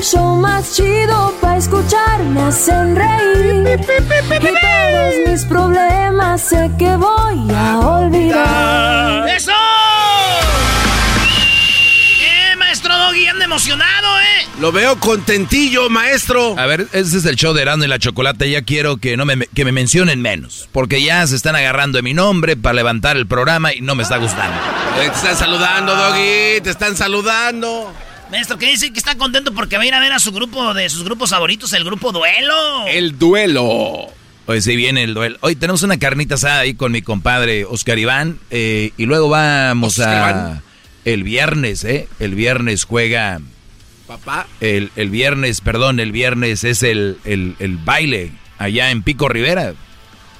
el show más chido para escuchar me hacen reír. Y todos mis problemas sé que voy a olvidar. ¡Eso! ¡Eh, maestro Doggy, anda emocionado, eh! Lo veo contentillo, maestro. A ver, ese es el show de Erasmo y la Chocolate. Ya quiero que, no me, que me mencionen menos. Porque ya se están agarrando de mi nombre para levantar el programa y no me está gustando. Te están saludando, Doggy. Te están saludando. Maestro, que dice que está contento porque va a ir a ver a su grupo de sus grupos favoritos, el grupo Duelo. El duelo. Hoy sí viene el duelo. Hoy tenemos una carnita asada ahí con mi compadre Oscar Iván. eh, y luego vamos Oscar a... Iván. El viernes, ¿eh? El viernes juega... Papá. El, el viernes, perdón, el viernes es el, el, el baile allá en Pico Rivera.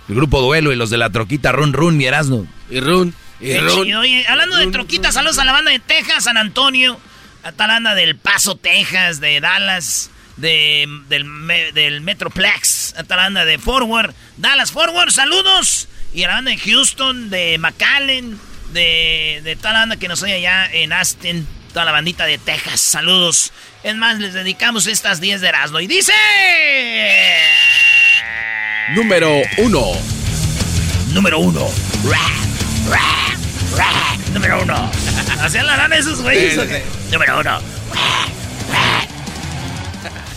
El grupo Duelo y los de la troquita Run Run y Erasmo. Y Run. Y Run. Oye, hablando de troquitas, saludos a la banda de Texas, San Antonio, a tal banda del Paso, Texas, de Dallas, de, del, del Metroplex, a tal banda de Forward, Dallas Forward, saludos. Y la banda de Houston, de McAllen, de, de tal banda que nos oye allá en Aston, toda la bandita de Texas, saludos. Es más, les dedicamos estas 10 de Erasmo. Y dice... Número uno. Número uno. Ra, ra, ra. Número uno. Hacían la lana esos güeyes. Número uno.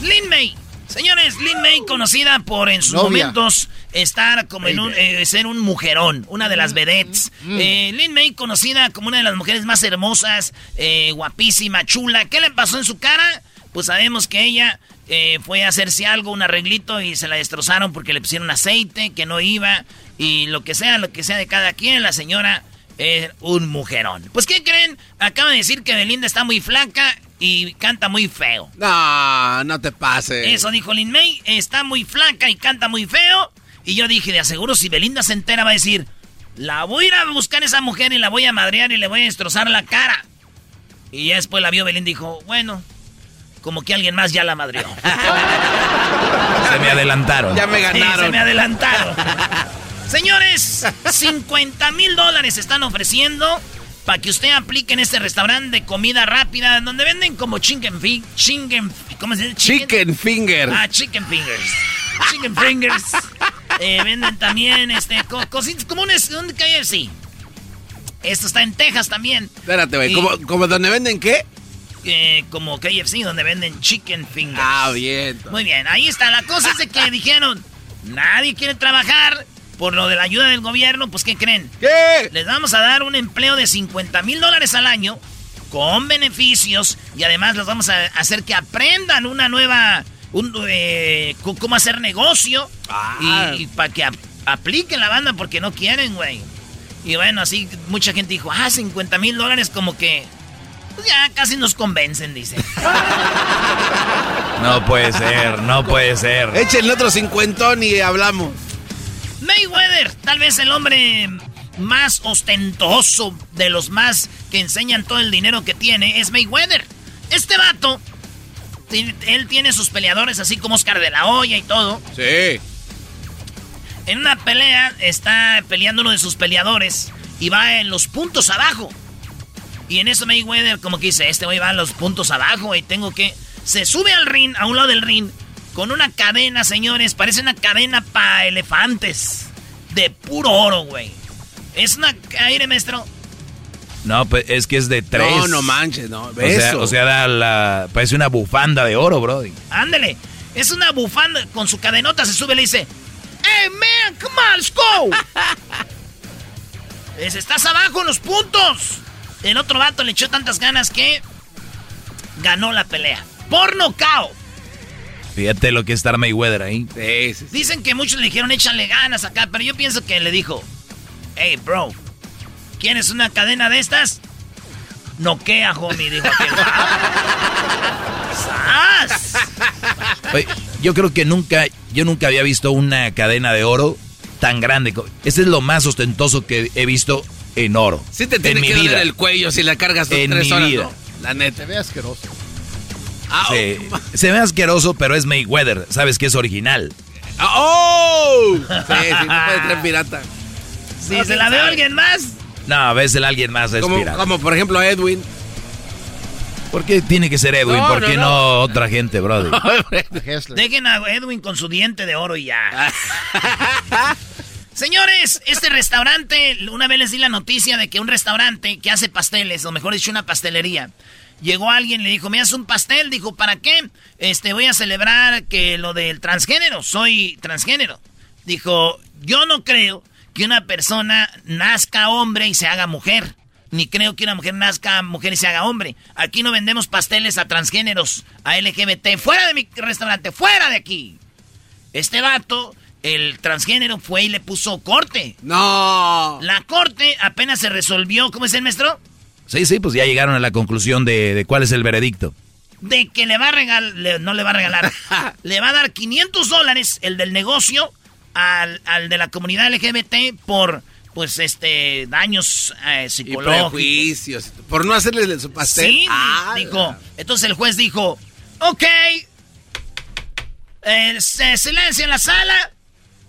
Lin May. Señores, Lin May conocida por en sus Novia. momentos estar como en un, eh, ser un mujerón, una de las vedettes. Eh, Lin May conocida como una de las mujeres más hermosas, eh, guapísima, chula. ¿Qué le pasó en su cara? Pues sabemos que ella eh, fue a hacerse algo, un arreglito y se la destrozaron porque le pusieron aceite que no iba y lo que sea, lo que sea de cada quien, la señora es un mujerón. Pues ¿qué creen? Acaba de decir que Belinda está muy flaca y canta muy feo. No, no te pases. Eso dijo Lin May, está muy flaca y canta muy feo. Y yo dije, de aseguro, si Belinda se entera va a decir, la voy a ir a buscar a esa mujer y la voy a madrear y le voy a destrozar la cara. Y ya después la vio Belinda y dijo, bueno, como que alguien más ya la madreó. Se me adelantaron. Ya me Sí, ganaron. se me adelantaron. Señores, 50 mil dólares están ofreciendo para que usted aplique en este restaurante de comida rápida donde venden como chicken fi chicken, ¿cómo se dice? Chicken finger. Ah, chicken fingers. Chicken fingers. Eh, venden también este co- cositas como un, un KFC. Esto está en Texas también. Espérate, güey. ¿Como, ¿Como donde venden qué? eh, como KFC donde venden chicken fingers. Ah, bien. Muy bien, ahí está. La cosa es de que dijeron, nadie quiere trabajar por lo de la ayuda del gobierno, pues ¿qué creen? ¿Qué? Les vamos a dar un empleo de 50 mil dólares al año con beneficios y además les vamos a hacer que aprendan una nueva, un, eh, cómo hacer negocio Ah. y, para que ap- apliquen la banda porque no quieren, güey. Y bueno, así mucha gente dijo, ah, 50 mil dólares como que... Pues ya casi nos convencen, dice. No puede ser, no puede ser. Échenle otro cincuentón y hablamos. Mayweather, tal vez el hombre más ostentoso de los más que enseñan todo el dinero que tiene es Mayweather. Este vato, él tiene sus peleadores así como Oscar de la Hoya y todo. Sí. En una pelea está peleando uno de sus peleadores y va en los puntos abajo. Y en eso Mayweather como que dice, este güey va en los puntos abajo y tengo que... Se sube al ring, a un lado del ring, con una cadena, señores. Parece una cadena para elefantes. De puro oro, güey. Es una... Aire, maestro. No, pues es que es de tres. No, no manches, no. O sea, o sea da la, parece una bufanda de oro, bro. Ándele. Es una bufanda con su cadenota. Se sube y le dice... ¡Hey, man! ¡Come on, let's go! es, estás abajo en los puntos. El otro vato le echó tantas ganas que ganó la pelea. Por nocao. Fíjate lo que es estar Mayweather ahí. Dicen que muchos le dijeron échale ganas acá, pero yo pienso que le dijo, hey, bro, ¿quieres una cadena de estas? Noquea, homie, dijo aquel. Yo creo que nunca, yo nunca había visto una cadena de oro tan grande. Este es lo más ostentoso que he visto en oro. Sí te tiene que vida. el cuello si la cargas dos, en tres mi horas, vida. ¿no? La neta. Se ve asqueroso. Ah, Sí, se ve asqueroso, pero es Mayweather. Sabes que es original. Ah, ¡Oh! Sí, sí, no puede ser pirata. Si se la veo a alguien más. No, a veces el alguien más es Como, pirata. como por ejemplo a Edwin. ¿Por qué tiene que ser Edwin? No, ¿Por no, qué no, no. otra gente, brother? Dejen a Edwin con su diente de oro y ya. Señores, este restaurante, una vez les di la noticia de que un restaurante que hace pasteles, o mejor dicho, una pastelería, llegó alguien, le dijo, ¿me haces un pastel? Dijo, ¿para qué? Este, voy a celebrar que lo del transgénero, soy transgénero. Dijo, yo no creo que una persona nazca hombre y se haga mujer. Ni creo que una mujer nazca mujer y se haga hombre. Aquí no vendemos pasteles a transgéneros, a LGBT. Fuera de mi restaurante, fuera de aquí. Este vato, el transgénero, fue y le puso corte. No. La corte apenas se resolvió, ¿cómo es el maestro? Sí, sí, pues ya llegaron a la conclusión de, de cuál es el veredicto. De que le va a regalar, no le va a regalar, le va a dar 500 dólares el del negocio al, al de la comunidad LGBT por, pues, este, daños eh, Y psicológicos. prejuicios. Por no hacerle su pastel. Sí, Ah, dijo. Entonces el juez dijo, ok, eh, se- silencio en la sala,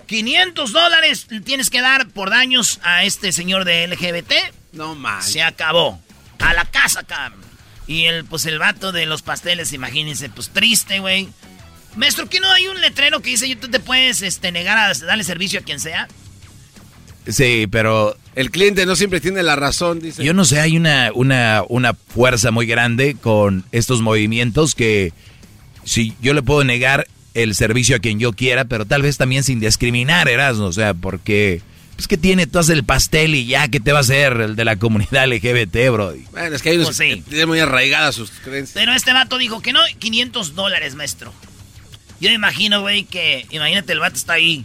500 dólares tienes que dar por daños a este señor de LGBT. No más. Se acabó. A la casa, cabrón. Y el, pues el vato de los pasteles, imagínense, pues triste, güey. Maestro, ¿qué no hay un letrero que dice, tú te puedes este, negar a darle servicio a quien sea? Sí, pero El cliente no siempre tiene la razón, dice. yo no sé, hay una, una, una fuerza muy grande con estos movimientos que si yo le puedo negar el servicio a quien yo quiera, pero tal vez también sin discriminar, Erasmo, o sea, porque... Pues que tiene, tú haces el pastel y ya, ¿qué te va a hacer el de la comunidad LGBT, bro? Bueno, es que hay unos Pues sí. que tienen muy arraigadas sus creencias. Pero este vato dijo que no, 500 dólares, maestro. Yo me imagino, güey, que... Imagínate, el vato está ahí.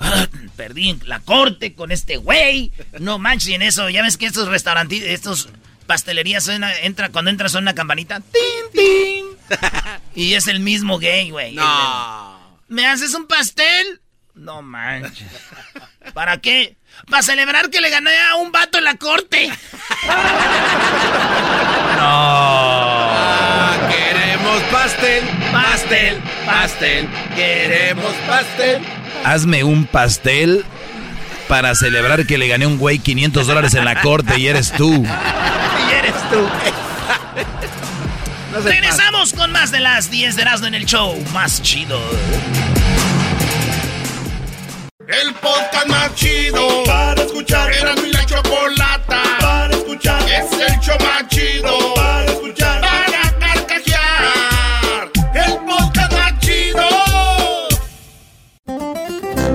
Perdí en la corte con este güey. No manches, y en eso, ya ves que estos restaurantes, estos pastelerías, suena, entra, cuando entras son una campanita. ¡Tin, tin! y es el mismo gay, güey. No. ¿Me haces un pastel? No manches. ¿Para qué? Para celebrar que le gané a un vato en la corte. Ah, queremos pastel, pastel, pastel. Queremos pastel. Hazme un pastel para celebrar que le gané a un güey 500 dólares en la corte y eres tú. Y eres tú. No se Regresamos con más de las 10 de Erasmo en el show más chido. El podcast más chido para escuchar. Era mi la chocolata para escuchar. Es el show más chido para escuchar. Para carcajear. El podcast más chido.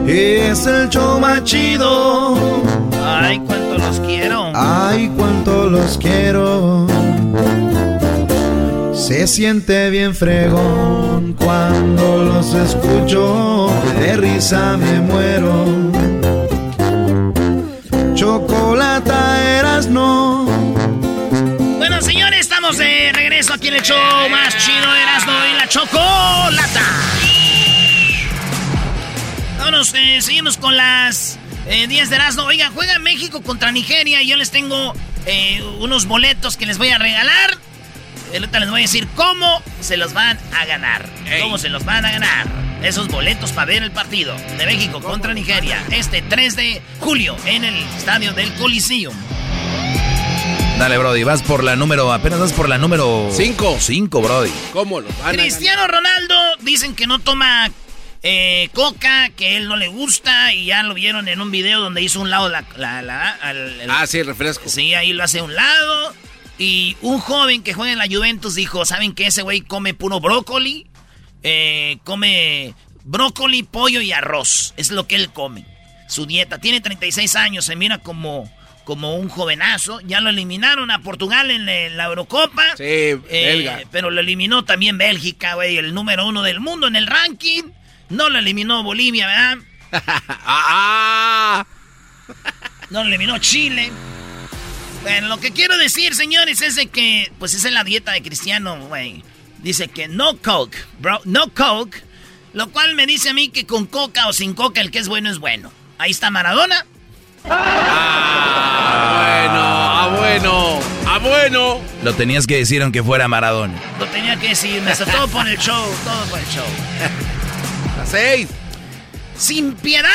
Es el show más chido. Ay, cuánto los quiero. Ay, cuánto los quiero. Se siente bien fregón cuando los escucho. De risa me muero. Chocolata eras no. Bueno, señores, estamos de regreso aquí en el show más chido de Erasmo y la Chocolata. Vámonos, eh, seguimos con las 10 eh, de Erasmo. Oiga, juega México contra Nigeria y yo les tengo eh, unos boletos que les voy a regalar. Ahorita les voy a decir cómo se los van a ganar. Cómo se los van a ganar. Esos boletos para ver el partido de México contra Nigeria. Este 3 de julio en el estadio del Coliseum. Dale, Brody, vas por la número, apenas vas por la número 5. 5, Brody. ¿Cómo lo van Cristiano Ronaldo dicen que no toma eh, coca, que él no le gusta y ya lo vieron en un video donde hizo un lado la... la, ah, sí, refresco. Sí, ahí lo hace a un lado. Y un joven que juega en la Juventus dijo, ¿saben que ese güey come puro brócoli? Eh, come brócoli, pollo y arroz. Es lo que él come. Su dieta. Tiene 36 años, se mira como, como un jovenazo. Ya lo eliminaron a Portugal en la, Eurocopa. Sí, eh, belga. Pero lo eliminó también Bélgica, güey, el número uno del mundo en el ranking. No lo eliminó Bolivia, ¿verdad? Ah. no lo eliminó Chile. Bueno, lo que quiero decir, señores, es de que, pues esa es la dieta de Cristiano, güey. Dice que no coke, bro, no coke. Lo cual me dice a mí que con coca o sin coca el que es bueno es bueno. Ahí está Maradona. Ah, bueno, ah, bueno, ah, bueno. Lo tenías que decir aunque fuera Maradona. Lo tenía que decir, me todo por el show, todo por el show. A seis. Sin piedad,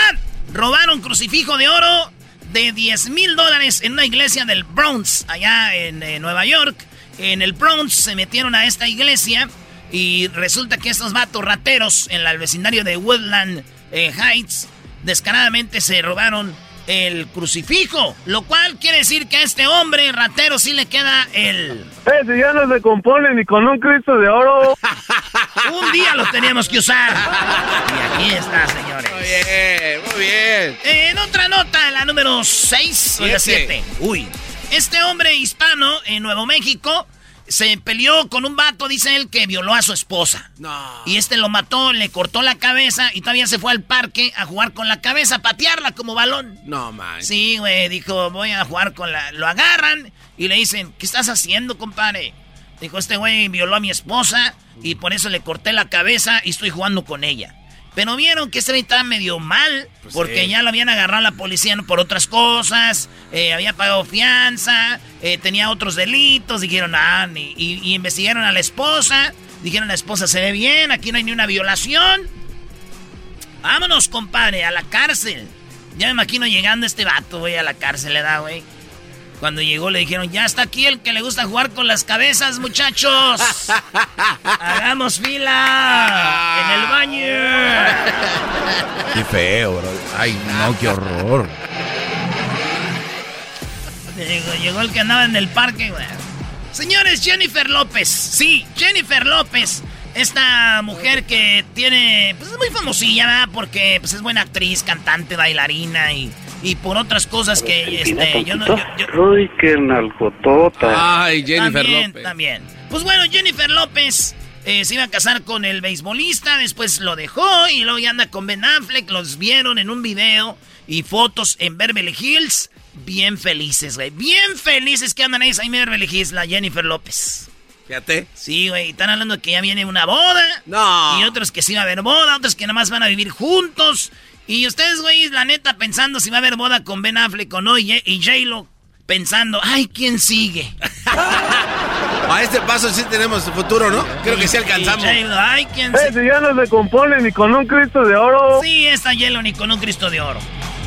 robaron crucifijo de oro de 10 mil dólares en una iglesia del Bronx, allá en eh, Nueva York. En el Bronx se metieron a esta iglesia y resulta que estos vatos rateros en el vecindario de Woodland eh, Heights descaradamente se robaron el crucifijo, lo cual quiere decir que a este hombre ratero sí le queda el... Ese ya no se compone ni con un Cristo de oro. un día lo teníamos que usar. Y aquí está, señores. Muy bien, muy bien. En otra nota, la número 6 o la 7. Uy. Este hombre hispano en Nuevo México se peleó con un vato, dice él, que violó a su esposa. No. Y este lo mató, le cortó la cabeza y todavía se fue al parque a jugar con la cabeza, a patearla como balón. No, man. Sí, güey, dijo, voy a jugar con la... Lo agarran y le dicen, ¿qué estás haciendo, compadre? Dijo, este güey violó a mi esposa y por eso le corté la cabeza y estoy jugando con ella. Pero vieron que este güey estaba medio mal, pues porque ya lo habían agarrado la policía por otras cosas, eh, había pagado fianza, eh, tenía otros delitos, dijeron, ah, y, investigaron a la esposa, dijeron, la esposa se ve bien, aquí no hay ni una violación. Vámonos, compadre, a la cárcel. Ya me imagino llegando este vato, güey, a la cárcel, le da, güey. Cuando llegó le dijeron, ya está aquí el que le gusta jugar con las cabezas, muchachos. Hagamos fila en el baño. Qué feo, bro. Ay, no, qué horror. Llegó, el que andaba en el parque, güey. Señores, Jennifer López. Sí, Jennifer López. Esta mujer que tiene, pues es muy famosilla, ¿verdad? Porque pues, es buena actriz, cantante, bailarina y y por otras cosas que este, yo no. Uy, qué nalgotota. Ay, Jennifer también, López. También. Pues bueno, Jennifer López eh, se iba a casar con el beisbolista, después lo dejó y luego ya anda con Ben Affleck. Los vieron en un video y fotos en Beverly Hills. Bien felices, güey. Bien felices que andan ahí en Beverly Hills, la Jennifer López. Fíjate. Sí, güey. Están hablando de que ya viene una boda. No. Y otros que sí va a haber boda, otros que nada más van a vivir juntos. Y ustedes, güey, la neta, pensando si va a haber boda con Ben Affleck o no, y, J-Lo pensando, ay, ¿quién sigue? A este paso sí tenemos futuro, ¿no? Creo que sí alcanzamos. ay, ¿quién sigue? ya no se compone ni con un Cristo de oro. Sí, esta J-Lo ni con un Cristo de oro.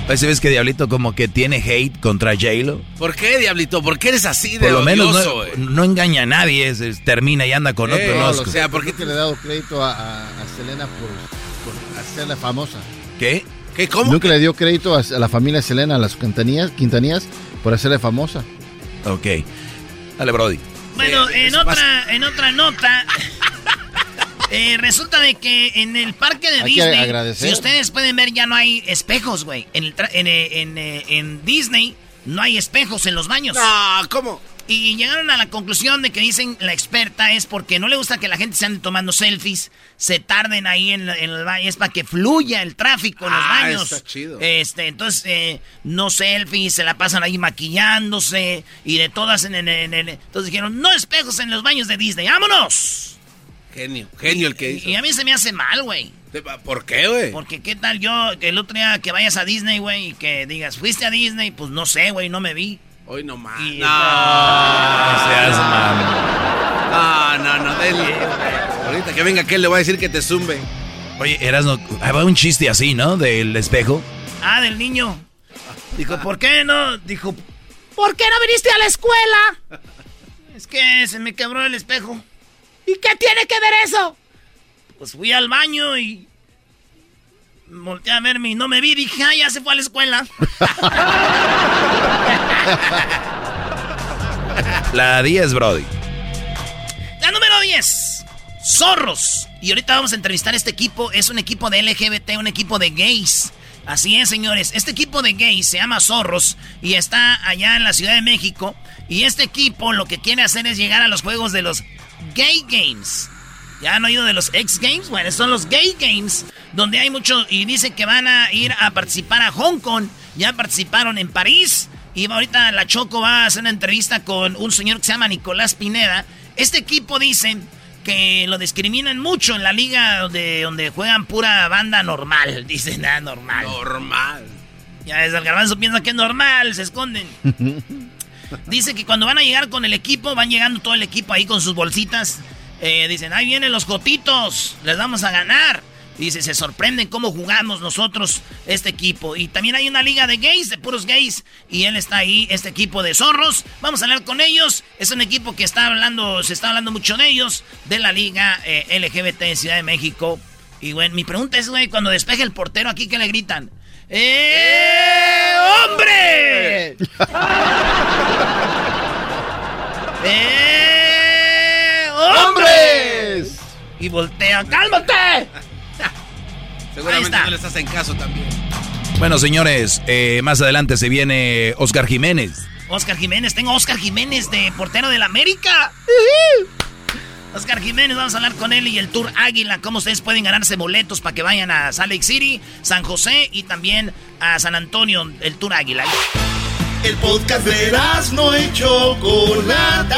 Pues ves que Diablito como que tiene hate contra J-Lo. ¿Por qué, Diablito? ¿Por qué eres así de Por lo menos no, no, engaña a nadie, termina y anda con otro. No, o sea, ¿por qué te le he dado crédito a, Selena por, por hacerla famosa? ¿Qué? ¿Cómo? Nunca le dio crédito a, la familia Selena, a las Quintanías, Quintanías, por hacerle famosa. Ok. Dale, Brody. Bueno, en, otra, en otra nota, eh, resulta de que en el parque de Disney, si ustedes pueden ver, ya no hay espejos, güey. En, en, en, en, Disney no hay espejos en los baños. No, ¿cómo? Y llegaron a la conclusión de que dicen la experta es porque no le gusta que la gente se ande tomando selfies, se tarden ahí en, en el baño, es para que fluya el tráfico en los Ah, baños. está chido. Este, entonces, eh, no selfies, se la pasan ahí maquillándose y de todas en, en- en- en- Entonces dijeron, no espejos en los baños de Disney, ¡vámonos! Genio, genio el que hizo. Y a mí se me hace mal, güey. ¿Por qué, güey? Porque qué tal yo, que el otro día que vayas a Disney, güey, y que digas, ¿fuiste a Disney? Pues no sé, güey, no me vi. Hoy no más. No, no, no, no, dele. Ahorita que venga aquel le voy a decir que te zumbe. Oye, Erasno, había un chiste así, ¿no? Del espejo. Ah, del niño. Dijo, ¿por qué no? Dijo, ¿por qué no viniste a la escuela? Es que se me quebró el espejo. ¿Y qué tiene que ver eso? Pues fui al baño y volteé a verme y no me vi. Dije, ah, ya se fue a la escuela. La 10, Brody. La número 10. Zorros. Y ahorita vamos a entrevistar a este equipo. Es un equipo de LGBT, un equipo de gays. Así es, señores. Este equipo de gays se llama Zorros y está allá en la Ciudad de México. Y este equipo lo que quiere hacer es llegar a los juegos de los Gay Games. ¿Ya han oído de los X Games? Bueno, son los Gay Games, donde hay muchos... Y dicen que van a ir a participar a Hong Kong. Ya participaron en París. Y ahorita la Choco va a hacer una entrevista con un señor que se llama Nicolás Pineda. Este equipo dice que lo discriminan mucho en la liga donde, donde juegan pura banda normal. Dicen, nada normal. Normal. Ya desde el garbanzo piensa que es normal, se esconden. Dice que cuando van a llegar con el equipo, van llegando todo el equipo ahí con sus bolsitas. Eh, dicen, ahí vienen los cotitos, les vamos a ganar. Y dice, se sorprenden cómo jugamos nosotros este equipo. Y también hay una liga de gays, de puros gays. Y él está ahí, este equipo de zorros. Vamos a hablar con ellos. Es un equipo que está hablando, se está hablando mucho de ellos, de la liga eh, LGBT en Ciudad de México. Y bueno, mi pregunta es, güey, cuando despeje el portero aquí, ¿qué le gritan? ¡Eh, hombre! ¡Eh, hombres! Y voltea, ¡cálmate! Seguramente está. no les hacen caso también. Bueno, señores, eh, más adelante se viene Oscar Jiménez. Oscar Jiménez, tengo a Oscar Jiménez de portero del América. Oscar Jiménez, vamos a hablar con él y el Tour Águila, cómo ustedes pueden ganarse boletos para que vayan a Salt Lake City, San José y también a San Antonio, el Tour Águila. El podcast de no y Chocolata.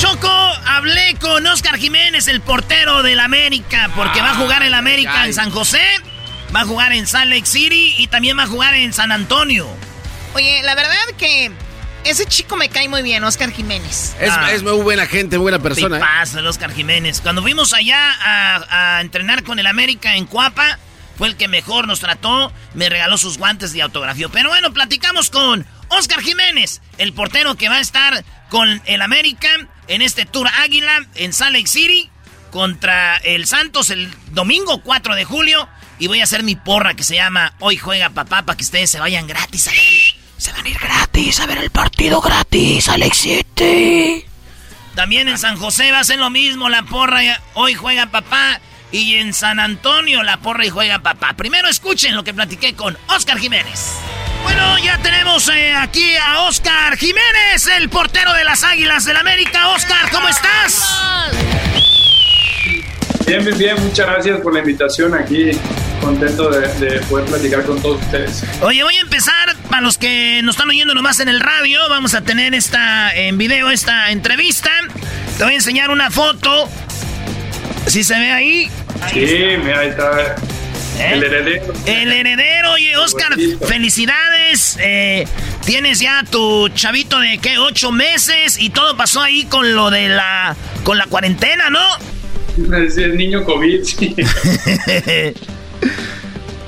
Choco, hablé con Oscar Jiménez, el portero del América, porque va a jugar el América en San José, va a jugar en Salt Lake City y también va a jugar en San Antonio. Oye, la verdad que ese chico me cae muy bien, Oscar Jiménez. Es, Ah. es muy buena gente, muy buena persona. ¿eh? Tipazo, el Oscar Jiménez. Cuando fuimos allá a, a entrenar con el América en Cuapa, fue el que mejor nos trató, me regaló sus guantes de autografía. Pero bueno, platicamos con Oscar Jiménez, el portero que va a estar con el América en este Tour Águila en Salt Lake City contra el Santos el domingo 4 de julio. Y voy a hacer mi porra que se llama Hoy Juega Papá para que ustedes se vayan gratis a verlo. Se van a ir gratis a ver el partido gratis, Alex City. También en San José va a ser lo mismo, la porra hoy juega papá. Y en San Antonio la porra y juega papá. Primero escuchen lo que platiqué con Oscar Jiménez. Bueno, ya tenemos eh, aquí a Oscar Jiménez, el portero de las Águilas del América. Oscar, ¿cómo estás? Bien, bien, bien, muchas gracias por la invitación aquí. Contento de, de poder platicar con todos ustedes. Oye, voy a empezar, para los que nos están oyendo nomás en el radio, vamos a tener esta en video, esta entrevista. Te voy a enseñar una foto. Si se ve ahí. Sí, mira, ahí está el heredero. El heredero, oye, Oscar, felicidades. Eh, tienes ya tu chavito de qué, ocho meses y todo pasó ahí con lo de la, con la cuarentena, ¿no? Es el niño COVID, sí.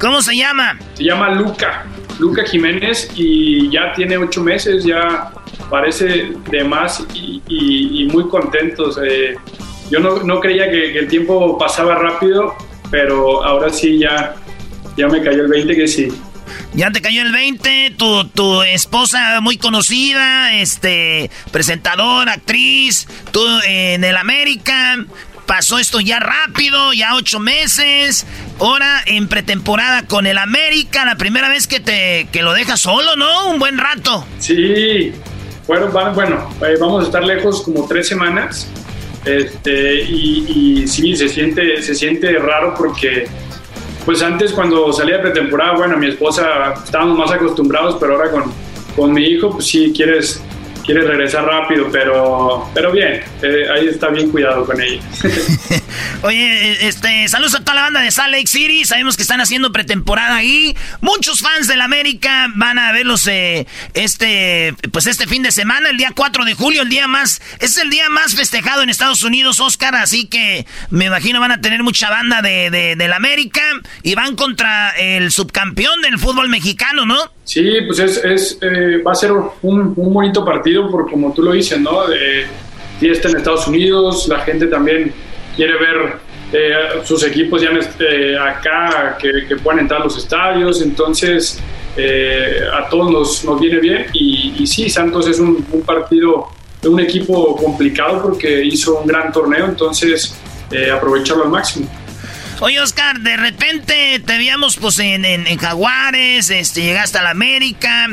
¿Cómo se llama? Se llama Luca, Luca Jiménez y ya tiene ocho meses, ya parece de más y, y- y muy contentos. eh, yo no, no creía que, que el tiempo pasaba rápido, pero ahora sí ya, ya me cayó el 20 que sí. Ya te cayó el 20, tu, tu esposa muy conocida, este, presentadora, actriz, tú en el América. Pasó esto ya rápido, ya ocho meses. Ahora en pretemporada con el América, la primera vez que te que lo dejas solo, ¿no? Un buen rato. Sí, bueno, bueno eh, vamos a estar lejos como tres semanas. Este, y, y sí, se siente, se siente raro porque pues antes cuando salía de pretemporada, bueno, mi esposa estábamos más acostumbrados, pero ahora con, con mi hijo, pues sí, quieres, quieres regresar rápido, pero, pero bien, eh, ahí está bien cuidado con ella. Oye, este, saludos a toda la banda de Salt Lake City. Sabemos que están haciendo pretemporada ahí. Muchos fans del América van a verlos eh, este, pues este fin de semana, el día 4 de julio, el día más, es el día más festejado en Estados Unidos, Oscar. Así que me imagino van a tener mucha banda de, de, del América y van contra el subcampeón del fútbol mexicano, ¿no? Sí, pues es, es, eh, va a ser un, un bonito partido, por como tú lo dices, ¿no? De fiesta en Estados Unidos, la gente también quiere ver eh, sus equipos ya este- acá, que, que puedan entrar a los estadios, entonces eh, a todos nos, nos viene bien y, y sí, Santos es un, un partido de un equipo complicado porque hizo un gran torneo, entonces eh, aprovecharlo al máximo. Oye, Oscar, de repente te veíamos pues en, Jaguares, este, llegaste a la América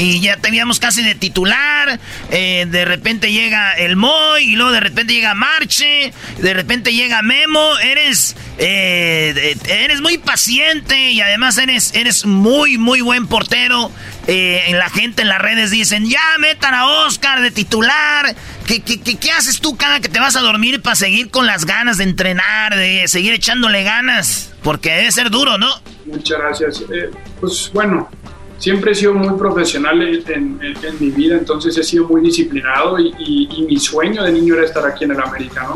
y ya te veíamos casi de titular. eh, de repente llega el Moy y luego de repente llega Marche, de repente llega Memo. Eres, eh, eres muy paciente y además eres, eres muy, muy buen portero. Eh, la gente en las redes dicen, ya metan a Oscar de titular. ¿Qué, qué, qué- qué haces tú cada que te vas a dormir para seguir con las ganas de entrenar, de seguir echándole ganas? Porque debe ser duro, ¿no? Muchas gracias. Pues bueno, siempre he sido muy profesional en, mi vida, entonces he sido muy disciplinado y, mi sueño de niño era estar aquí en el América.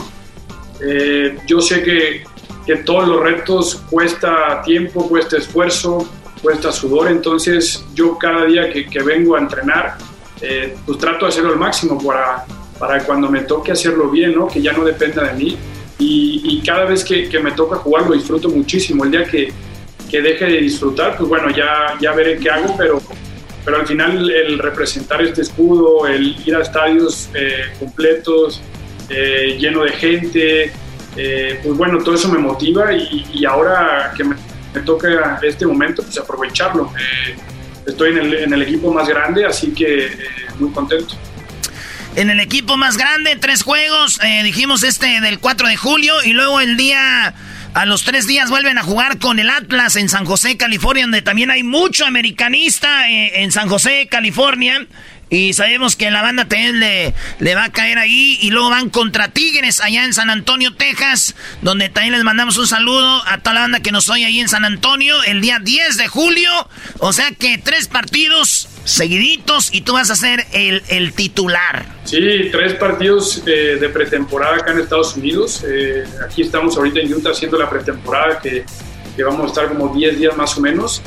Eh, yo sé que, que todos los retos cuesta tiempo, cuesta esfuerzo, cuesta sudor, entonces yo cada día que, que vengo a entrenar, eh, pues trato de hacerlo al máximo para, para cuando me toque hacerlo bien, ¿no? Que ya no dependa de mí. Y, y cada vez que, que me toca jugar lo disfruto muchísimo. El día que, que deje de disfrutar, pues bueno, ya, ya veré qué hago, pero, pero al final el representar este escudo, el ir a estadios eh, completos, eh, lleno de gente, eh, pues bueno, todo eso me motiva y, ahora que me, toca este momento, pues aprovecharlo. Estoy en el, en el equipo más grande, así que muy contento. En el equipo más grande, tres juegos. dijimos este del 4 de julio. Y luego el día. A los tres días vuelven a jugar con el Atlas en San José, California, donde también hay mucho americanista eh, en San José, California. Y sabemos que la banda también le, va a caer ahí. Y luego van contra Tigres allá en San Antonio, Texas. Donde también les mandamos un saludo a toda la banda que nos oye ahí en San Antonio. El día 10 de julio. O sea que tres partidos seguiditos y tú vas a ser el, el titular. Sí, tres partidos eh, de pretemporada acá en Estados Unidos. Eh, aquí estamos ahorita en Utah haciendo la pretemporada, que, que vamos a estar como 10 días más o menos.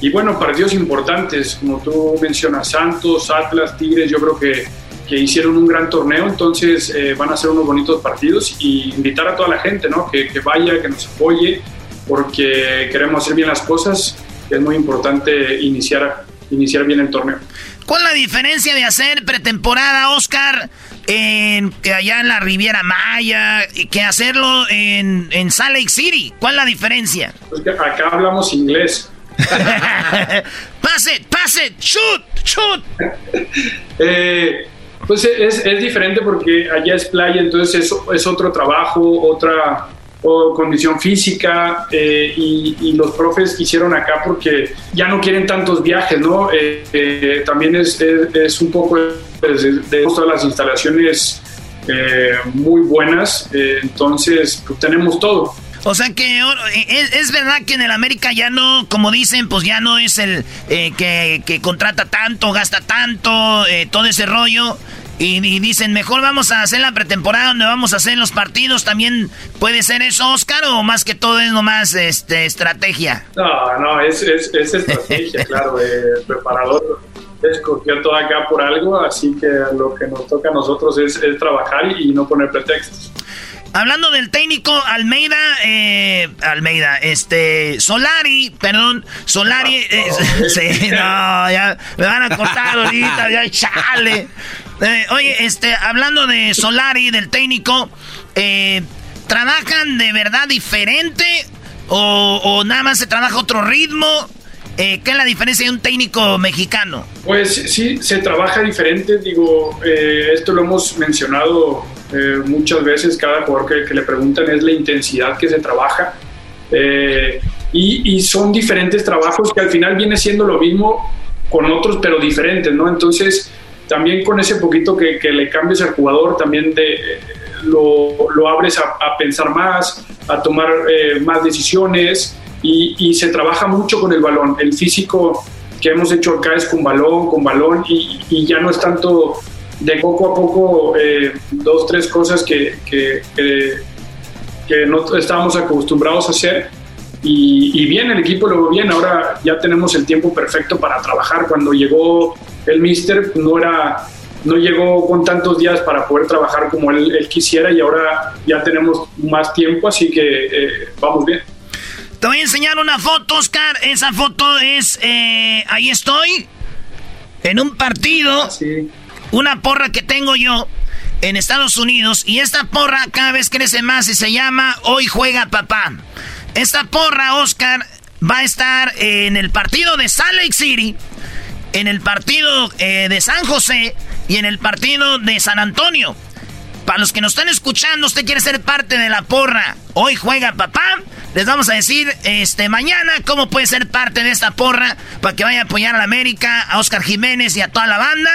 Y bueno, partidos importantes, como tú mencionas, Santos, Atlas, Tigres, yo creo que, que hicieron un gran torneo, entonces eh, van a ser unos bonitos partidos y invitar a toda la gente, ¿no? Que, que vaya, que nos apoye, porque queremos hacer bien las cosas. Es muy importante iniciar, iniciar bien el torneo. ¿Cuál es la diferencia de hacer pretemporada, Oscar, en, que allá en la Riviera Maya, y que hacerlo en, en Salt Lake City? ¿Cuál es la diferencia? Pues acá hablamos inglés. pase, pase, shoot, shoot. Eh, pues es, es diferente porque allá es playa, entonces es, es otro trabajo, otra condición física eh, y, los profes quisieron acá porque ya no quieren tantos viajes, ¿no? Eh, eh, también es, es, un poco de, de todas las instalaciones muy buenas, entonces pues, tenemos todo. O sea que oh, es, es, verdad que en el América ya no, como dicen, pues ya no es el eh, que, que, contrata tanto, gasta tanto, eh, todo ese rollo. Y, y, dicen, mejor vamos a hacer la pretemporada donde vamos a hacer los partidos. ¿También puede ser eso, Oscar? ¿O más que todo es nomás este, estrategia? No, no, es, es, es estrategia, claro. El preparador escogió todo acá por algo, así que lo que nos toca a nosotros es, es trabajar y no poner pretextos. Hablando del técnico Almeida, eh, Almeida, este, Solari, perdón, Solari, eh, sí, no, ya me van a cortar ahorita, ya chale. Eh, oye, este, hablando de Solari, del técnico, eh, ¿trabajan de verdad diferente o, o, nada más se trabaja otro ritmo? Eh, ¿Qué es la diferencia de un técnico mexicano? Pues sí, se trabaja diferente, digo, eh, esto lo hemos mencionado eh, muchas veces, cada jugador que, que, le preguntan es la intensidad que se trabaja. Eh, y, y, son diferentes trabajos que al final viene siendo lo mismo con otros, pero diferentes, ¿no? Entonces, también con ese poquito que, que le cambies al jugador, también de, lo, lo abres a, a, pensar más, a tomar eh, más decisiones y, y, se trabaja mucho con el balón. El físico que hemos hecho acá es con balón, con balón y, y ya no es tanto de poco a poco eh, dos, tres cosas que, que, que, no estábamos acostumbrados a hacer. Y, y, bien, el equipo lo veo bien. Ahora ya tenemos el tiempo perfecto para trabajar. Cuando llegó el Mister, no era. No llegó con tantos días para poder trabajar como él, él quisiera y ahora ya tenemos más tiempo, así que eh, vamos bien. Te voy a enseñar una foto, Oscar. Esa foto es, eh, ahí estoy, en un partido. Sí una porra que tengo yo en Estados Unidos y esta porra cada vez crece más y se llama Hoy juega papá. Esta porra, Oscar, va a estar en el partido de Salt Lake City, en el partido eh, de San José y en el partido de San Antonio. Para los que nos están escuchando, usted quiere ser parte de la porra. Hoy juega papá. Les vamos a decir este mañana cómo puede ser parte de esta porra para que vaya a apoyar a la América, a Oscar Jiménez y a toda la banda.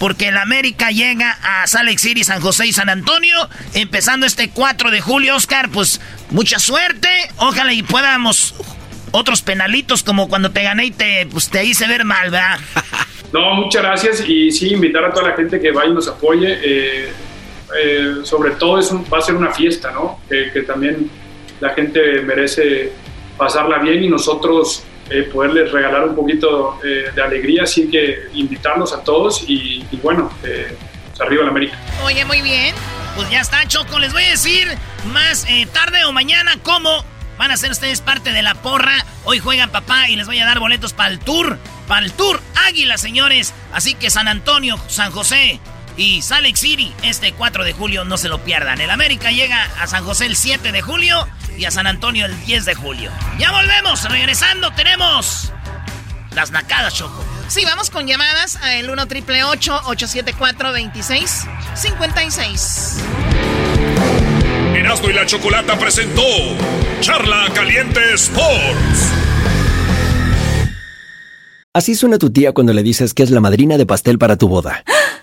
Porque la América llega a Salt Lake City, San José y San Antonio. Empezando este 4 de julio, Oscar, pues mucha suerte. Ojalá y podamos otros penalitos como cuando te gané y te, pues, te hice ver mal, ¿verdad? No, muchas gracias y sí, invitar a toda la gente que vaya y nos apoye. Eh, eh, sobre todo es va a ser una fiesta, ¿no? Que, también la gente merece pasarla bien y nosotros eh, poderles regalar un poquito eh, de alegría, así que invitarlos a todos y, bueno, pues arriba la América. Oye, muy bien, pues ya está, Choco, les voy a decir más tarde o mañana cómo van a ser ustedes parte de la porra. Hoy juegan papá y les voy a dar boletos para el tour, para el tour Águila, señores. Así que San Antonio, San José, y Salt City este 4 de julio, no se lo pierdan. El América llega a San José el 7 de julio y a San Antonio el 10 de julio. Ya volvemos, regresando tenemos las nacadas, Choco. Sí, vamos con llamadas al 1 triple 874 2656. Erasmo y la Chocolata presentó Charla Caliente Sports. Así suena tu tía cuando le dices que es la madrina de pastel para tu boda.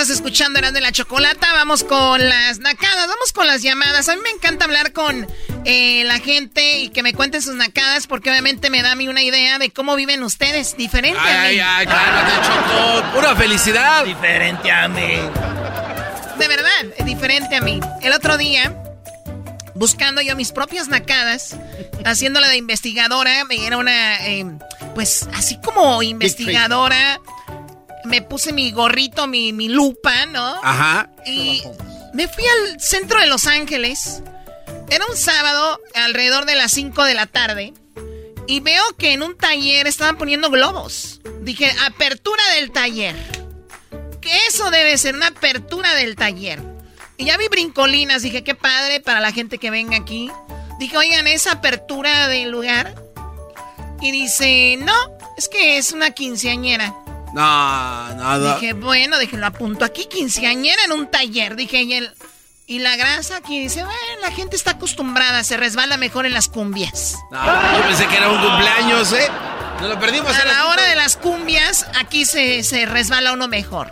Estás escuchando Eran de la Chocolata. Vamos con las nacadas, vamos con las llamadas. A mí me encanta hablar con eh, la gente y que me cuenten sus nacadas porque obviamente me da a mí una idea de cómo viven ustedes. Diferente ay, a mí. Ay, ay, cálmate, Choco. Pura felicidad. Diferente a mí. De verdad, diferente a mí. El otro día, buscando yo mis propias nacadas, haciéndola de investigadora, era una... Eh, pues así como investigadora, me puse mi gorrito, mi, mi lupa, ¿no? Ajá. Y me fui al centro de Los Ángeles. Era un sábado, alrededor de las 5 de la tarde. Y veo que en un taller estaban poniendo globos. Dije, apertura del taller. Que eso debe ser una apertura del taller. Y ya vi brincolinas. Dije, qué padre para la gente que venga aquí. Dije, oigan, esa apertura del lugar. Y dice, no, es que es una quinceañera. No, no. Dije, bueno, dije, lo apunto aquí, quinceañera en un taller. Dije, y, el, y la grasa aquí dice, bueno, la gente está acostumbrada, se resbala mejor en las cumbias. No, yo pensé que era un cumpleaños, ¿eh? Nos lo perdimos. A en la hora de las cumbias, aquí se, se resbala uno mejor.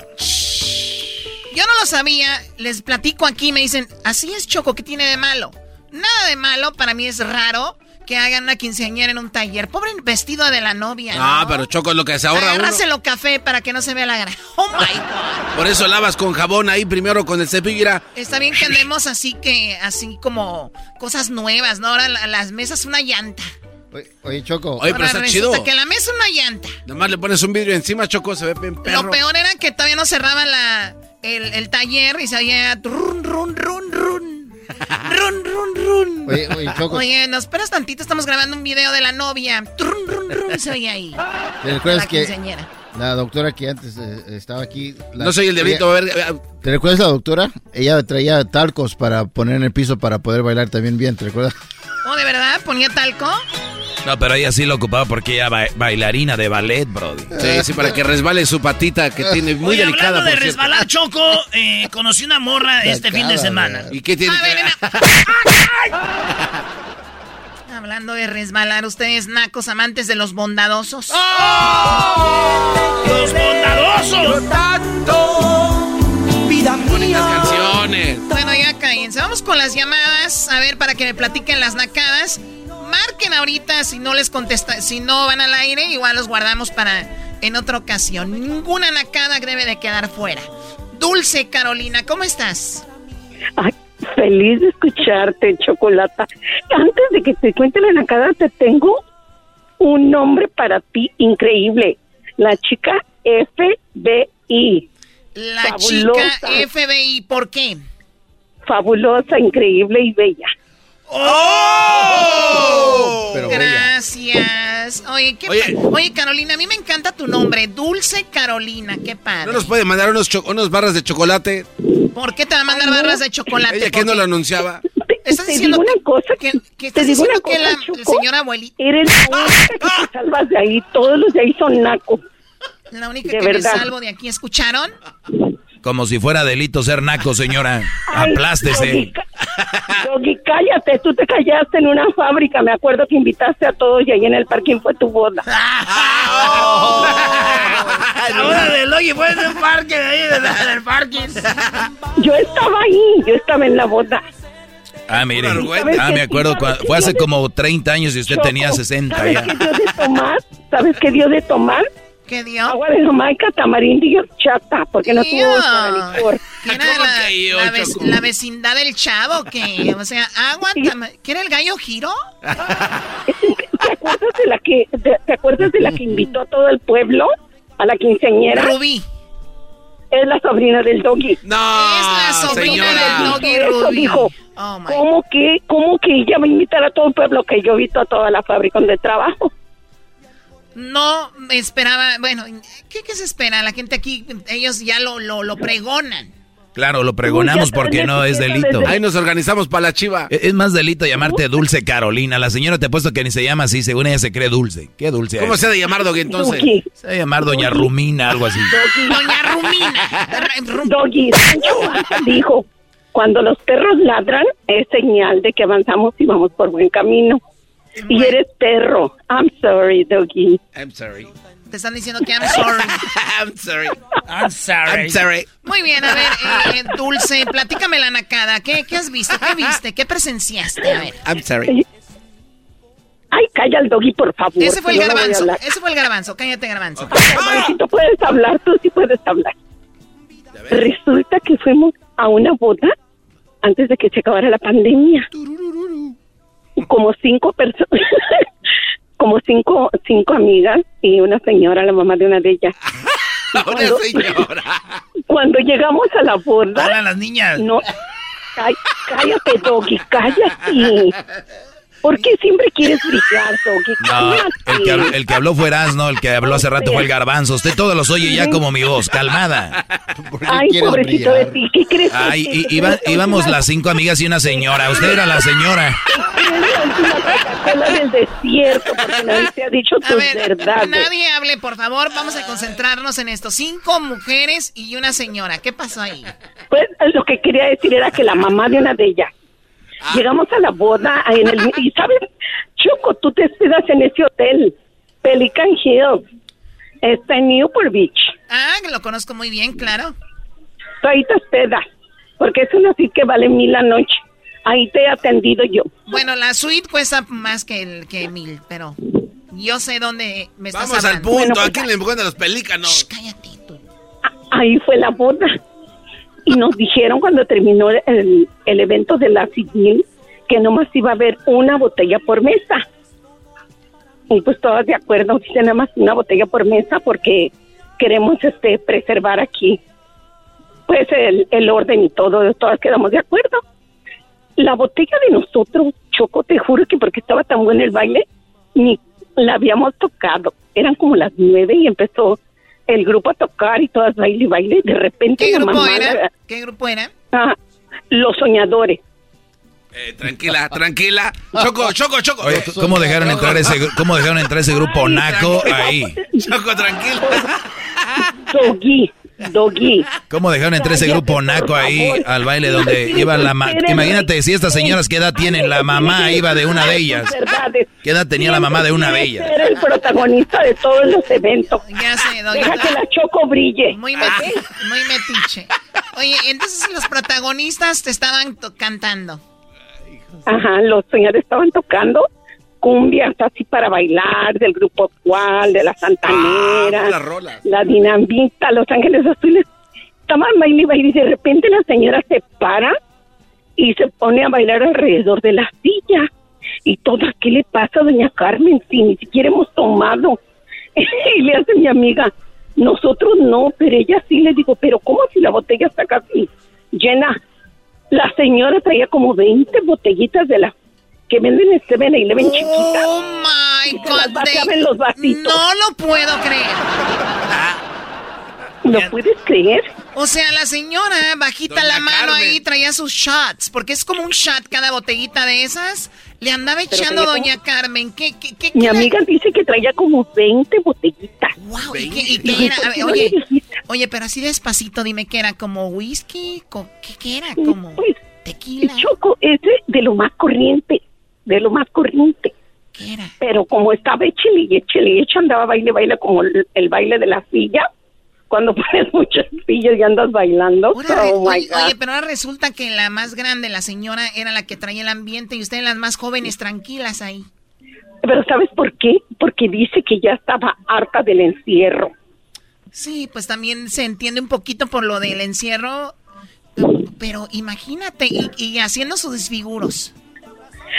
Yo no lo sabía, les platico aquí, me dicen, así es Choco, ¿qué tiene de malo? Nada de malo, para mí es raro que hagan una quinceañera en un taller. Pobre vestido de la novia. No, ¿no? pero Choco es lo que se ahorra uno. Agárraselo café para que no se vea la grasa. Oh my God. Por eso lavas con jabón ahí primero con el cepillo. Mira. Está bien que andemos así que, así como cosas nuevas, ¿no? Ahora la- las mesas una llanta. Oye, Choco. Oye, pero está chido. que la mesa una llanta. Nomás le pones un vidrio encima, Choco, se ve bien perro. Lo peor era que todavía no cerraban la, el, el taller y se oía run, run, run, run. Run, run, run. Oye, oye, Choco. Oye, nos esperas tantito, estamos grabando un video de la novia. Run, run, run, se oía ahí. ¿Te recuerdas La que quinceañera. la doctora que antes eh, estaba aquí... la- No soy el diablito, a ver. ¿Te recuerdas la doctora? Ella traía talcos para poner en el piso para poder bailar también bien, ¿te recuerdas? ¿Oh, de verdad? ¿Ponía talco? No, pero ella sí lo ocupaba porque ella ba- bailarina de ballet, brody. Sí, sí, para que resbale su patita que tiene muy Oye, delicada. hablando de por cierto. resbalar, Choco, eh, conocí una morra este fin de semana. ¿Y qué tiene A que ver, ver? Hablando de resbalar, ustedes nacos amantes de los bondadosos. ¡Los bondadosos! tanto, vida Bonitas canciones. Bueno, ya cállense. Vamos con las llamadas. A ver, para que me platiquen las nacadas. Marquen ahorita si no les contesta, si no van al aire, igual los guardamos para en otra ocasión. Ninguna nacada debe de quedar fuera. Dulce Carolina, ¿cómo estás? Ay, feliz de escucharte, Chocolata. Antes de que te cuente la nacada, te tengo un nombre para ti increíble. La chica FBI. La Fabulosa. chica FBI, ¿por qué? Fabulosa, increíble y bella. ¡Oh! Pero. Gracias. Oye, qué Oye. Oye, Carolina, a mí me encanta tu nombre, Dulce Carolina, qué padre. ¿No nos puede mandar unos, cho- unos barras de chocolate? ¿Por qué te va a mandar barras de chocolate? Ella que no lo anunciaba. ¿Estás te diciendo digo una cosa, que, que te estás digo diciendo una que cosa, la, Choco. la señora abuelita, Eres la única que te salvas de ahí. Todos los de ahí son nacos. la única de que verdad. me salvo de aquí, ¿escucharon? Como si fuera delito ser naco, señora. Ay, Aplástese. Doggy, Doggy, cállate, tú te callaste en una fábrica. Me acuerdo que invitaste a todos y ahí en el parking fue tu boda. Ahora del oye, fue en el parque de ahí, de la- del parking. Yo estaba ahí, yo estaba en la boda. Ah, mire. ¿Sabes Ah, me acuerdo. cua- Fue hace como 30 años y usted Choco, tenía 60 ¿Sabes ya. qué dio de tomar? ¿Sabes qué dio de tomar? ¿Qué dio? Agua de Jamaica, tamarindo y horchata, porque no tuvo para licor. ¿Quién era la, la vec- la vecindad del chavo? que O sea, agua, ¿quién era el gallo giro? ¿Te acuerdas de la que, de- te acuerdas de la que invitó a todo el pueblo? A la quinceañera. Rubí. Es la sobrina del doggy. No, Es la sobrina señora. del Doggy Eso Rubí. dijo. Oh, ¿Cómo que, ¿Cómo que ella va a invitar a todo el pueblo que yo he visto a toda la fábrica donde trabajo? No me esperaba, bueno, ¿qué, qué se espera? La gente aquí, ellos ya lo, lo, lo pregonan. Claro, lo pregonamos porque no es delito. Ahí nos organizamos para la chiva. Es es más delito llamarte Dulce Carolina. La señora te ha puesto que ni se llama así, según ella se cree dulce. ¿Qué dulce? ¿Cómo es? se ha de llamar, Doggy, entonces? Doggy. Se debe llamar Doña Rumina, algo así. Doña Rumina. Doggy, dijo, cuando los perros ladran es señal de que avanzamos y vamos por buen camino. Y eres perro. I'm sorry, Doggy. I'm sorry. Te están diciendo que I'm sorry. I'm sorry. I'm sorry. I'm sorry. Muy bien, a ver, eh, Dulce, platícame la nacada. ¿Qué, ¿Qué has visto? ¿Qué viste? ¿Qué presenciaste? A ver. I'm sorry. Ay, calla el Doggy, por favor. Ese fue el no garbanzo. Ese fue el garbanzo. Cállate, garbanzo. Garbanzito, puedes hablar, tú sí puedes hablar. Resulta que fuimos a una boda antes de que se acabara la pandemia. Y como cinco personas, como cinco, cinco amigas y una señora, la mamá de una de ellas. Una señora. Cuando llegamos a la. Hola, las niñas. No, Cá- cállate, Doggy, cállate. ¿Por qué siempre quieres brillar, Doggy? No, el que, habló, el que habló fue Erasno, el que habló hace rato fue el garbanzo. Usted todos los oye ya como mi voz, calmada. Ay, pobrecito de ti, ¿qué crees? Ay, que- y- iba- íbamos las cinco amigas y una señora. Usted era la señora. Coca-Cola del desierto, porque nadie te ha dicho A tus ver, verdades. nadie hable, por favor. Vamos a concentrarnos en esto. Cinco mujeres y una señora. ¿Qué pasó ahí? Pues lo que quería decir era que la mamá de una de ellas. Llegamos a la boda en el y sabes, Choco, tú te hospedas en ese hotel, Pelican Hills, está en Newport Beach. Ah, lo conozco muy bien, claro. Tú ahí te hospedas, porque es una suite que vale mil la noche. Ahí te he atendido yo. Bueno, la suite cuesta más que, el, que mil, pero yo sé dónde me estás Vamos al hablando. punto. Aquí le empujan a los pelícanos. Ahí fue la boda. Y nos dijeron cuando terminó el, el evento de la civil que nomás iba a haber una botella por mesa. Y pues todas de acuerdo, dice nada más una botella por mesa porque queremos este preservar aquí pues el, el orden y todo, todas quedamos de acuerdo. La botella de nosotros, Choco, te juro que porque estaba tan bueno el baile, ni la habíamos tocado. Eran como las nueve y empezó el grupo a tocar y todas baile y baile. De repente ¿Qué grupo mamá era? la- ¿Qué grupo era? ah, los soñadores. Eh, tranquila, tranquila. Choco, choco, choco. Oye, ¿cómo dejaron entrar ese, cómo dejaron entrar ese grupo naco ahí? Choco, tranquila. Doggy, Doggy. ¿Cómo dejaron entrar ese grupo naco ahí al baile donde iba la ma Imagínate si estas señoras qué edad tienen, la mamá iba de una de ellas. ¿Qué edad tenía la mamá de una de ellas? Era el protagonista de todos los eventos. Ya sé, doña. Deja que la choco brille. Muy, meti- muy metiche. Oye, entonces los protagonistas te estaban cantando. Ajá, los señores estaban tocando cumbias así para bailar del grupo actual, de la Santanera, Ah, rolas. la Dinamita, Los Ángeles Azules. Estaban baile y baile y de repente la señora se para y se pone a bailar alrededor de la silla. Y todas, ¿qué le pasa a doña Carmen si ni siquiera hemos tomado? y le hace mi amiga, nosotros no, pero ella sí le digo, pero ¿cómo si la botella está casi llena? La señora traía como 20 botellitas de las que venden en 7-Eleven chiquitas. Oh my Y se las God. vaciaba they- en los vasitos. No lo puedo creer. ¿Lo puedes creer? O sea, la señora bajita Doña la mano Carmen. ahí traía sus shots, porque es como un shot cada botellita de esas. Le andaba echando doña Carmen. ¿Qué, qué, qué, Mi qué- amiga dice que traía como 20 botellitas. Wow, ¿y qué, y Digo, qué era? ¿por A qué ver, no oye, le pero así despacito, dime qué era, como whisky, ¿qué, qué era? Como Pues, tequila. Choco, ese de lo más corriente, de lo más corriente. ¿Qué era? Pero como estaba échele y échele y echa, andaba baile, baile como el, el baile de la silla. Cuando pones muchas sillas y andas bailando. Ahora oh oye, pero ahora resulta que la más grande, la señora, era la que traía el ambiente y ustedes las más jóvenes tranquilas ahí. Pero ¿sabes por qué? Porque dice que ya estaba harta del encierro. Sí, pues también se entiende un poquito por lo del encierro, pero imagínate, y, y haciendo sus desfiguros.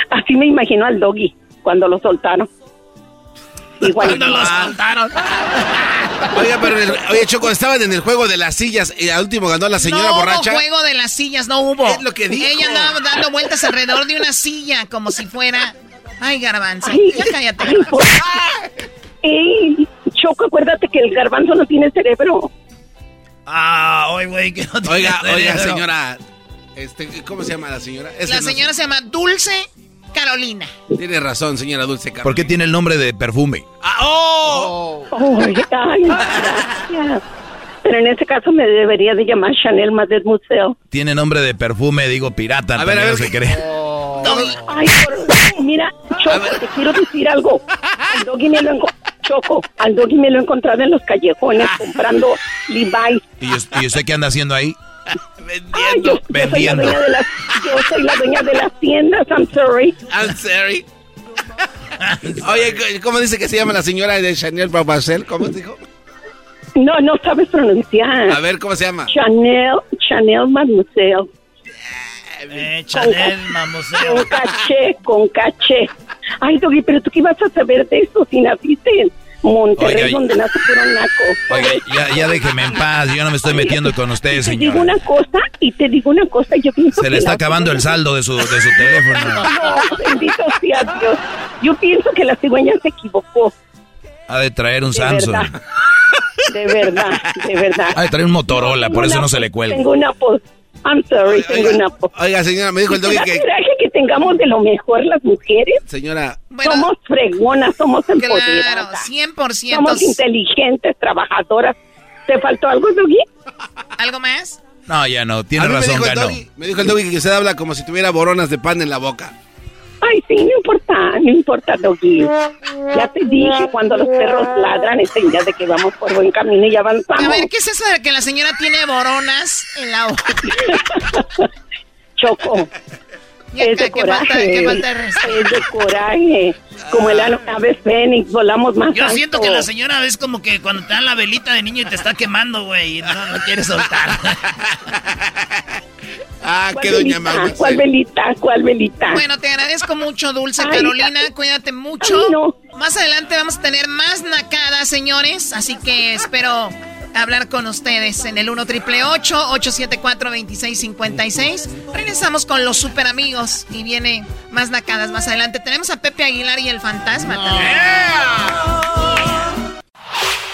Así me imagino al doggy cuando lo soltaron. Igual. Cuando los soltaron. Oiga, pero el- oye, Choco, estaban en el juego de las sillas y al último ganó la señora no borracha. hubo juego de las sillas, no hubo. Es lo que dijo. Ella andaba dando vueltas alrededor de una silla, como si fuera... Ay, garbanzo, Ay, ya cállate. ay, por- Ey, Choco, acuérdate que el garbanzo no tiene cerebro. Ah, oye, güey, que no tiene Oiga, oiga, señora. Este, ¿Cómo se llama la señora? Es La no señora se llama Dulce Carolina. Tiene razón, señora Dulce Carmen. ¿Por qué tiene el nombre de perfume? Ah, ¡Oh! Ay, ay, gracias. Pero en ese caso me debería de llamar Chanel Madrid Museo. Tiene nombre de perfume, digo pirata. A ver, a ver, no se ¿qué- cree. Ay, por- mira, Choco, te quiero decir algo. Al doggy me lo enco- Choco, al doggy me lo he encontrado en los callejones comprando Levi's. ¿Y y usted qué anda haciendo ahí? Ay, yo, yo soy la Vendiendo. dueña de las, yo soy la dueña de las tiendas, I'm sorry. I'm sorry. Oye, ¿cómo dice que se llama la señora de Chanel Babacel? ¿Cómo dijo? No, no sabes pronunciar. A ver, ¿cómo se llama? Chanel, Chanel Mademoiselle. Eh, Chanel, Con mamoseo. caché, con caché. Ay, Doggy, pero tú qué vas a saber de eso si naciste Monterrey, donde nace puro naco. Oiga, ya, ya déjeme en paz, yo no me estoy metiendo con ustedes, Te digo una cosa y te digo una cosa, yo pienso Se que le está acabando el saldo de su, de su teléfono. No, bendito sea Dios. Yo pienso que la cigüeña se equivocó. Ha de traer un De Samsung. verdad. De verdad, de verdad. Ha de traer un Motorola, por eso no se le cuelga. Tengo una. I'm sorry, tengo una. Oiga, señora, me dijo el ¿Te doggy que... coraje que tengamos de lo mejor las mujeres? Señora, somos fregonas, somos empoderadas. Claro, 100%. Somos inteligentes, trabajadoras. ¿Te faltó algo, Doggy? ¿Algo más? No, ya no, tiene mí me razón, dijo el ganó. doggy- Me dijo el doggy que usted habla como si tuviera boronas de pan en la boca. Ay, sí, no importa, no importa, Doggy. Ya te dije, cuando los perros ladran, es señal de que vamos por buen camino y avanzamos. A ver, ¿qué es eso de que la señora tiene boronas en la boca? Choco. Es de ¿qué falta- coraje. qué falta de respeto? es de coraje. Como el ave fénix, volamos más Yo alto. siento que la señora es como que cuando te dan la velita de niño y te está quemando, güey, y no, no quieres soltar. Ah, ¿Cuál velita? ¿Cuál velita? ¿Cuál velita? Bueno, te agradezco mucho, Dulce Ay, Carolina. Cuídate mucho. ay, no. Más adelante vamos a tener más nacadas, señores. Así que espero hablar con ustedes en el 1 triple 874 2656 Regresamos con los super amigos y viene más nacadas más adelante. Tenemos a Pepe Aguilar y el fantasma también.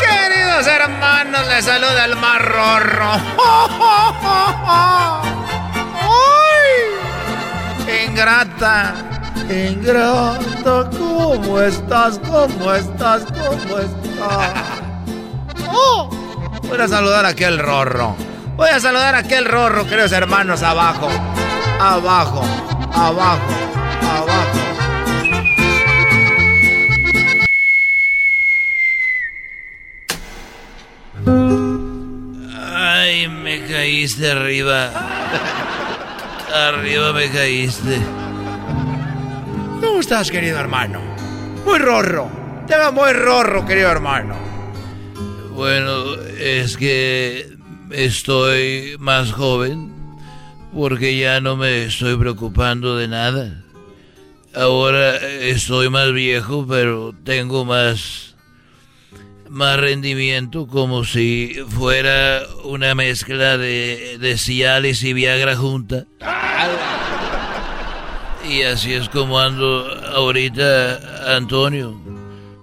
Queridos hermanos, les saluda el más rorro. ¡Ay! Ingrata. Ingrata, ¿cómo estás? ¿Cómo estás? ¿Cómo estás? Oh, voy a saludar a aquel rorro. Voy a saludar a aquel rorro, queridos hermanos. Abajo, abajo, abajo. Ay, me caíste arriba. Arriba me caíste. ¿Cómo estás, querido hermano? Muy rorro. Te veo muy rorro, querido hermano. Bueno, es que estoy más joven porque ya no me estoy preocupando de nada. Ahora estoy más viejo, pero tengo más más rendimiento como si fuera una mezcla de, de Cialis y Viagra junta. Y así es como ando ahorita, Antonio.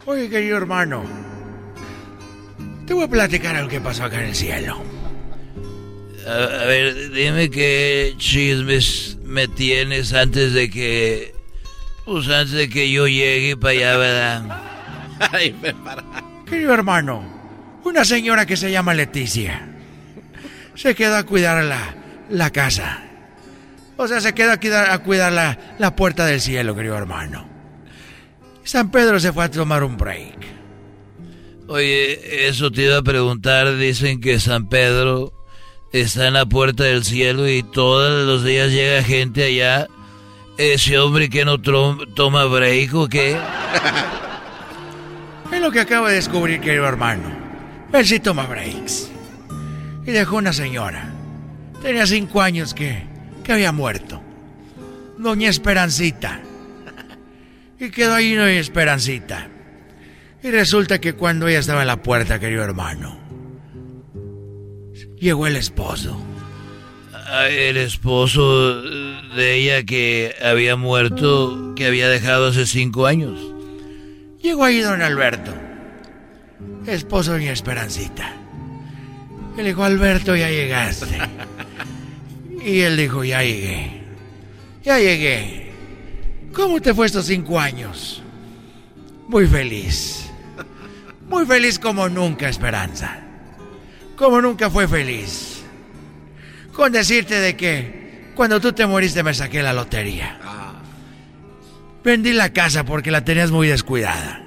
Oye, querido hermano. Te voy a platicar algo que pasó acá en el cielo. A, a ver, dime qué chismes me tienes antes de que. Pues antes de que yo llegue para allá, ¿verdad? Ay, me para. Querido hermano, una señora que se llama Leticia se quedó a cuidar la, la casa. O sea, se quedó a cuidar, a cuidar la, la puerta del cielo, querido hermano. San Pedro se fue a tomar un break. Oye, eso te iba a preguntar. Dicen que San Pedro está en la puerta del cielo y todos los días llega gente allá. Ese hombre que no toma break o qué? Es lo que acabo de descubrir, querido hermano. Él sí toma breaks. Y dejó una señora. Tenía cinco años que, que había muerto. Doña Esperancita. Y quedó ahí Doña Esperancita. Y resulta que cuando ella estaba en la puerta, querido hermano, llegó el esposo. Ah, El esposo de ella que había muerto, que había dejado hace cinco años. Llegó ahí don Alberto, esposo de mi Esperancita. Le dijo, Alberto, ya llegaste. Y él dijo, ya llegué. Ya llegué. ¿Cómo te fue estos cinco años? Muy feliz. Muy feliz como nunca, Esperanza. Como nunca fue feliz. Con decirte de que Cuando tú te moriste me saqué la lotería. Vendí la casa porque la tenías muy descuidada.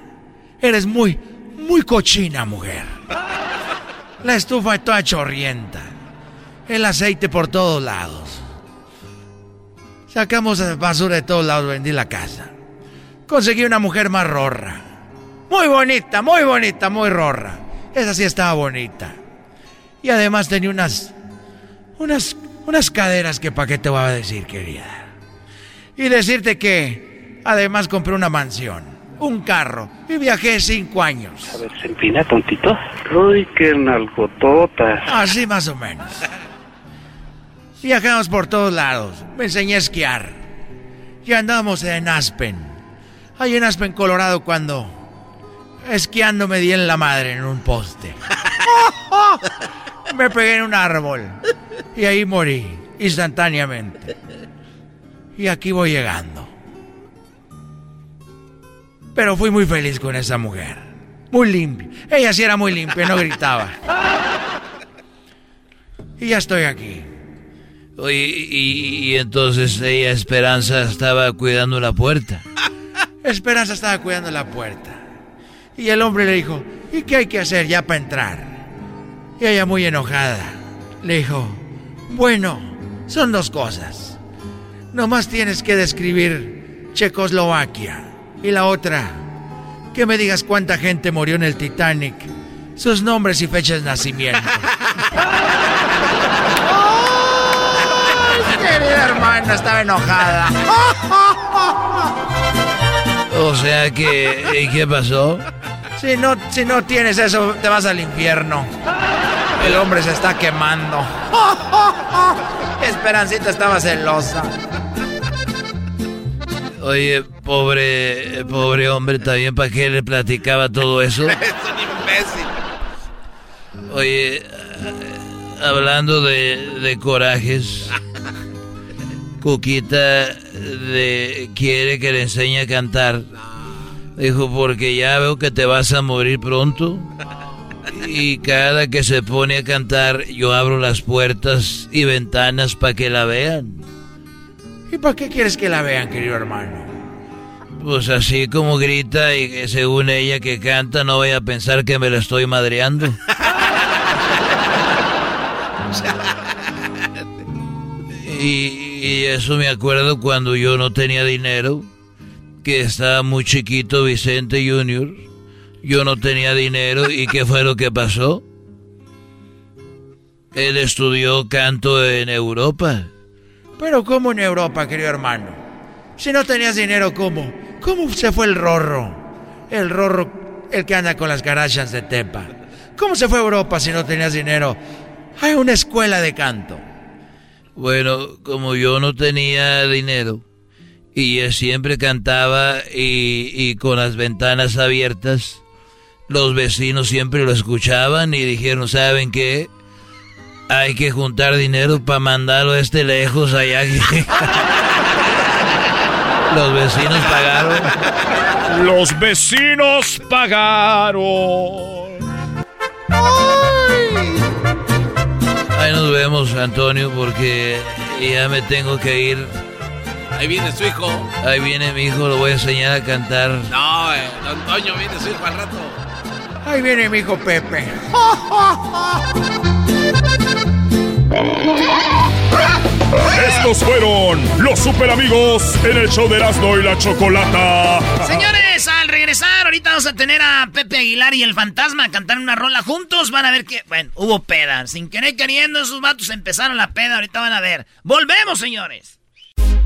Eres muy, muy cochina, mujer. La estufa toda chorrienta. El aceite por todos lados. Sacamos basura de todos lados, vendí la casa. Conseguí una mujer más rorra. Muy bonita, muy bonita, muy rorra. Esa sí estaba bonita. Y además tenía unas. unas. unas caderas que para qué te voy a decir, querida. Y decirte que además compré una mansión, un carro y viajé cinco años. A ver, se empina tontito. Uy, qué nalgototas. Así más o menos. Viajamos por todos lados. Me enseñé a esquiar. Y andábamos en Aspen. Ahí en Aspen, Colorado, cuando esquiando me di en la madre en un poste. me pegué en un árbol. Y ahí morí, instantáneamente. Y aquí voy llegando. Pero fui muy feliz con esa mujer. Muy limpia. Ella sí era muy limpia, no gritaba. Y ya estoy aquí. Oye, y, y entonces ella, Esperanza, estaba cuidando la puerta. Esperanza estaba cuidando la puerta. Y el hombre le dijo, ¿y qué hay que hacer ya para entrar? Y ella muy enojada le dijo, bueno, son dos cosas. Nomás tienes que describir Checoslovaquia. Y la otra, que me digas cuánta gente murió en el Titanic, sus nombres y fechas de nacimiento. querida hermana estaba enojada. O sea que, ¿y qué pasó? Si no, si no tienes eso, te vas al infierno. El hombre se está quemando. Esperancita estaba celosa. Oye, pobre, pobre hombre, también para qué le platicaba todo eso. es un imbécil. Oye, hablando de, de corajes, Cuquita de, quiere que le enseñe a cantar. Dijo, porque ya veo que te vas a morir pronto. Y cada que se pone a cantar, yo abro las puertas y ventanas para que la vean. ¿Y para qué quieres que la vean, querido hermano? Pues así como grita y que según ella que canta, no voy a pensar que me la estoy madreando. y, y eso me acuerdo cuando yo no tenía dinero, que estaba muy chiquito Vicente Junior. Yo no tenía dinero y ¿qué fue lo que pasó? Él estudió canto en Europa. Pero ¿cómo en Europa, querido hermano? Si no tenías dinero, ¿cómo? ¿Cómo se fue el rorro? El rorro, el que anda con las garachas de Tepa. ¿Cómo se fue a Europa si no tenías dinero? Hay una escuela de canto. Bueno, como yo no tenía dinero y siempre cantaba y, y, con las ventanas abiertas, los vecinos siempre lo escuchaban y dijeron, ¿saben qué? Hay que juntar dinero para mandarlo este lejos allá. los vecinos pagaron. Los vecinos pagaron. Ahí nos vemos, Antonio, porque ya me tengo que ir. Ahí viene su hijo. Ahí viene mi hijo, lo voy a enseñar a cantar. No, eh, don Toño viene su hijo al rato. Ahí viene mi hijo Pepe. Estos fueron los super amigos en el show de Erasmo y la Chocolata. Señores, al regresar, ahorita vamos a tener a Pepe Aguilar y el fantasma a cantar una rola juntos. Van a ver que, bueno, hubo peda. Sin querer queriendo, esos vatos empezaron la peda. Ahorita van a ver. ¡Volvemos, señores!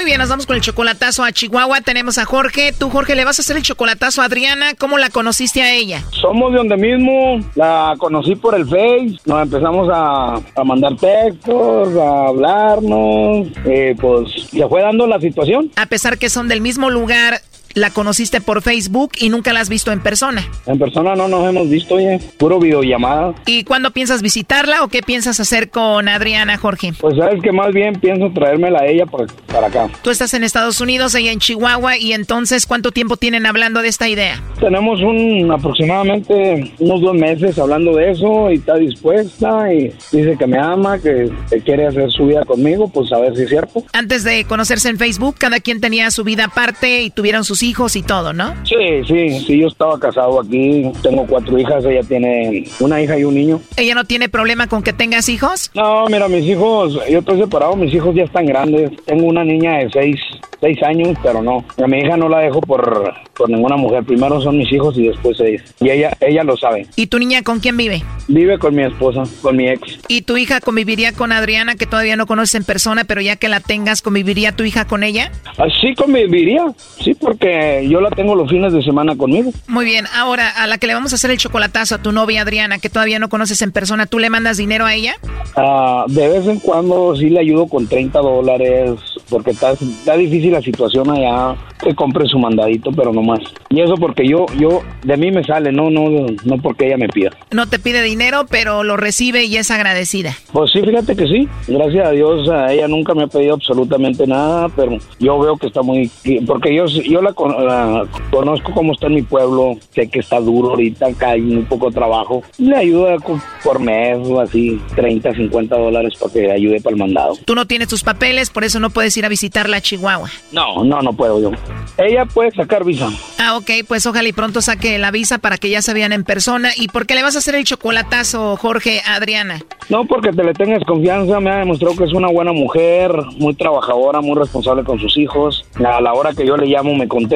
Muy bien, nos vamos con el chocolatazo a Chihuahua. Tenemos a Jorge. Tú, Jorge, le vas a hacer el chocolatazo a Adriana. ¿Cómo la conociste a ella? Somos de donde mismo, la conocí por el Face, nos empezamos a, a mandar textos, a hablarnos, eh, pues se fue dando la situación. A pesar que son del mismo lugar, la conociste por Facebook y nunca la has visto en persona. En persona no nos hemos visto, oye, puro videollamada. ¿Y cuándo piensas visitarla o qué piensas hacer con Adriana, Jorge? Pues sabes que más bien pienso traérmela a ella para, para acá. Tú estás en Estados Unidos, ella en Chihuahua, y entonces, ¿cuánto tiempo tienen hablando de esta idea? Tenemos un aproximadamente unos dos meses hablando de eso y está dispuesta y dice que me ama, que, que quiere hacer su vida conmigo, pues a ver si es cierto. Antes de conocerse en Facebook, cada quien tenía su vida aparte y tuvieron sus hijos y todo, ¿no? Sí, sí, sí, yo estaba casado aquí, tengo cuatro hijas, ella tiene una hija y un niño. ¿Ella no tiene problema con que tengas hijos? No, mira, mis hijos, yo estoy separado, mis hijos ya están grandes. Tengo una niña de seis, seis años, pero no. A mi hija no la dejo por, por ninguna mujer. Primero son mis hijos y después ella. Y ella, ella lo sabe. ¿Y tu niña con quién vive? Vive con mi esposa, con mi ex. ¿Y tu hija conviviría con Adriana, que todavía no conoces en persona, pero ya que la tengas, conviviría tu hija con ella? Así conviviría, sí, porque yo la tengo los fines de semana conmigo. Muy bien, ahora a la que le vamos a hacer el chocolatazo a tu novia Adriana, que todavía no conoces en persona, ¿tú le mandas dinero a ella? Ah, de vez en cuando sí le ayudo con 30 dólares, porque está, está difícil la situación allá, que compre su mandadito, pero no más. Y eso porque yo, yo, de mí me sale, no, no, no porque ella me pida. No te pide dinero, pero lo recibe y es agradecida. Pues sí, fíjate que sí, gracias a Dios, a ella nunca me ha pedido absolutamente nada, pero yo veo que está muy, porque yo, yo la, con- conozco cómo está en mi pueblo, sé que está duro ahorita, acá hay muy poco trabajo, le ayuda con- por mes o así, 30, 50 dólares para que ayude para el mandado. Tú no tienes tus papeles, por eso no puedes ir a visitarla a Chihuahua. No, no, no puedo yo. Ella puede sacar visa. Ah, ok, pues ojalá y pronto saque la visa para que ya se vean en persona. ¿Y por qué le vas a hacer el chocolatazo, Jorge, a Adriana? No porque te le tengas confianza, me ha demostrado que es una buena mujer, muy trabajadora, muy responsable con sus hijos. A la hora que yo le llamo me contesta,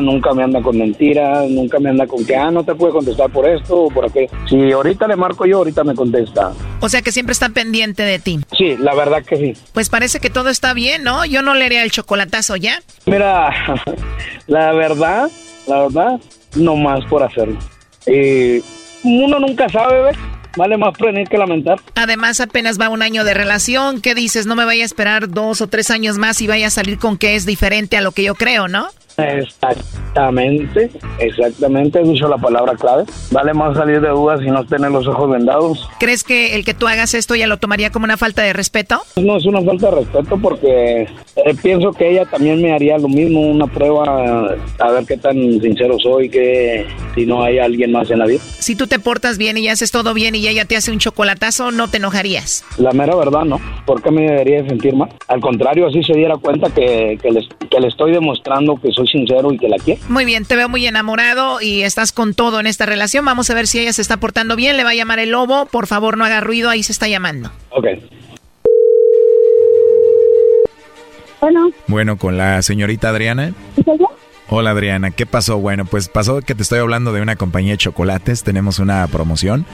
nunca me anda con mentiras, nunca me anda con que, ah, no te puede contestar por esto o por aquello. Si ahorita le marco yo, ahorita me contesta. O sea que siempre está pendiente de ti. Sí, la verdad que sí. Pues parece que todo está bien, ¿no? Yo no le haría el chocolatazo ya. Mira, la verdad, la verdad, no más por hacerlo. Eh, uno nunca sabe, ¿ves? Vale más prevenir que lamentar. Además, apenas va un año de relación. ¿Qué dices? No me vaya a esperar dos o tres años más y vaya a salir con que es diferente a lo que yo creo, ¿no? Exactamente, exactamente, has dicho la palabra clave. Vale más salir de dudas y no tener los ojos vendados. ¿Crees que el que tú hagas esto ya lo tomaría como una falta de respeto? No es una falta de respeto porque eh, pienso que ella también me haría lo mismo, una prueba, a ver qué tan sincero soy, que si no hay alguien más en la vida. Si tú te portas bien y haces todo bien y ella te hace un chocolatazo, ¿no te enojarías? La mera verdad, ¿no? ¿Por qué me debería de sentir mal? Al contrario, así se diera cuenta que, que, les- que le estoy demostrando que soy sincero y que la quiero. Muy bien, te veo muy enamorado y estás con todo en esta relación. Vamos a ver si ella se está portando bien. Le va a llamar el lobo. Por favor, no haga ruido. Ahí se está llamando. Ok. Bueno, Bueno, con la señorita Adriana. ¿soy yo? Hola Adriana, ¿qué pasó? Bueno, pues pasó que te estoy hablando de una compañía de chocolates. Tenemos una promoción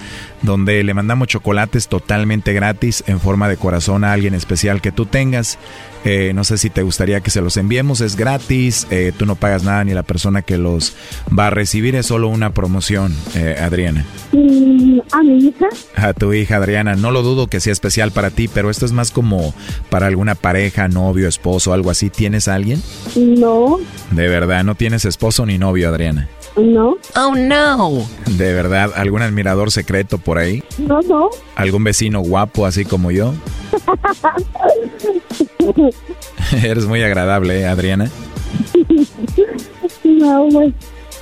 donde le mandamos chocolates totalmente gratis en forma de corazón a alguien especial que tú tengas. Eh, no sé si te gustaría que se los enviemos, es gratis, eh, tú no pagas nada ni la persona que los va a recibir, es solo una promoción, eh, Adriana. Mm, a mi hija. A tu hija Adriana, no lo dudo que sea especial para ti, pero esto es más como para alguna pareja, novio, esposo, algo así. ¿Tienes a alguien? No, De verdad, no tienes esposo ni novio, Adriana. no, Oh, no. De verdad, algún admirador secreto por ahí, no, no. algún vecino guapo así como yo. Eres muy agradable, ¿eh, Adriana. no, pues,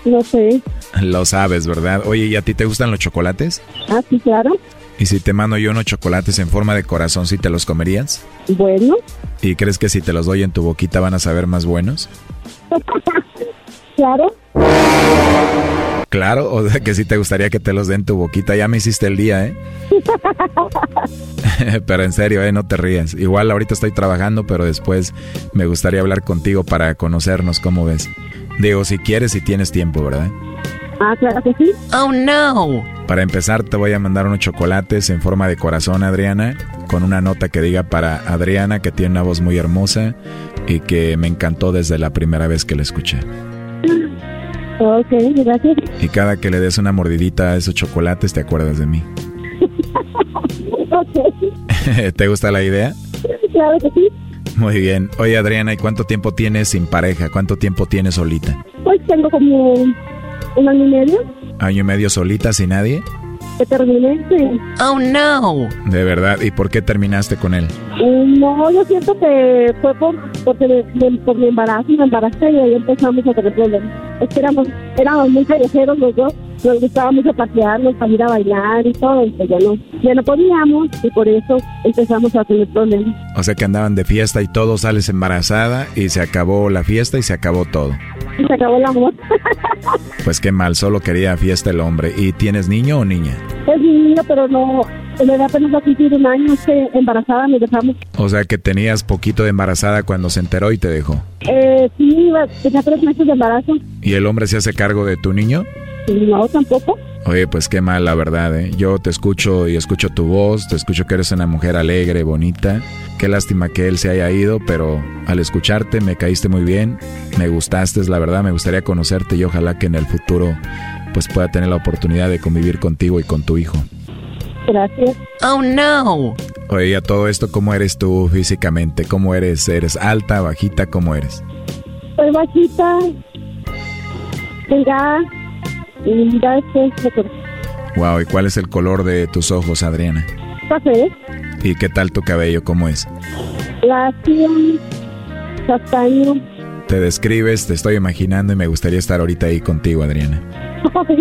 no sé. Lo sabes, ¿verdad? Oye, ¿y a ti te gustan los chocolates? Ah, sí, claro. ¿Y si te mando yo unos chocolates en forma de corazón, si te los comerías? Bueno, ¿Y crees que si te los doy en tu boquita van a saber más buenos? Claro. Claro, o sea que si te gustaría que te los den en tu boquita. Ya me hiciste el día, ¿eh? pero en serio, ¿eh? No te rías. Igual ahorita estoy trabajando, pero después me gustaría hablar contigo para conocernos, ¿cómo ves? Digo, si quieres y tienes tiempo, ¿verdad? Ah, claro que sí. Oh, no. Para empezar, te voy a mandar unos chocolates en forma de corazón, Adriana, con una nota que diga para Adriana, que tiene una voz muy hermosa y que me encantó desde la primera vez que la escuché. Ok, gracias. Y cada que le des una mordidita a esos chocolates, te acuerdas de mí. ¿Te gusta la idea? Claro que sí. Muy bien. Oye, Adriana, ¿y cuánto tiempo tienes sin pareja? ¿Cuánto tiempo tienes solita? Pues tengo como un año y medio ¿Año y medio solita sin nadie? Que terminé. Oh, no. De verdad. ¿Y por qué terminaste con él? Mm, No, yo siento que fue por, porque me- me- por mi embarazo, me embaracé y ahí empezamos a tener problemas. Es que éramos, éramos muy callejeros los dos, nos gustaba mucho pasearnos, salir a bailar y todo, y pues ya no, ya no podíamos y por eso empezamos a tener problemas. O sea que andaban de fiesta y todo, sales embarazada y se acabó la fiesta y se acabó todo. Y se acabó el amor. Pues qué mal, solo quería fiesta el hombre. ¿Y tienes niño o niña? es mi niño, pero no, me da apenas a cumplir un año, que embarazada me dejamos. O sea que tenías poquito de embarazada cuando se enteró y te dejó. Eh, sí, tenía tres meses de embarazo. ¿Y el hombre se hace cargo de tu niño? No, tampoco. Oye, pues qué mal, la verdad, ¿eh? Yo te escucho y escucho tu voz, te escucho que eres una mujer alegre, bonita. Qué lástima que él se haya ido, pero al escucharte me caíste muy bien, me gustaste, la verdad, me gustaría conocerte y ojalá que en el futuro pues pueda tener la oportunidad de convivir contigo y con tu hijo. Gracias. Oh, no. Oye, a todo esto, ¿cómo eres tú físicamente? ¿Cómo eres? ¿Eres alta, bajita? ¿Cómo eres? Soy bajita, delgada, y ya después me Wow, ¿y cuál es el color de tus ojos, Adriana? café, ¿Y qué tal tu cabello? ¿Cómo es? lacio, castaño. Te describes, te estoy imaginando y me gustaría estar ahorita ahí contigo, Adriana.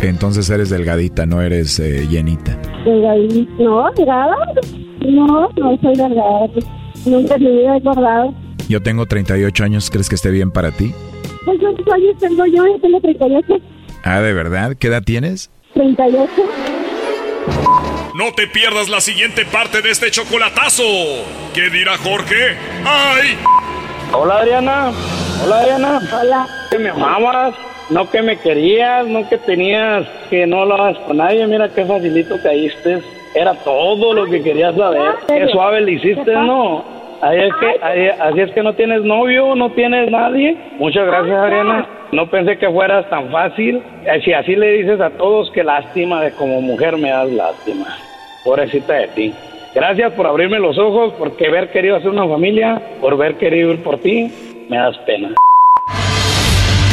Entonces eres delgadita, no eeres eh, llenita. Delgadita. No, delgada. No, no soy delgada. Nunca vida he engordado. Yo tengo 38 años, ¿crees que esté bien para ti? Pues ¿Cuántos años tengo yo? Yo tengo 38. Ah, ¿de verdad? ¿Qué edad tienes? 38. No te pierdas la siguiente parte de este chocolatazo. ¿Qué dirá Jorge? ¡Ay! Hola Adriana, hola Adriana. Hola. Que me amabas, no que me querías, no que tenías que no hablabas con nadie. Mira qué facilito caíste. Era todo lo que querías saber. Qué suave le hiciste, ¿no? Ahí es que, ahí- así es que no tienes novio, no tienes nadie. Muchas gracias Adriana. No pensé que fueras tan fácil. Eh, Si así le dices a todos, qué lástima de como mujer me das lástima. Pobrecita de ti. Gracias por abrirme los ojos, por haber querido hacer una familia, por haber querido ir por ti. Me das pena.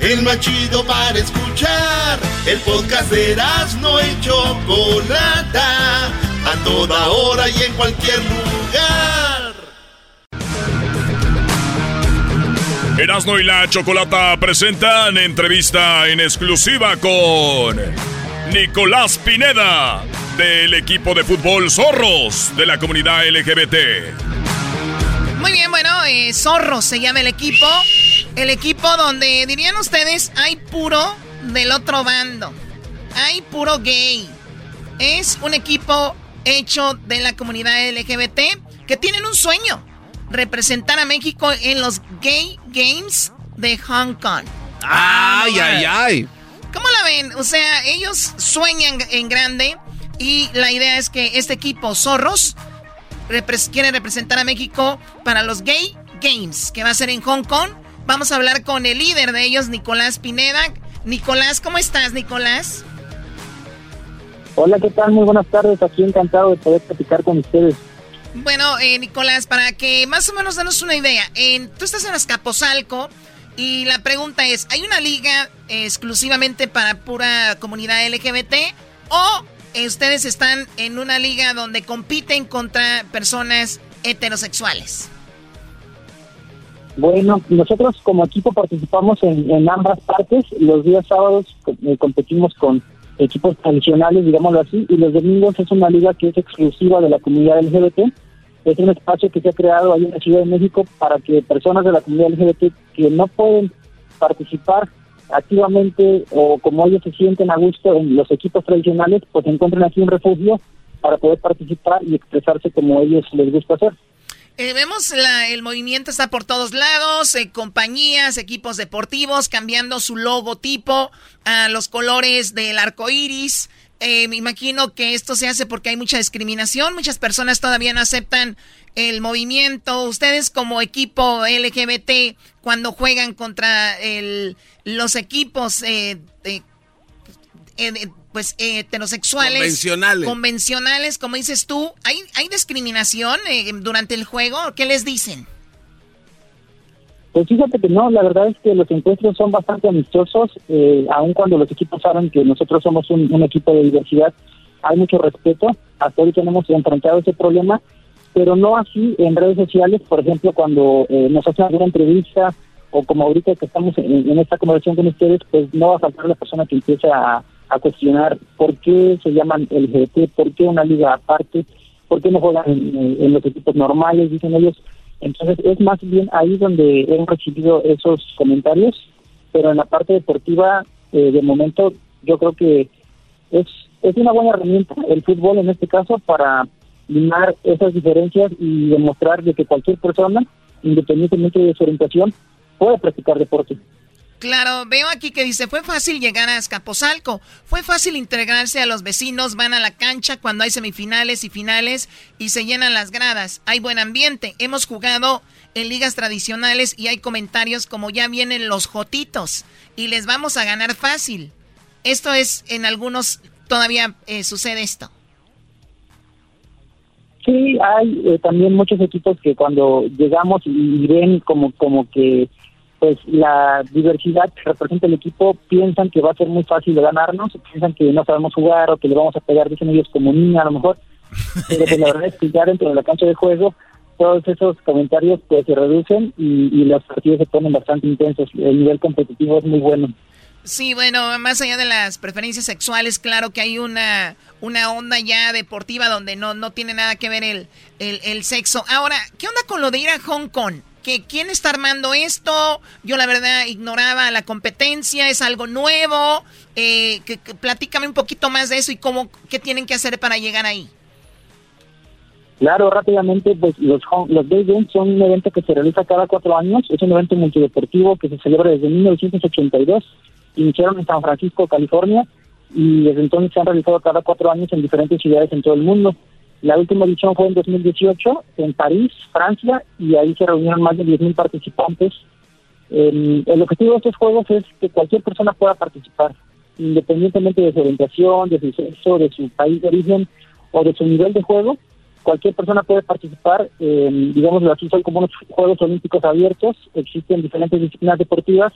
El más chido para escuchar. El podcast de no y Chocolata. A toda hora y en cualquier lugar. Erasno y la Chocolata presentan entrevista en exclusiva con Nicolás Pineda del equipo de fútbol Zorros de la comunidad LGBT. Muy bien, bueno, eh, Zorro se llama el equipo. El equipo donde, dirían ustedes, hay puro del otro bando. Hay puro gay. Es un equipo hecho de la comunidad LGBT que tienen un sueño. Representar a México en los Gay Games de Hong Kong. Ay, ay, ay. ¿Cómo la ven? O sea, ellos sueñan en grande y la idea es que este equipo Zorros repres- quiere representar a México para los Gay Games, que va a ser en Hong Kong. Vamos a hablar con el líder de ellos, Nicolás Pineda. Nicolás, ¿cómo estás, Nicolás? Hola, ¿qué tal? Muy buenas tardes. Aquí encantado de poder platicar con ustedes. Bueno, eh, Nicolás, para que más o menos danos una idea, en, tú estás en Azcapotzalco y la pregunta es, ¿hay una liga exclusivamente para pura comunidad LGBT o ustedes están en una liga donde compiten contra personas heterosexuales? Bueno, nosotros como equipo participamos en, ambas partes. Los días sábados eh, competimos con equipos tradicionales, digámoslo así, y los domingos es una liga que es exclusiva de la comunidad LGBT. Es un espacio que se ha creado ahí en la Ciudad de México para que personas de la comunidad LGBT que no pueden participar activamente o como ellos se sienten a gusto en los equipos tradicionales, pues encuentren aquí un refugio para poder participar y expresarse como ellos les gusta hacer. Eh, vemos la, el movimiento está por todos lados, eh, compañías, equipos deportivos cambiando su logotipo a los colores del arco iris. Eh, me imagino que esto se hace porque hay mucha discriminación, muchas personas todavía no aceptan el movimiento. Ustedes como equipo LGBT, cuando juegan contra el, los equipos eh, pues heterosexuales convencionales. convencionales como dices tú hay hay discriminación eh, durante el juego qué les dicen pues fíjate que no, la verdad es que los encuentros son bastante amistosos, eh, aun cuando los equipos saben que nosotros somos un, equipo de diversidad, hay mucho respeto, hasta hoy tenemos enfrentado ese problema, pero no así en redes sociales, por ejemplo, cuando eh, nos hacen alguna entrevista o como ahorita que estamos en, esta conversación con ustedes, pues no va a faltar la persona que empiece a, a cuestionar por qué se llaman LGBT, por qué una liga aparte, por qué no juegan en, los equipos normales, dicen ellos. Entonces es más bien ahí donde hemos recibido esos comentarios, pero en la parte deportiva, eh, de momento, yo creo que es, es una buena herramienta el fútbol en este caso para limar esas diferencias y demostrar de que cualquier persona, independientemente de su orientación, puede practicar deporte. Claro, veo aquí que dice, fue fácil llegar a Escaposalco, fue fácil integrarse a los vecinos, van a la cancha cuando hay semifinales y finales y se llenan las gradas, hay buen ambiente, hemos jugado en ligas tradicionales y hay comentarios como ya vienen los jotitos y les vamos a ganar fácil. Esto es, en algunos todavía eh, sucede esto. Sí, hay eh, también muchos equipos que cuando llegamos y ven como, como que pues la diversidad que representa el equipo piensan que va a ser muy fácil de ganarnos, piensan que no sabemos jugar o que le vamos a pegar, dicen ellos como niña a lo mejor, pero pues la verdad es que ya dentro de la cancha de juego todos esos comentarios pues se reducen y, los partidos se ponen bastante intensos, el nivel competitivo es muy bueno. Sí, bueno, más allá de las preferencias sexuales, claro que hay una, una onda ya deportiva donde no, no tiene nada que ver el, el sexo. Ahora, ¿qué onda con lo de ir a Hong Kong? Que quién está armando esto. Yo la verdad ignoraba la competencia, es algo nuevo. Eh, que, platícame un poquito más de eso y cómo, qué tienen que hacer para llegar ahí. Claro, rápidamente, pues los, los Day Games son un evento que se realiza cada cuatro años. Es un evento multideportivo que se celebra desde 1982. Iniciaron en San Francisco, California, y desde entonces se han realizado cada cuatro años en diferentes ciudades en todo el mundo. La última edición fue en 2018 en París, Francia, y ahí se reunieron más de 10.000 participantes. el objetivo de estos juegos es que cualquier persona pueda participar, independientemente de su orientación, de su sexo, de su país de origen o de su nivel de juego. Cualquier persona puede participar, eh, digamos así, son como unos Juegos Olímpicos abiertos, existen diferentes disciplinas deportivas.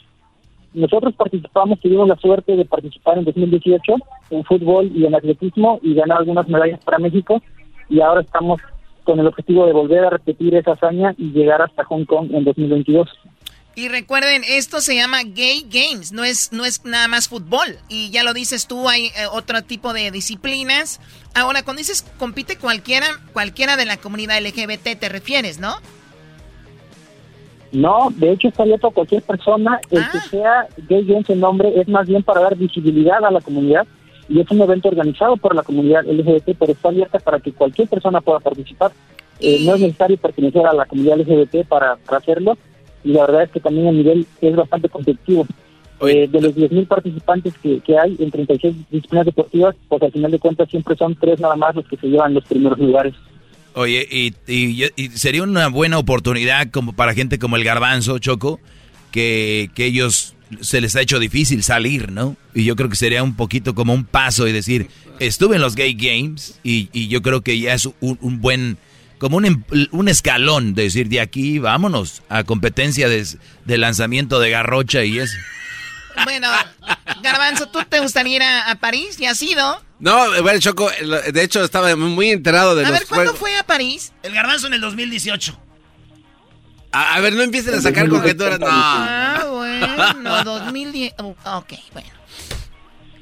Nosotros participamos, tuvimos la suerte de participar en 2018 en fútbol y en atletismo y ganar algunas medallas para México y ahora estamos con el objetivo de volver a repetir esa hazaña y llegar hasta Hong Kong en 2022. Y recuerden, esto se llama Gay Games, no es, no es nada más fútbol. Y ya lo dices tú, hay eh, otro tipo de disciplinas. Ahora, cuando dices compite cualquiera, cualquiera de la comunidad LGBT, te refieres, ¿no? No, de hecho está abierto a cualquier persona. El que ah. sea Gay Games el nombre es más bien para dar visibilidad a la comunidad y es un evento organizado por la comunidad LGBT, pero está abierta para que cualquier persona pueda participar. Eh, no es necesario pertenecer a la comunidad LGBT para, hacerlo y la verdad es que también el nivel es bastante competitivo. Eh, de los 10.000 participantes que, que hay en 36 disciplinas deportivas, pues al final de cuentas siempre son tres nada más los que se llevan los primeros lugares. Oye, y, y, y, sería una buena oportunidad como para gente como el Garbanzo, Choco, que, que ellos se les ha hecho difícil salir, ¿no? Y yo creo que sería un poquito como un paso y decir, estuve en los gay games y, yo creo que ya es un, buen como un, em, un escalón, de decir, de aquí vámonos a competencia de, de lanzamiento de garrocha y eso. Bueno, Garbanzo, ¿tú te gustaría ir a, París? ¿Y has ido? No, bueno, Choco, de hecho estaba muy enterado de a los ver, ¿cuándo fue a París? El Garbanzo en el 2018. A, ver, no empiecen a sacar conjeturas, no. Ah, bueno, 2010. ok, bueno.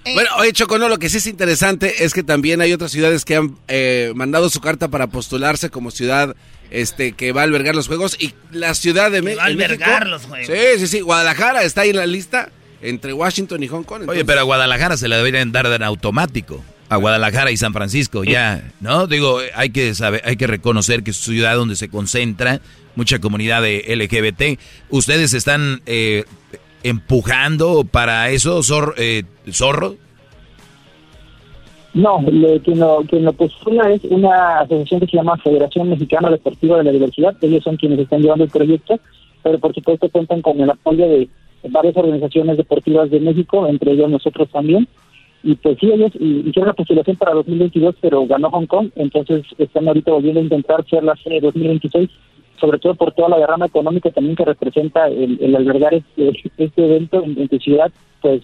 Eh, bueno, oye, Choco, no, lo que sí es interesante es que también hay otras ciudades que han eh, mandado su carta para postularse como ciudad este que va a albergar los juegos y la ciudad de México. Va a albergar los juegos. Sí, sí, sí. Guadalajara está ahí en la lista entre Washington y Hong Kong. Oye, pero a Guadalajara se le deberían dar en automático. A Guadalajara y San Francisco, ya, ¿no? Digo, hay que saber, hay que reconocer que es una ciudad donde se concentra mucha comunidad de LGBT. ¿Ustedes están eh, empujando para eso, Zor, eh, Zorro? No, quien, lo, quien lo postula es una asociación que se llama Federación Mexicana Deportiva de la Diversidad. Ellos son quienes están llevando el proyecto, pero por supuesto cuentan con el apoyo de varias organizaciones deportivas de México, entre ellos nosotros también. Y pues sí, ellos hicieron la postulación para 2022, pero ganó Hong Kong, entonces están ahorita volviendo a intentar ser la serie 2026 sobre todo por toda la derrama económica también que representa el, albergar este, este evento en, tu ciudad, pues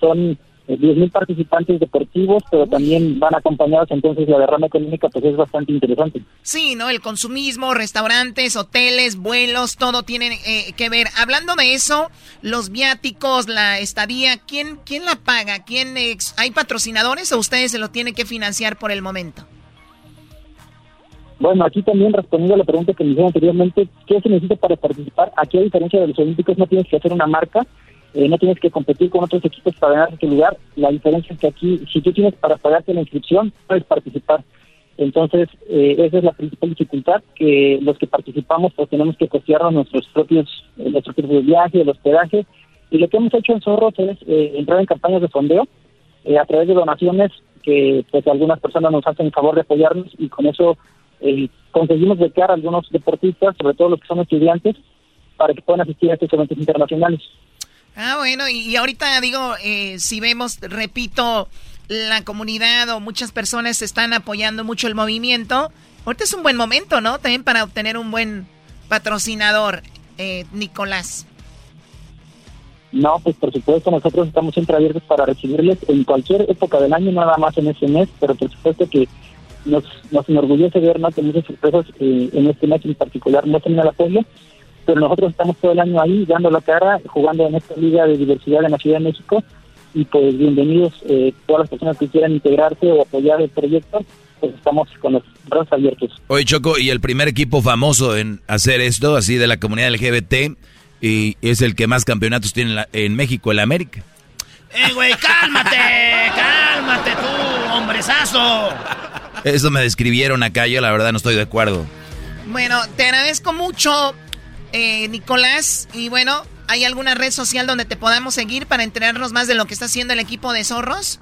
son 10.000 eh, participantes deportivos, pero también van acompañados, entonces la derrama económica pues es bastante interesante. Sí, ¿no? El consumismo, restaurantes, hoteles, vuelos, todo tiene eh, que ver. Hablando de eso, los viáticos, la estadía, ¿quién, quién la paga? ¿Quién ¿Hay patrocinadores o ustedes se lo tienen que financiar por el momento? Bueno, aquí también respondiendo a la pregunta que me hicieron anteriormente, ¿qué se necesita para participar? Aquí, a diferencia de los Olímpicos, no tienes que hacer una marca, eh, no tienes que competir con otros equipos para ganar ese lugar. La diferencia es que aquí, si tú tienes para pagarte la inscripción, puedes participar. Entonces, eh, esa es la principal dificultad, que los que participamos pues tenemos que costearnos nuestros propios, eh, nuestros propios viajes, el hospedaje. Y lo que hemos hecho en Zorros es entrar en campañas de fondeo a través de donaciones que pues algunas personas nos hacen el favor de apoyarnos y con eso eh, conseguimos becar a algunos deportistas, sobre todo los que son estudiantes, para que puedan asistir a estos eventos internacionales. Ah, bueno, y, ahorita digo, eh, si vemos, repito, la comunidad o muchas personas están apoyando mucho el movimiento, ahorita es un buen momento, ¿no? También para obtener un buen patrocinador, eh, Nicolás. No, pues por supuesto, nosotros estamos siempre abiertos para recibirles en cualquier época del año, nada más en ese mes, pero por supuesto que nos, nos enorgullece ver más muchas sorpresas eh, en este match en particular no tienen el apoyo, pero nosotros estamos todo el año ahí dando la cara, jugando en esta liga de diversidad en la Ciudad de México y pues bienvenidos eh, todas las personas que quieran integrarse o apoyar el proyecto, pues estamos con los brazos abiertos. Oye Choco, y el primer equipo famoso en hacer esto, así de la comunidad LGBT, y es el que más campeonatos tiene en, en México, el América. ¡Eh, güey, cálmate! ¡Cálmate tú, hombrezazo! Eso me describieron acá, yo la verdad no estoy de acuerdo. Bueno, te agradezco mucho, eh, Nicolás. Y bueno, ¿hay alguna red social donde te podamos seguir para enterarnos más de lo que está haciendo el equipo de Zorros?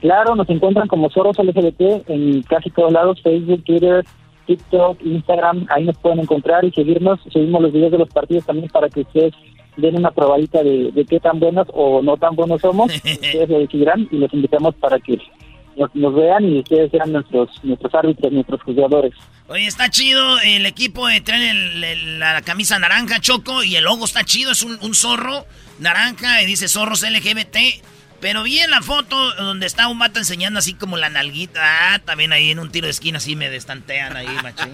Claro, nos encuentran como Zorros LGBT en casi todos lados, Facebook, Twitter, TikTok, Instagram, ahí nos pueden encontrar y seguirnos. Seguimos los videos de los partidos también para que ustedes den una probadita de, qué tan buenos o no tan buenos somos. ustedes lo decidirán y los invitamos para que nos, vean y ustedes sean nuestros nuestros árbitros, nuestros jugadores. Oye, está chido el equipo, de traen la camisa naranja, Choco, y el logo está chido, es un, zorro naranja y dice zorros LGBT. Pero vi en la foto donde está un vato enseñando así como la nalguita. Ah, también ahí en un tiro de esquina así me destantean ahí, machín.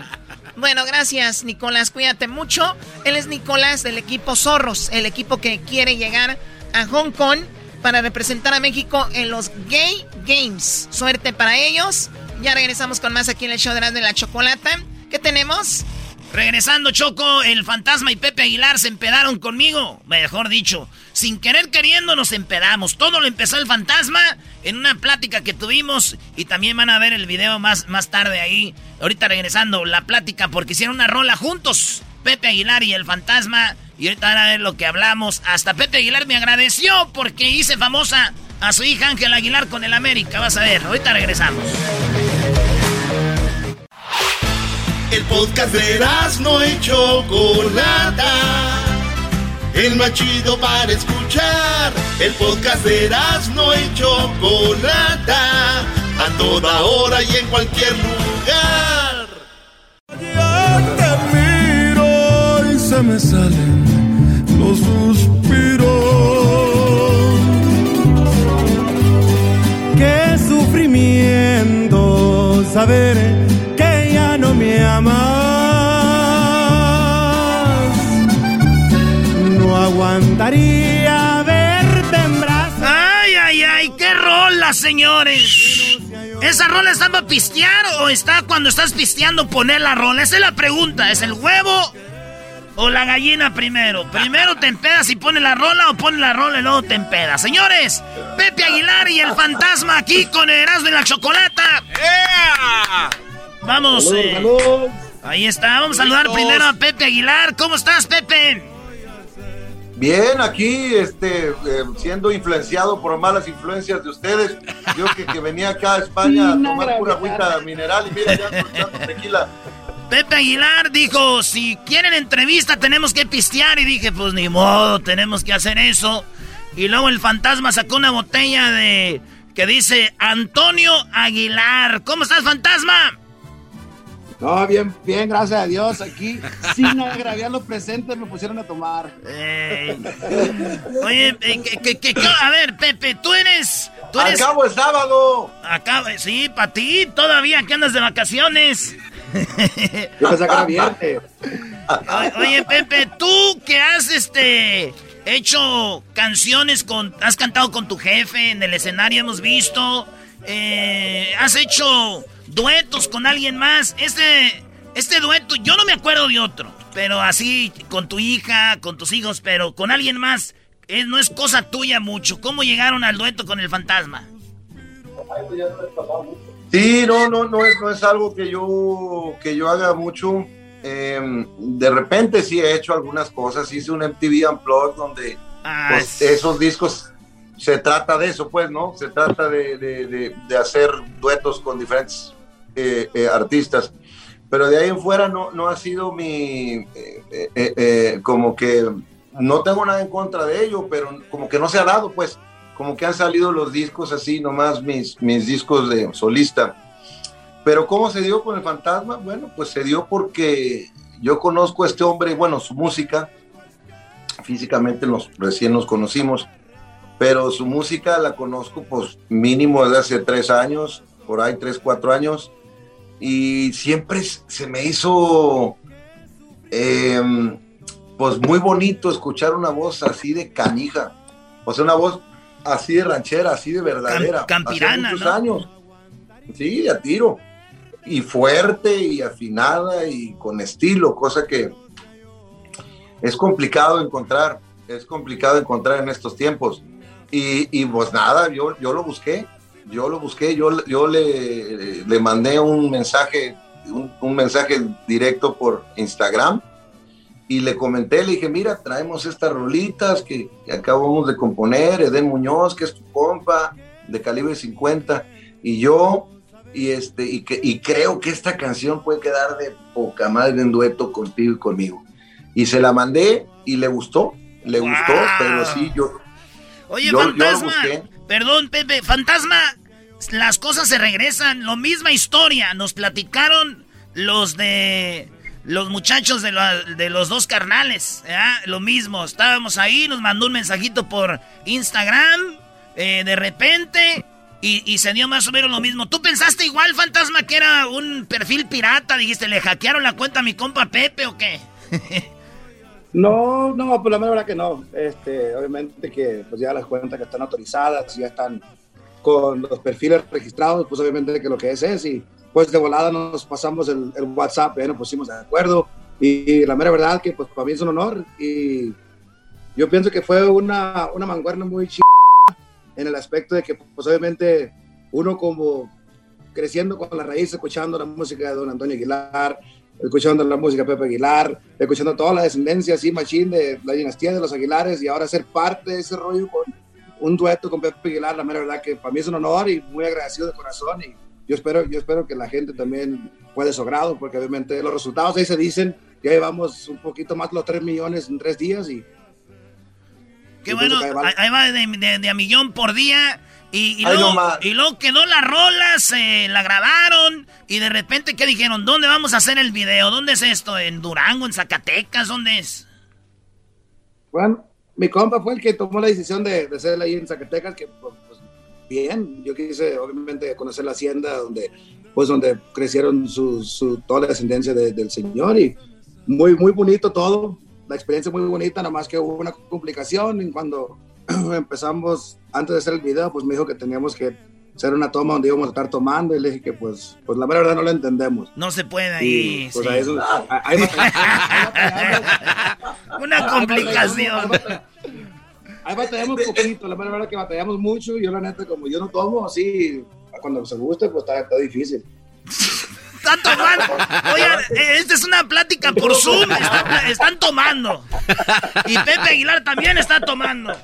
Bueno, gracias, Nicolás. Cuídate mucho. Él es Nicolás del equipo Zorros, el equipo que quiere llegar a Hong Kong para representar a México en los Gay Games. Suerte para ellos. Ya regresamos con más aquí en el show de la, de la chocolata. ¿Qué tenemos? Regresando, Choco, el fantasma y Pepe Aguilar se empedaron conmigo. Mejor dicho, sin querer queriendo nos empedamos. Todo lo empezó el fantasma en una plática que tuvimos. Y también van a ver el video más, más tarde ahí. Ahorita regresando, la plática porque hicieron una rola juntos. Pepe Aguilar y el fantasma. Y ahorita van a ver lo que hablamos. Hasta Pepe Aguilar me agradeció porque hice famosa a su hija Ángel Aguilar con el América. Vas a ver, ahorita regresamos. El podcast de no y Chocolata. El más chido para escuchar. El podcast de no y Chocolata. A toda hora y en cualquier lugar. Me salen los suspiros. Qué sufrimiento saber que ya no me amas. No aguantaría verte en brazos. ¡Ay, ay, ay! ¡Qué rola, señores! ¿Esa rola está para pistear o está cuando estás pisteando poner la rola? Esa es la pregunta. ¿Es el huevo o la gallina primero? ¿Primero te empedas y pones la rola o pones la rola y luego te empedas? Señores, Pepe Aguilar y el fantasma aquí con el Erasmo y la Chocolata. Vamos. Salud, eh, salud. Ahí está. Vamos a saludar primero a Pepe Aguilar. ¿Cómo estás, Pepe? Bien, aquí este, eh, siendo influenciado por malas influencias de ustedes. Yo que, que venía acá a España a tomar pura agüita mineral y mira, ya tequila. Pepe Aguilar dijo, si quieren entrevista tenemos que pistear. Y dije, pues ni modo, tenemos que hacer eso. Y luego el fantasma sacó una botella de... que dice Antonio Aguilar. ¿Cómo estás, fantasma? No, bien, bien, gracias a Dios. Aquí, sin agraviar los presentes, me pusieron a tomar. Eh, Oye, eh, que, que- que- que- a ver, Pepe, tú eres... Tú eres Acabo el sábado. Acabo, sí, para ti, todavía que andas de vacaciones. Oye, Pepe, tú que has este hecho canciones con. Has cantado con tu jefe en el escenario, hemos visto. eh, has hecho duetos con alguien más. Este, este dueto, yo no me acuerdo de otro. Pero así, con tu hija, con tus hijos, pero con alguien más. eh, no es cosa tuya mucho. ¿Cómo llegaron al dueto con el fantasma? Sí, no, no, no es, no es algo que yo, que yo haga mucho. Eh, de repente sí he hecho algunas cosas. Hice un MTV Unplugged donde pues, esos discos se trata de eso, pues, ¿no? Se trata de, de- de- de hacer duetos con diferentes eh, eh, artistas. Pero de ahí en fuera no, no ha sido mi, eh, eh, eh, eh, como que no tengo nada en contra de ello, pero como que no se ha dado, pues, como que han salido los discos así, nomás mis, mis discos de solista. Pero ¿cómo se dio con el fantasma? Bueno, pues se dio porque yo conozco a este hombre, bueno, su música, físicamente nos, recién nos conocimos, pero su música la conozco pues mínimo desde hace tres años, por ahí tres, cuatro años, y siempre se me hizo em, pues muy bonito escuchar una voz así de canija, o sea, una voz así de ranchera, así de verdadera. Cam- campirana, Hace muchos ¿no? años. Sí, a tiro. Y fuerte y afinada y con estilo, cosa que es complicado encontrar, es complicado encontrar en estos tiempos. Y, y pues nada, yo, yo lo busqué, yo lo busqué, yo, yo le, le mandé un mensaje, un, un mensaje directo por Instagram y le comenté, le dije, mira, traemos estas rolitas que, que acabamos de componer, Eden Muñoz, que es tu compa, de calibre 50, y yo, y, este, y, que, y creo que esta canción puede quedar de poca madre en dueto contigo y conmigo. Y se la mandé y le gustó, le gustó, pero sí, yo... Oye, yo- yo fantasma. busqué. perdón, Pepe. Fantasma, las cosas se regresan. Lo misma historia. Nos platicaron los de. Los muchachos de, la- de los dos carnales. Lo mismo. Estábamos ahí, nos mandó un mensajito por Instagram. eh, de repente. Y, se dio más o menos lo mismo. ¿Tú pensaste igual, fantasma, que era un perfil pirata? Dijiste, ¿le hackearon la cuenta a mi compa Pepe o qué? No, no, pues la verdad que no. Este, obviamente que pues ya las cuentas que están autorizadas, ya están con los perfiles registrados, pues obviamente que lo que es es y pues de volada nos pasamos el, el WhatsApp, ya nos pusimos de acuerdo. Y, la mera verdad que pues para mí es un honor. Y yo pienso que fue una, una manguerna muy chida en el aspecto de que pues obviamente uno como creciendo con la raíz, escuchando la música de don Antonio Aguilar, escuchando la música de Pepe Aguilar, escuchando toda la descendencia así, machín de la dinastía de los Aguilares y ahora ser parte de ese rollo con un dueto con Pepe Aguilar, la mera verdad que para mí es un honor y muy agradecido de corazón y yo espero, yo espero que la gente también puede su grado porque obviamente los resultados ahí se dicen, ya llevamos un poquito más de los 3 millones en 3 días y Qué bueno, ahí va. de, de- de a millón por día. Y, luego, y luego quedó la rola, se la grabaron. Y de repente, ¿qué dijeron? ¿Dónde vamos a hacer el video? ¿Dónde es esto? ¿En Durango? ¿En Zacatecas? ¿Dónde es? Bueno, mi compa fue el que tomó la decisión de, de ser ahí en Zacatecas, que pues, bien, yo quise obviamente conocer la hacienda donde, pues donde crecieron su, su toda la descendencia de- del señor y muy, muy bonito todo, la experiencia muy bonita, nada más que hubo una complicación y cuando empezamos, antes de hacer el video, pues me dijo que teníamos que hacer una toma donde íbamos a estar tomando y le dije que pues, pues la verdad no lo entendemos. No se puede Y, ahí. pues, sí. a eso- a- a- ahí Una complicación. Ahí batallamos un poquito, la verdad que batallamos mucho. Yo, la neta, como yo no tomo, así, cuando se guste, pues está, está difícil. Están tomando. Oigan, eh, esta es una plática por Zoom. Están, están tomando. Y Pepe Aguilar también está tomando.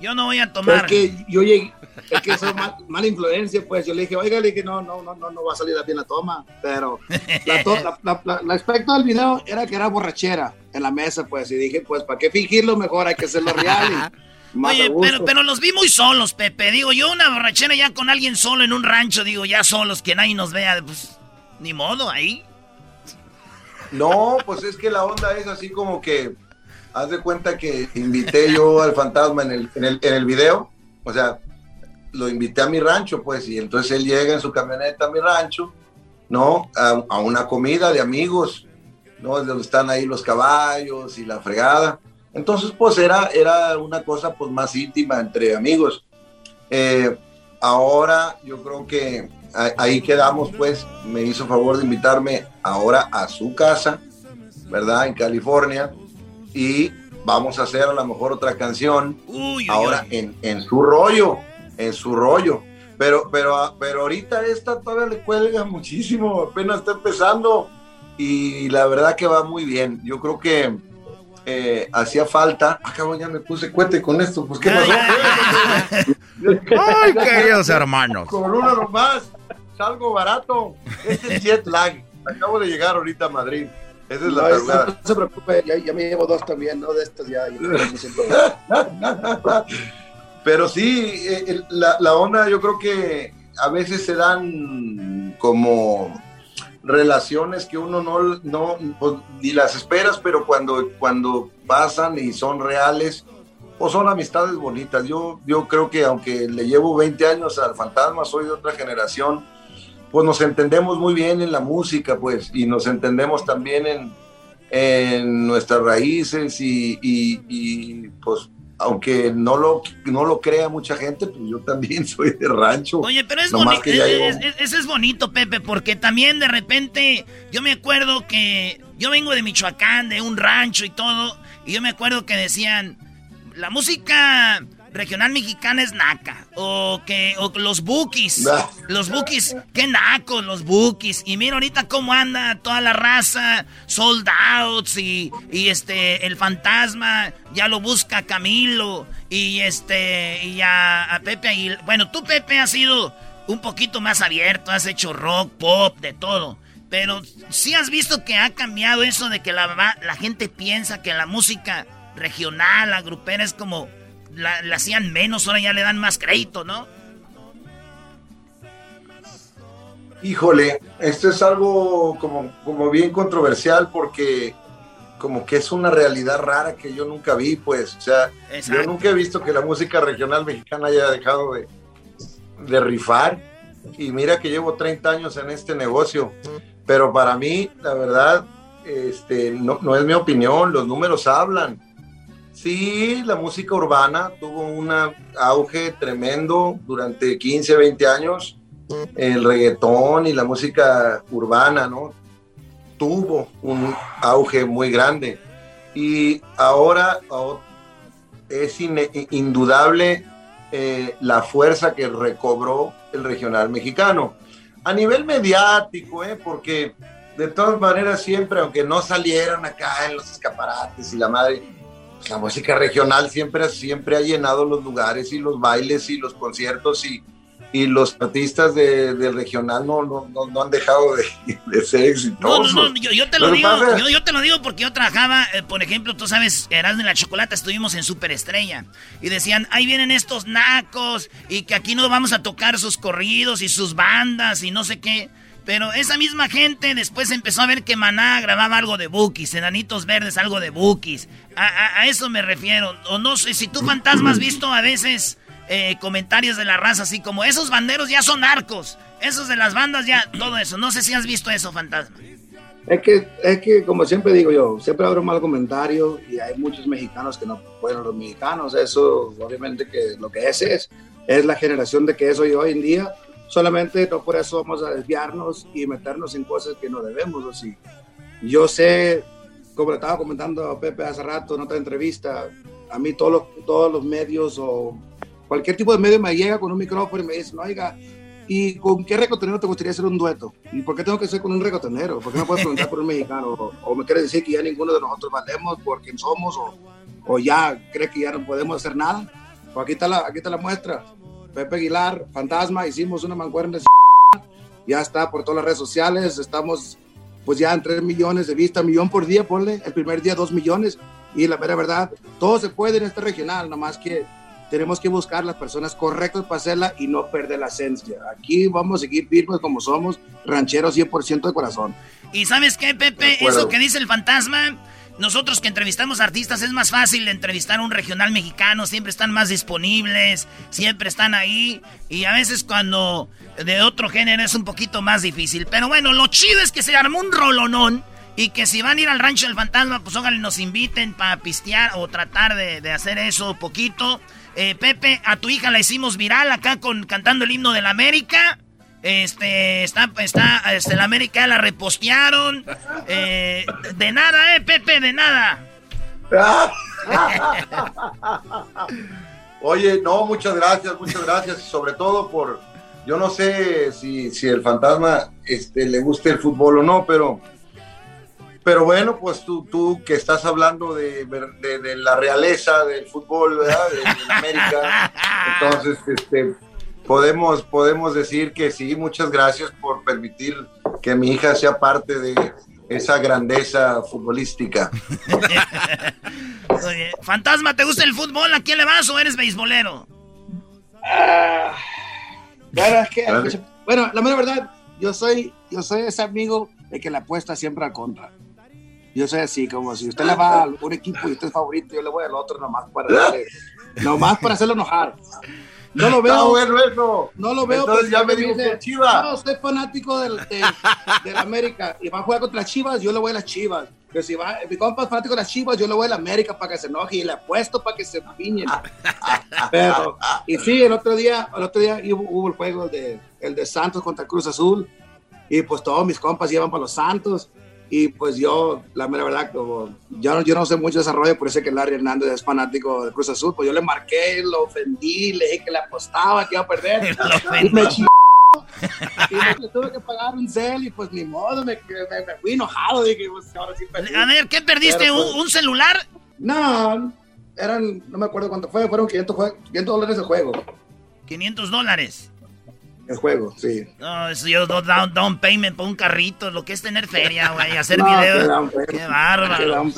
Yo no voy a tomar. Es que yo llegué, es que eso es mal- mala influencia, pues yo le dije, oiga, le dije, no, no, no, no, no va a salir bien la toma. Pero la, to- la, la- la- el aspecto del video era que era borrachera en la mesa, pues, y dije, pues, ¿para qué fingirlo? Mejor hay que hacerlo real. Y más Oye, pero, pero los vi muy solos, Pepe. Digo, yo una borrachera ya con alguien solo en un rancho, digo, ya solos, que nadie nos vea, pues, ni modo, ahí. No, pues es que la onda es así como que, haz de cuenta que invité yo al fantasma en el, en el, en el video, o sea, lo invité a mi rancho, pues, y entonces él llega en su camioneta a mi rancho, ¿no? A, a una comida de amigos, ¿no? Donde están ahí los caballos y la fregada. Entonces, pues era, era una cosa pues más íntima entre amigos. Eh, ahora yo creo que a- ahí quedamos, pues, me hizo favor de invitarme ahora a su casa, ¿verdad? En California. Y vamos a hacer a lo mejor otra canción ahora En, en su rollo, en su rollo. Pero, pero, pero ahorita esta todavía le cuelga muchísimo, apenas está empezando y la verdad que va muy bien. Yo creo que eh, hacía falta. Ah, cabrón, ya me puse cuete con esto, pues qué pasó. Ay, queridos hermanos. Con uno nomás, salgo barato. Este es jet lag. Acabo de llegar ahorita a Madrid. Esa es la No, verdad. no se preocupe, ya, ya me llevo dos también, ¿no? De estas ya. Pero sí, eh, el- la, la onda yo creo que a veces se dan como relaciones que uno no, no pues, ni las esperas, pero cuando, cuando pasan y son reales, o son amistades bonitas. Yo, yo creo que aunque le llevo 20 años al fantasma, soy de otra generación, pues nos entendemos muy bien en la música, pues, y nos entendemos también en, en nuestras raíces y, y- y, pues aunque no lo, no lo crea mucha gente, pues yo también soy de rancho. Oye, pero es bonito. que ya llevo- Eso es bonito, Pepe, porque también de repente yo me acuerdo que yo vengo de Michoacán, de un rancho y todo, y yo me acuerdo que decían la música regional mexicana es naca o que o los bookies, los bookies, qué nacos los bookies y mira ahorita cómo anda toda la raza, sold outs y, y este el fantasma ya lo busca Camilo y este y a, a Pepe. Bueno, tú Pepe has sido un poquito más abierto, has hecho rock, pop, de todo. Pero sí has visto que ha cambiado eso de que la, la gente piensa que la música regional, la grupera es como la, la hacían menos, ahora ya le dan más crédito, ¿no? Híjole, esto es algo como, como bien controversial porque como que es una realidad rara que yo nunca vi, pues, o sea, Exacto. yo nunca he visto que la música regional mexicana haya dejado de, de rifar y mira que llevo 30 años en este negocio, pero para mí, la verdad, este, no, no es mi opinión, los números hablan. Sí, la música urbana tuvo un auge tremendo durante 15, 20 años. El reggaetón y la música urbana, ¿no? Tuvo un auge muy grande. Y ahora es indudable eh, la fuerza que recobró el regional mexicano. A nivel mediático, ¿eh? Porque de todas maneras siempre, aunque no salieran acá en los escaparates y la madre, pues la música regional siempre, siempre ha llenado los lugares y los bailes y los conciertos y, y los artistas de, del regional no, no, no, no han dejado de, de ser exitosos. no, no, yo, yo te lo digo, pasa- yo, yo te lo digo porque yo trabajaba, eh, por ejemplo, tú sabes, Erasmo y la Chocolata, estuvimos en Superestrella y decían, ahí vienen estos nacos y que aquí no vamos a tocar sus corridos y sus bandas y no sé qué. Pero esa misma gente después empezó a ver que Maná grababa algo de Bookies, Enanitos Verdes algo de Bookies. A, eso me refiero. O no sé, si tú fantasma has visto a veces eh, comentarios de la raza así como esos banderos ya son arcos, esos de las bandas ya, todo eso. No sé si has visto eso, fantasma. Es que, es que, como siempre digo yo, siempre abro mal comentario y hay muchos mexicanos que no pueden los mexicanos. Eso, obviamente, que lo que es es, es la generación de que eso hoy, hoy en día. Solamente no por eso vamos a desviarnos y meternos en cosas que no debemos. Así. Yo sé, como le estaba comentando a Pepe hace rato en otra entrevista, a mí todos los, todos los medios o cualquier tipo de medio me llega con un micrófono y me dice, oiga, ¿Y con qué recotonero te gustaría hacer un dueto? ¿Y por qué tengo que ser con un recotonero? ¿Por qué no puedes preguntar por un mexicano? O, me quiere decir que ya ninguno de nosotros valemos por quién somos? ¿O, o ya cree que ya no podemos hacer nada? Pues aquí está la, aquí está la muestra. Pepe Aguilar, Fantasma, hicimos una mancuerna de ya está por todas las redes sociales, estamos pues ya en 3 millones de vistas, millón por día, ponle, el primer día 2 millones, y la verdad, verdad, todo se puede en este regional, nomás que tenemos que buscar las personas correctas para hacerla y no perder la esencia. Aquí vamos a seguir firmes como somos, rancheros 100% de corazón. ¿Y sabes qué, Pepe? Eso que dice el fantasma, nosotros que entrevistamos artistas es más fácil entrevistar a un regional mexicano, siempre están más disponibles, siempre están ahí, y a veces cuando de otro género es un poquito más difícil. Pero bueno, lo chido es que se armó un rolonón. Y que si van a ir al rancho del fantasma, pues ojalá nos inviten para pistear o tratar de, de hacer eso poquito. Eh, Pepe, a tu hija la hicimos viral acá con cantando el himno de la América. Este, está, está, este, la América la repostearon. Eh, de nada, eh, Pepe, de nada. Oye, no, muchas gracias, muchas gracias. Y sobre todo por, yo no sé si, si el fantasma este, le guste el fútbol o no, pero pero bueno, pues tú, tú que estás hablando de, la realeza del fútbol, ¿verdad? De, América, entonces este, podemos, podemos decir que sí, muchas gracias por permitir que mi hija sea parte de esa grandeza futbolística. Fantasma, ¿te gusta el fútbol? ¿A quién le vas o eres beisbolero? Ah, bueno, la verdad, yo soy, yo soy ese amigo de que le apuesta siempre a contra. Yo soy así, como si usted le va a un equipo y usted es favorito, yo le voy al otro nomás para darle, nomás para hacerlo enojar. No lo veo. No, lo veo. Entonces ya me dijo que Chivas. No, soy fanático del, de, América y va a jugar contra Chivas, yo le voy a las Chivas. Pero si va, mi compa es fanático de las Chivas, yo le voy a la América para que se enoje y le apuesto para que se piñen. Pero, y sí, el otro día, el otro día hubo, el juego de, el de Santos contra Cruz Azul y pues todos mis compas llevan para los Santos y pues yo, la mera verdad, como yo, yo no sé mucho de desarrollo, por eso que Larry Hernández es fanático de Cruz Azul, pues yo le marqué, lo ofendí, le dije que le apostaba, que iba a perder. y me y me tuve que pagar un cel y pues ni modo, me, me, fui enojado. Dije, pues ahora sí perdí. A ver, ¿qué perdiste? ¿Un, pues, ¿Un, celular? No, eran, no me acuerdo cuánto fue, fueron 500, 500 dólares de juego. 500 dólares. El juego, sí. No, eso yo down, down payment por un carrito, lo que es tener feria, güey, hacer videos. Qué bárbaro.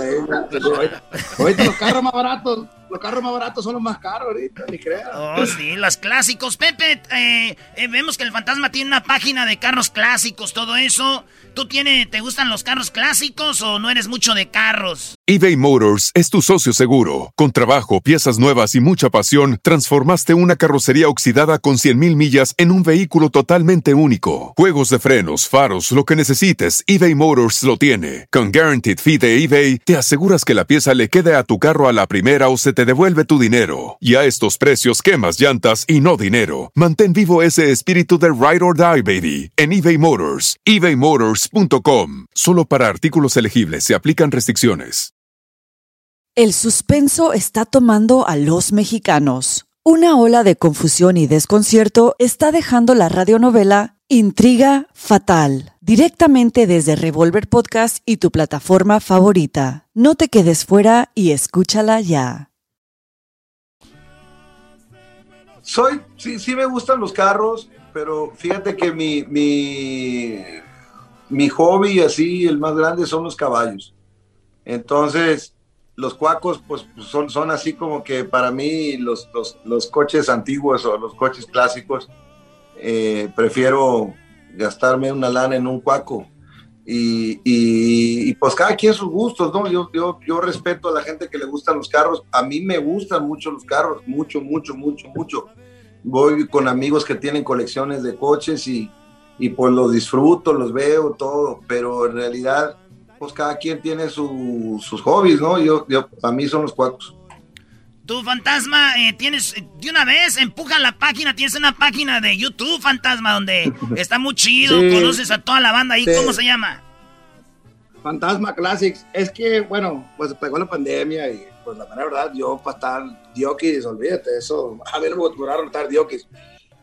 Ahorita los carros más baratos los carros más baratos son los más caros ahorita, ni creas. Oh, sí, los clásicos. Pepe, eh, eh, vemos que el fantasma tiene una página de carros clásicos, todo eso. ¿Tú tiene, te gustan los carros clásicos o no eres mucho de carros? eBay Motors es tu socio seguro. Con trabajo, piezas nuevas y mucha pasión, transformaste una carrocería oxidada con 100.000 millas en un vehículo totalmente único. Juegos de frenos, faros, lo que necesites, eBay Motors lo tiene. Con Guaranteed Fee de eBay, te aseguras que la pieza le quede a tu carro a la primera o se te devuelve tu dinero. Y a estos precios, quemas llantas y no dinero. Mantén vivo ese espíritu de Ride or Die, baby, en eBay Motors. ebaymotors.com. Solo para artículos elegibles se aplican restricciones. El suspenso está tomando a los mexicanos. Una ola de confusión y desconcierto está dejando la radionovela Intriga Fatal, directamente desde Revolver Podcast y tu plataforma favorita. No te quedes fuera y escúchala ya. Soy, sí, sí me gustan los carros, pero fíjate que mi, mi, mi hobby así, el más grande, son los caballos. Entonces, los cuacos, pues, son, son así como que para mí los, los, los coches antiguos o los coches clásicos, eh, prefiero gastarme una lana en un cuaco. Y, y, y, pues cada quien sus gustos, ¿no? Yo, yo, yo respeto a la gente que le gustan los carros. A mí me gustan mucho los carros, mucho, mucho, mucho, mucho. Voy con amigos que tienen colecciones de coches y, y pues los disfruto, los veo, todo, pero en realidad, pues cada quien tiene su, sus hobbies, ¿no? Yo, yo, para mí son los cuacos. Tú, fantasma, eh, tienes, de una vez, empuja la página, tienes una página de YouTube, fantasma, donde está muy chido, conoces a toda la banda ahí, ¿cómo se llama? Fantasma Classics. Es que, bueno, pues pegó la pandemia y, pues la verdad, yo para estar diokis, olvídate, eso, a ver, me duraron estar diokis.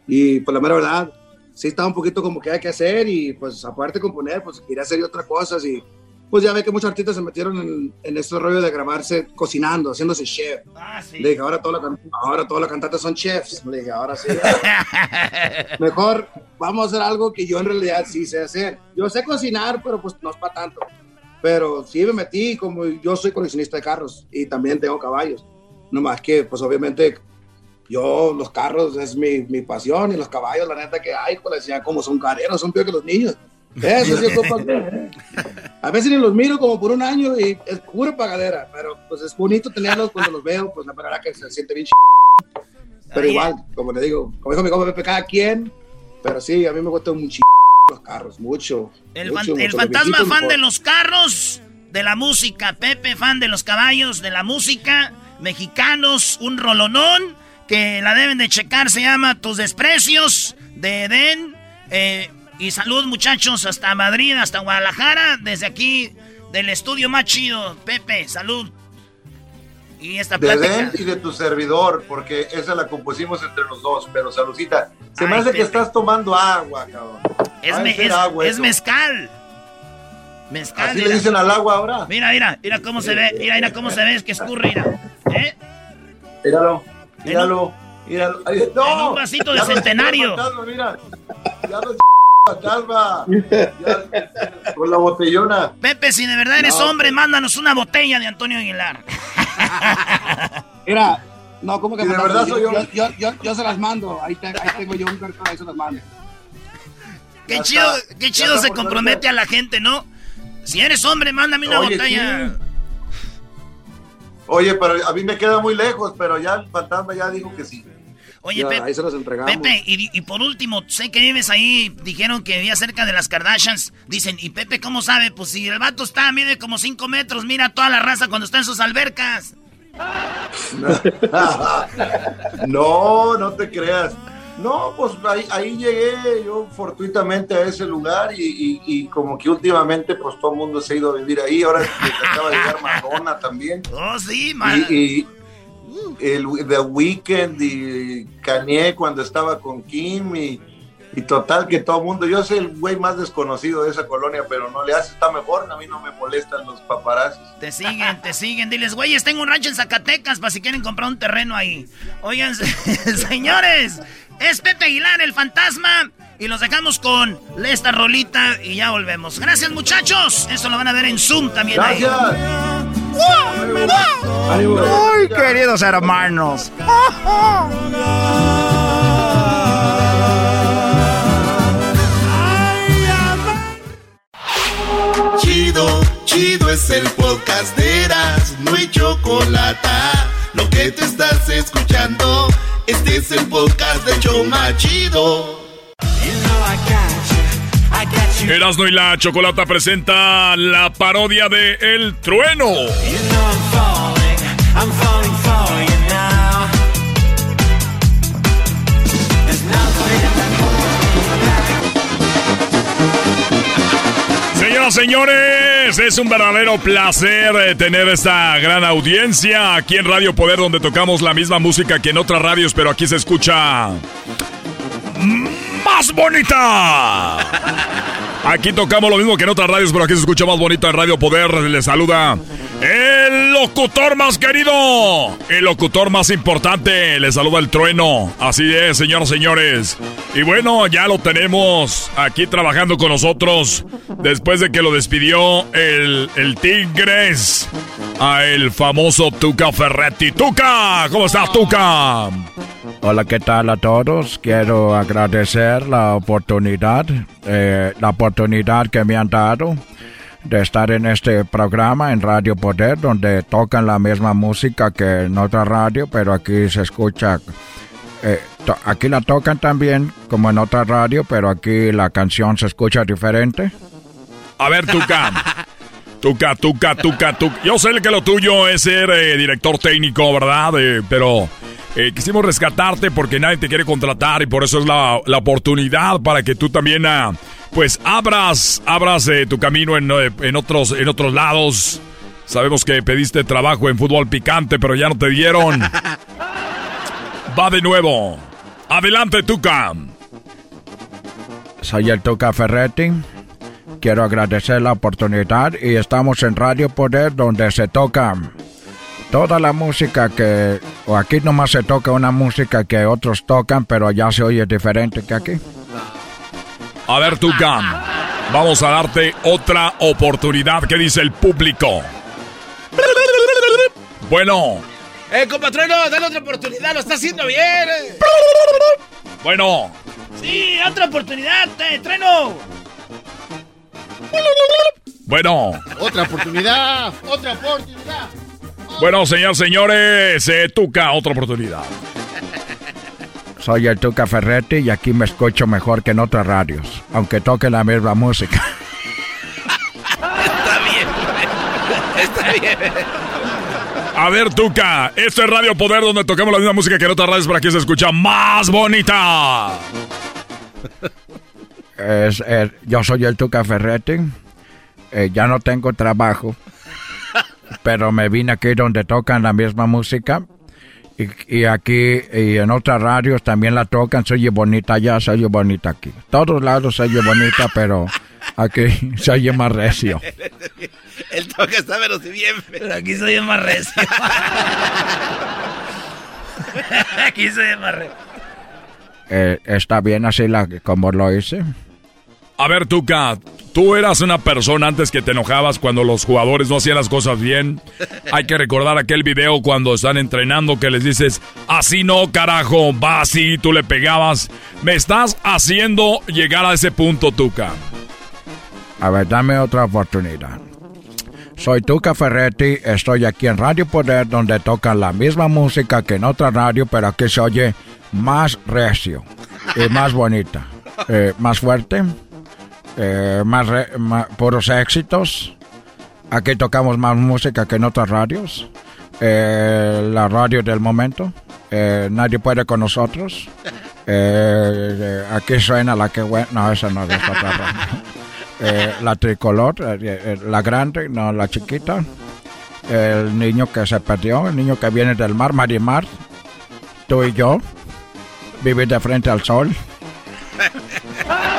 Y, pues la mera verdad, sí estaba un poquito como que hay que hacer y, pues, aparte de componer, pues, quería hacer otras cosas y pues ya ve que muchos artistas se metieron en, en este rollo de grabarse cocinando, haciéndose chef. Ah, sí. Le dije, ahora todos los ahora todos los cantantes son chefs. Le dije, ahora sí. Mejor vamos a hacer algo que yo en realidad sí sé hacer. Yo sé cocinar, pero pues no es para tanto. Pero sí me metí, como yo soy coleccionista de carros y también tengo caballos. No más que, pues obviamente, yo, los carros es mi, mi pasión y los caballos, la neta que hay, pues decía, como son careros, son peor que los niños. Eso sí, compa. A veces ni los miro como por un año y es pura pagadera, pero pues es bonito tenerlos cuando los veo, pues la verdad que se siente bien ch... Pero igual, como le digo, como dijo mi compa Pepe, cada quien, pero sí, a mí me gustan mucho los carros, mucho. El, mucho, fan, el mucho. fantasma Los fan de los carros, de la música, Pepe fan de los caballos, de la música, mexicanos, un rolonón que la deben de checar, se llama Tus Desprecios, de Eden. Eh, y salud muchachos, hasta Madrid, hasta Guadalajara, desde aquí del estudio más chido. Pepe, salud. Y esta De plática. Den y de tu servidor, porque esa la compusimos entre los dos, pero saludcita. Se me hace que estás tomando agua, cabrón. Es, me- es- agua es mezcal. Mezcal. Así le mira. dicen al agua ahora. Mira, mira, mira cómo se ve, mira, mira cómo se ve, es que escurre, mira. ¿Eh? Míralo, míralo, míralo. No, en un vasito de centenario. mira. Ya no Ya, con la botellona. Pepe, si de verdad eres No, hombre, mándanos una botella de Antonio Aguilar. Mira, no, como que Y de verdad soy yo, yo. yo, yo, yo se las mando. Ahí, te- ahí tengo yo un cartón, ahí se las mando. Qué Ya chido, está, qué chido se compromete a la gente, ¿no? Si eres hombre, mándame una Oye, botella. sí. Oye, pero a mí me queda muy lejos, pero ya el fantasma ya dijo que sí. Oye, Ya, Pepe, ahí se los entregamos. Pepe, y, y por último, sé que vives ahí, dijeron que vivía cerca de las Kardashians. Dicen, ¿y Pepe cómo sabe? Pues si el vato está, mide como 5 metros, mira toda la raza cuando está en sus albercas. no, no te creas. No, pues ahí, ahí llegué yo fortuitamente a ese lugar y, y- y como que últimamente pues todo el mundo se ha ido a vivir ahí. Ahora acaba de llegar Madonna también. Oh, sí, man. Y el The Weeknd y Kanye cuando estaba con Kim y, y total que todo mundo, yo soy el güey más desconocido de esa colonia, pero no le hace, está mejor, a mí no me molestan los paparazzis. Te siguen, te siguen. Diles, güeyes, tengo un rancho en Zacatecas para si quieren comprar un terreno ahí. Oigan, señores, es Pepe Aguilar, el fantasma. Y los dejamos con esta rolita y ya volvemos. Gracias, muchachos. Eso lo van a ver en Zoom también ahí. Ay, queridos hermanos. Chido, chido es el podcast de Eras, no hay chocolate. Lo que te estás escuchando, este es el podcast de Choma Chido. Erasno y la Chocolata presenta la parodia de El Trueno. Señoras, señores, es un verdadero placer eh, tener esta gran audiencia aquí en Radio Poder, donde tocamos la misma música que en otras radios, pero aquí se escucha más bonita. Aquí tocamos lo mismo que en otras radios, pero aquí se escucha más bonito en Radio Poder. Le saluda el locutor más querido, el locutor más importante. Le saluda el trueno. Así es, señoras señores. Y bueno, ya lo tenemos aquí trabajando con nosotros después de que lo despidió el, el Tigres a el famoso Tuca Ferretti. Tuca, ¿cómo estás, Tuca? Hola, ¿qué tal a todos? Quiero agradecer la oportunidad, eh, la oportunidad que me han dado de estar en este programa en Radio Poder, donde tocan la misma música que en otra radio, pero aquí se escucha, eh, aquí la tocan también como en otra radio, pero aquí la canción se escucha diferente. A ver, Tuca. Tuca, Tuca, Tuca, Tuca. Yo sé que lo tuyo es ser eh, director técnico, ¿verdad? pero eh, quisimos rescatarte porque nadie te quiere contratar y por eso es la, oportunidad para que tú también, ah, pues, abras, abras eh, tu camino en, eh, en, otros, en otros lados. Sabemos que pediste trabajo en fútbol picante, pero ya no te dieron. Va de nuevo. Adelante, Tuca. Soy el Tuca Ferretti. Quiero agradecer la oportunidad y estamos en Radio Poder donde se toca toda la música que, o aquí nomás se toca una música que otros tocan, pero ya se oye diferente que aquí. A ver, Tucam, vamos a darte otra oportunidad. ¿Qué dice el público? Bueno. Eh, compatrón, dale otra oportunidad, lo está haciendo bien. Bueno. Sí, otra oportunidad, eh, treno. Bueno. Otra oportunidad, otra oportunidad. Bueno, señor, señores, se Tuca, otra oportunidad. Soy el Tuca Ferretti y aquí me escucho mejor que en otras radios, aunque toque la misma música. Está bien, está bien. A ver, Tuca, esto es Radio Poder donde tocamos la misma música que en otras radios para que se escucha más bonita. Es, yo soy el Tuca Ferretti. Eh, ya no tengo trabajo pero me vine aquí donde tocan la misma música. Y, aquí y en otras radios también la tocan, se oye bonita allá, se oye bonita aquí. Todos lados se oye bonita, pero aquí se oye más recio. El toque está pero si bien. Pero aquí se oye más recio. aquí se oye más recio. Eh, está bien así la, como lo hice. A ver, Tuca, tú eras una persona antes que te enojabas cuando los jugadores no hacían las cosas bien. Hay que recordar aquel video cuando están entrenando que les dices, así no, carajo, va así, tú le pegabas. Me estás haciendo llegar a ese punto, Tuca. A ver, dame otra oportunidad. Soy Tuca Ferretti, estoy aquí en Radio Poder donde tocan la misma música que en otra radio, pero aquí se oye más recio y más bonita, eh, más fuerte. Eh, más, puros éxitos. Aquí tocamos más música que en otras radios. Eh, la radio del momento. Eh, nadie puede con nosotros. aquí suena la que No, esa no es otra radio. la tricolor, la grande, no la chiquita. El niño que se perdió, el niño que viene del mar, Marimar. Tú y yo. Vivir de frente al sol.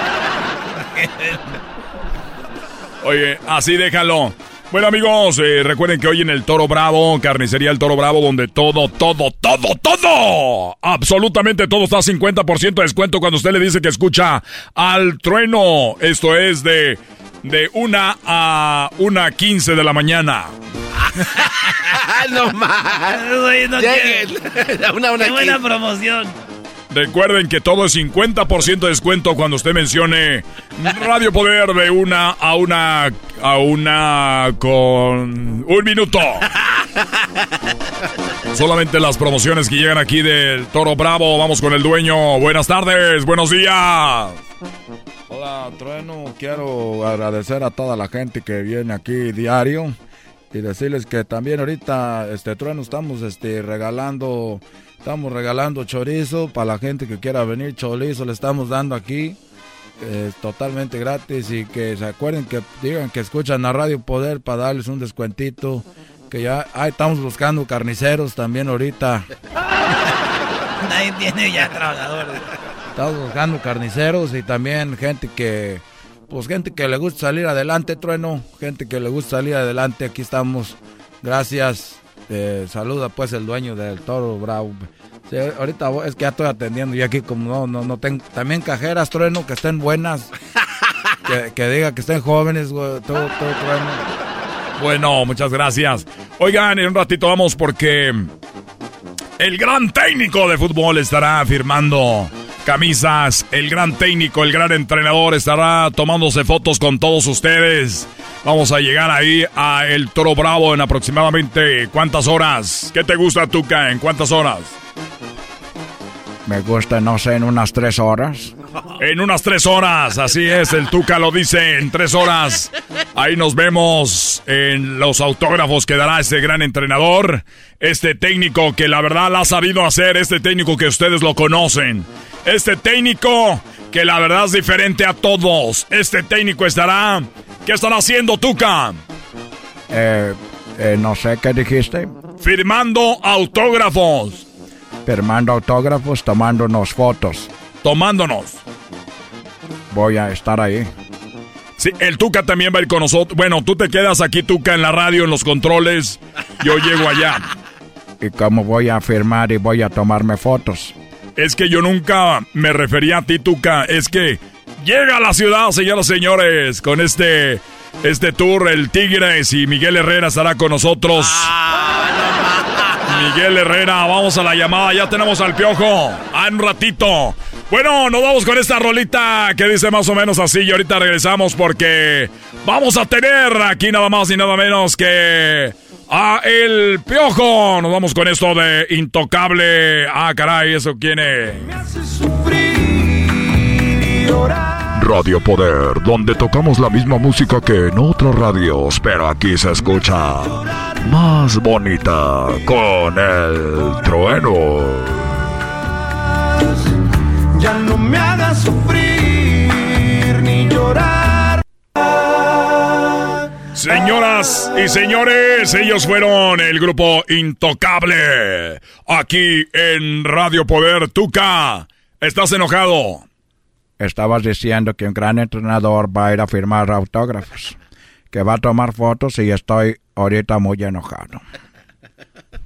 Oye, así déjalo. Bueno amigos, eh, recuerden que hoy en el Toro Bravo, carnicería el Toro Bravo, donde todo, todo, todo, todo, absolutamente todo está a 50% de descuento cuando usted le dice que escucha al trueno. Esto es de, de una a una quince de la mañana. no más. una, una Qué buena promoción. Recuerden que todo es 50% de descuento cuando usted mencione Radio Poder de una a una a una con un minuto. Solamente las promociones que llegan aquí del Toro Bravo. Vamos con el dueño. Buenas tardes, buenos días. Hola, Trueno. Quiero agradecer a toda la gente que viene aquí diario y decirles que también ahorita, este Trueno, estamos este, regalando Estamos regalando chorizo para la gente que quiera venir. Chorizo le estamos dando aquí. Eh, totalmente gratis y que se acuerden que digan que escuchan a Radio Poder para darles un descuentito. Que ya estamos buscando carniceros también ahorita. Nadie tiene ya trabajadores. Estamos buscando carniceros y también gente que, pues gente que le gusta salir adelante, trueno. Gente que le gusta salir adelante. Aquí estamos. Gracias. Eh, saluda pues el dueño del toro bravo. ahorita es que ya estoy atendiendo y aquí como no, no, no tengo, también cajeras, trueno, que estén buenas. que, diga que estén jóvenes, todo, todo trueno. Bueno, muchas gracias. Oigan, en un ratito vamos porque El gran técnico de fútbol estará firmando camisas. El gran técnico, el gran entrenador estará tomándose fotos con todos ustedes. Vamos a llegar ahí a El Toro Bravo en aproximadamente cuántas horas. ¿Qué te gusta, Tuca? ¿En cuántas horas? Me gusta, no sé, en unas tres horas. En unas tres horas, así es, el Tuca lo dice, en tres horas. Ahí nos vemos en los autógrafos que dará este gran entrenador, este técnico que la verdad la ha sabido hacer, este técnico que ustedes lo conocen, este técnico que la verdad es diferente a todos. Este técnico estará... ¿Qué estará haciendo, Tuca? Eh, eh, no sé qué dijiste. Firmando autógrafos. Firmando autógrafos, tomándonos fotos. Tomándonos. Voy a estar ahí. Sí, el Tuca también va a ir con nosotros. Bueno, tú te quedas aquí, Tuca, en la radio, en los controles. Yo llego allá. ¿Y cómo voy a firmar y voy a tomarme fotos? Es que yo nunca me refería a ti, Tuca. Es que llega a la ciudad, señoras y señores, con este, este tour, el Tigres y Miguel Herrera estará con nosotros. Miguel Herrera, vamos a la llamada, ya tenemos al piojo. Ah, un ratito. Bueno, nos vamos con esta rolita que dice más o menos así y ahorita regresamos porque vamos a tener aquí nada más y nada menos que a El Piojo. Nos vamos con esto de Intocable. Ah, caray, ¿eso quién es? Radio Poder, donde tocamos la misma música que en otras radios, pero aquí se escucha más bonita con el trueno. Ya no me hagas sufrir ni llorar. Señoras y señores, ellos fueron el grupo Intocable. Aquí en Radio Poder Tuca. ¿Estás enojado? Estabas diciendo que un gran entrenador va a ir a firmar autógrafos, que va a tomar fotos y estoy ahorita muy enojado.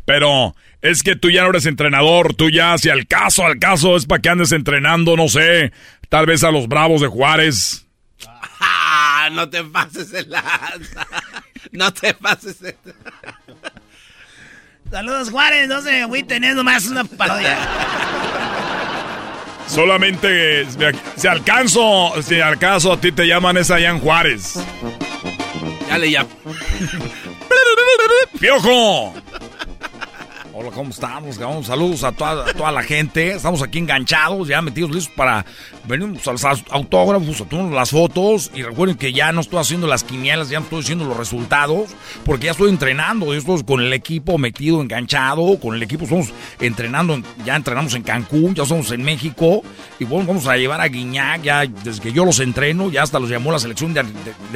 Pero es que tú ya no eres entrenador, tú ya, si al caso, al caso es para que andes entrenando, no sé, tal vez a los Bravos de Juárez. Ah, no te pases el lanza. No te pases el... Saludos, Juárez. No sé, güey, teniendo más una parodia. Solamente si alcanzo, si alcanzo a ti te llaman esa allá en Juárez. Ya le llamo. ¡Piojo! Hola, ¿cómo estamos? Saludos a toda, toda, la gente. Estamos aquí enganchados, ya metidos listos para venir a los autógrafos, a todas las fotos. Y recuerden que ya no estoy haciendo las quinielas, ya no estoy haciendo los resultados, porque ya estoy entrenando. Yo estoy con el equipo metido, enganchado. Con el equipo estamos entrenando, ya entrenamos en Cancún, ya estamos en México. Y bueno, vamos a llevar a Guiñac, ya desde que yo los entreno, ya hasta los llamó la selección de,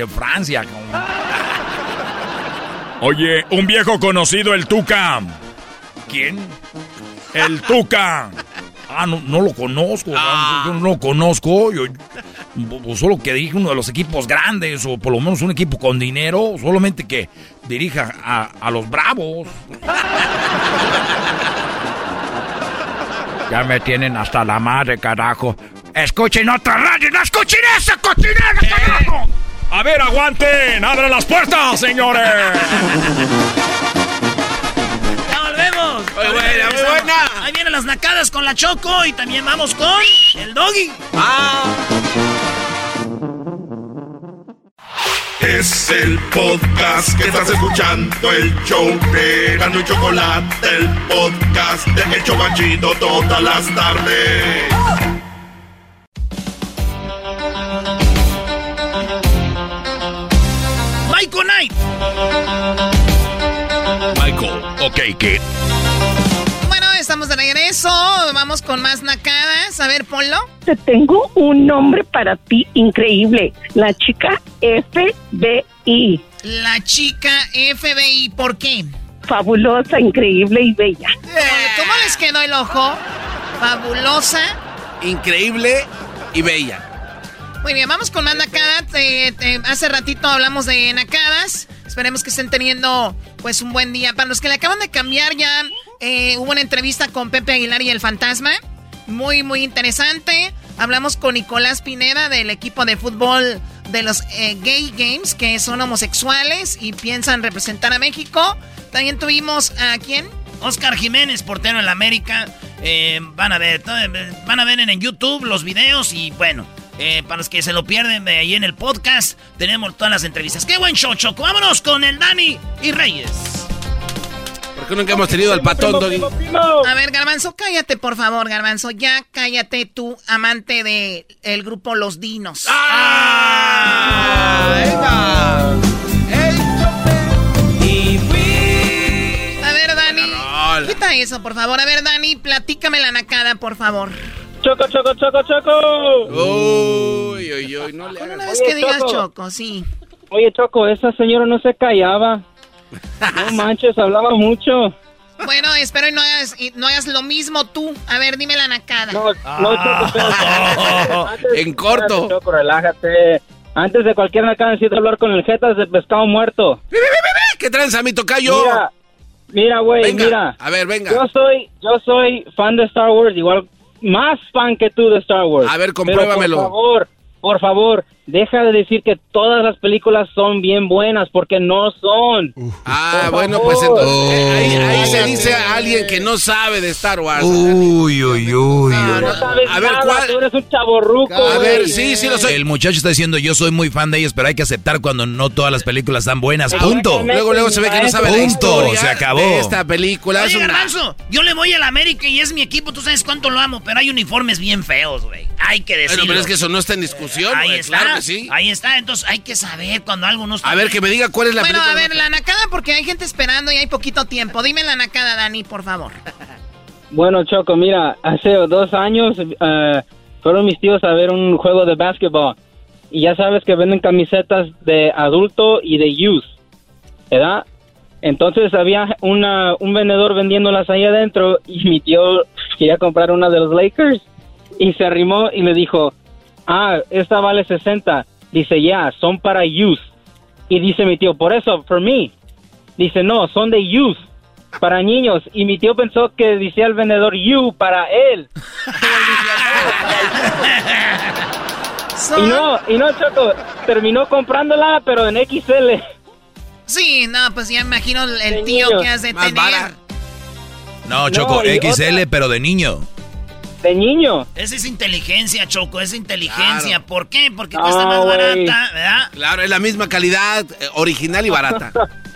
Francia. Oye, un viejo conocido, el Tuca. ¿Quién? El Tuca. Ah, no, no lo conozco. Ah. Yo no lo conozco. Yo, solo que dirige uno de los equipos grandes, o por lo menos un equipo con dinero, solamente que dirija a, a los bravos. Ya me tienen hasta la madre, carajo. Escuchen otra radio, no escuchen esa cochinera, carajo. A ver, aguanten, abran las puertas, señores. Muy buena, muy buena. Ahí vienen las nacadas con la Choco y también vamos con el Doggy. Ah. Es el podcast que estás escuchando, el show de Gano y Chocolate, el podcast de El Chobachito todas las tardes. Michael Knight. Michael, ok, Kid. Bueno, estamos de regreso. Vamos con más nacadas. A ver, ponlo. Te tengo un nombre para ti increíble. La chica FBI. La chica FBI. ¿Por qué? Fabulosa, increíble y bella. ¿Cómo les quedó el ojo? Fabulosa. Increíble y bella. Muy bien, vamos con más nacadas. Eh, eh, hace ratito hablamos de nacadas. Esperemos que estén teniendo pues un buen día. Para los que le acaban de cambiar ya, eh, hubo una entrevista con Pepe Aguilar y el Fantasma. Muy, muy interesante. Hablamos con Nicolás Pineda del equipo de fútbol de los Gay Games, que son homosexuales y piensan representar a México. También tuvimos a quién? Oscar Jiménez, portero en la América. Eh, van a ver, van a ver en YouTube los videos y bueno, eh, para los que se lo pierden de ahí en el podcast, tenemos todas las entrevistas. ¡Qué buen show, Choco! Vámonos con el Dani y Reyes. ¿Por qué nunca hemos tenido al patón, Doggy? A ver, Garbanzo, cállate, por favor, Garbanzo. Ya cállate tú, amante del el grupo Los Dinos. ¡Ah! A ver, Dani. Quita eso, por favor. A ver, Dani, platícame la nacada, por favor. Choco, choco, choco, choco. Uy, uy, uy, no le hagas. Una vez que digas choco, sí. Oye, Choco, esa señora no se callaba. No manches, hablaba mucho. Bueno, espero y no hagas, no hagas lo mismo tú. A ver, dime la nacada. No, no, Choco, Ah. En corto. Choco, relájate. Antes de cualquier nacada necesito hablar con el jetas de pescado muerto. ¿Qué tranza, mi tocayo? Mira, mira, güey, Venga, mira. a ver, venga. Yo soy, yo soy fan de Star Wars, igual más fan que tú de Star Wars. A ver, Pero, compruébamelo. por favor, por favor, deja de decir que todas las películas son bien buenas, porque no son. Ah, Por bueno, favor. pues entonces, eh, ahí, ahí se dice a alguien que no sabe de Star Wars. Uy, uy, uy. Tú no sabes A ver, nada, ¿cuál? tú eres un chaborruco. A ver, sí, sí lo soy. El muchacho está diciendo, yo soy muy fan de ellos, pero hay que aceptar cuando no todas las películas están buenas. Punto. Luego, luego se ve que no sabe la Punto, historia se acabó. de esta película. Oye, Es una- Garbanzo, yo le voy a la América y es mi equipo, tú sabes cuánto lo amo, pero hay uniformes bien feos, güey. Hay que decirlo. Bueno, pero es que eso no está en discusión, Ahí está, claro que sí. ahí está, entonces hay que saber cuando algo no está A ver, que me diga cuál es la bueno, película. a ver, la nacada, porque hay gente esperando y hay poquito tiempo. Dime la nacada, Dani, por favor. Bueno, Choco, mira, hace dos años eh, fueron mis tíos a ver un juego de básquetbol. Y ya sabes que venden camisetas de adulto y de youth, ¿verdad? Entonces había una, un vendedor vendiéndolas ahí adentro y mi tío quería comprar una de los Lakers y se arrimó y le dijo, ah, esta vale 60. Dice, ya, son para youth. Y dice mi tío, por eso, for me. Dice, no, son de youth, para niños. Y mi tío pensó que decía el vendedor you para él. y no, y no, Choco, terminó comprándola, pero en XL. Sí, no, pues ya imagino el, el tío niños. que has de Más tener. vara. No, Choco, No, XL, otra- pero de niño. De niño. Esa es inteligencia, Choco, es inteligencia. Claro. ¿Por qué? Porque No, cuesta más barata, ¿verdad? Claro, es la misma calidad, eh, original y barata.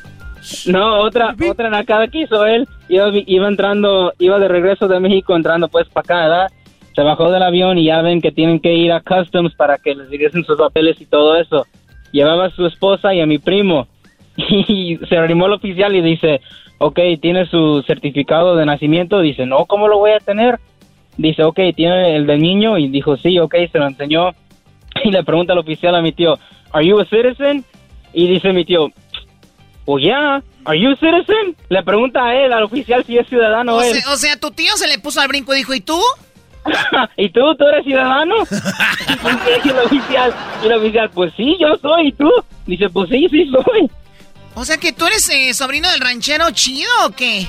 No, otra, otra nacada que hizo él. Iba, iba entrando, iba de regreso de México entrando pues para acá, ¿verdad? Se bajó del avión y ya ven que tienen que ir a Customs para que les regresen sus papeles y todo eso. Llevaba a su esposa y a mi primo. Y se arrimó el oficial y dice, ok, ¿tiene su certificado de nacimiento? Dice, no, ¿cómo lo voy a tener? Dice, ok, ¿tiene el del niño? Y dijo, sí, ok, se lo enseñó. Y le pregunta al oficial a mi tío, ¿Are you a citizen? Y dice mi tío, Oh, yeah. Are you a citizen? Le pregunta a él, al oficial, si es ciudadano O él. sea, o sea, tu tío se le puso al brinco y dijo, ¿y tú? ¿Y tú? ¿Tú eres ciudadano? y el oficial, y el oficial, pues sí, yo soy. ¿Y tú? Dice, pues sí, sí soy. O sea, que tú eres eh, sobrino del ranchero chido o qué?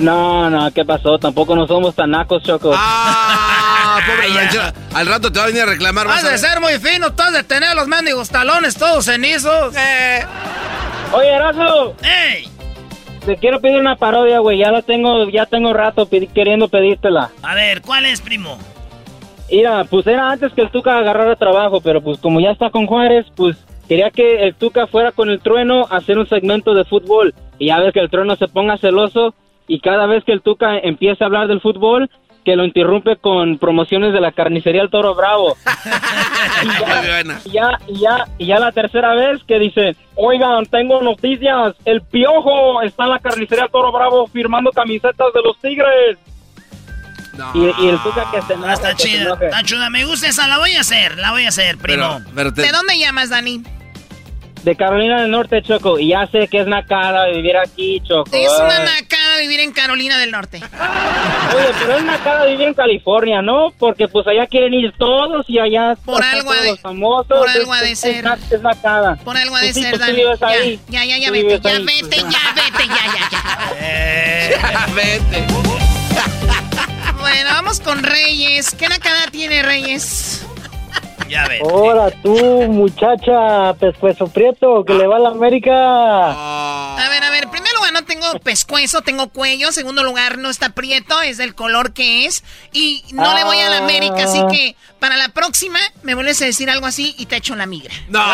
No, no, ¿qué pasó? Tampoco no somos tan nacos, Choco. Ah, pobre ranchero. Al rato te va a venir a reclamar. vas Has a de ser muy fino, tú has de tener los mendigos talones todos cenizos. Eh. Oye, Erasmo. ¡Ey! Te quiero pedir una parodia, güey. Ya la tengo, ya tengo rato pedi- queriendo pedírtela. A ver, ¿cuál es, primo? Mira, pues era antes que el Tuca agarrara trabajo, pero pues como ya está con Juárez, pues quería que el Tuca fuera con el trueno a hacer un segmento de fútbol. Y ya ves que el trueno se ponga celoso y cada vez que el Tuca empieza a hablar del fútbol, que lo interrumpe con promociones de la carnicería El Toro Bravo. Muy buena. Y ya, y ya, y ya la tercera vez que dice, oigan, tengo noticias, el Piojo está en la carnicería El Toro Bravo firmando camisetas de los Tigres. Y, y el Tuca que se enoja, está chida, está chida. Me gusta esa, la voy a hacer, la voy a hacer, primo. ¿De dónde llamas, Dani? De Carolina del Norte, Choco. Y ya sé que es nacada vivir aquí, Choco. Es una nacada vivir en Carolina del Norte. Oye, pero es nacada vivir en California, ¿no? Porque pues allá quieren ir todos y allá Por algo todos de- los famosos. por algo es, de ser. Es, es nacada. Por algo de Pues sí, ser, pues Dani. ahí. Ya, ya, ya, vete, ya ahí. vete, ya vete, ya, ya, ya. Ya vete. Bueno, vamos con Reyes. ¿Qué nacada tiene Reyes? Ya ves. Ahora tú, muchacha, pescuezo prieto, que le va a la América. A ver, a ver, en primer lugar no tengo pescuezo, tengo cuello. Segundo lugar, no está prieto, es del color que es. Y no le voy a la América, así que para la próxima me vuelves a decir algo así y te echo la migra. No, no,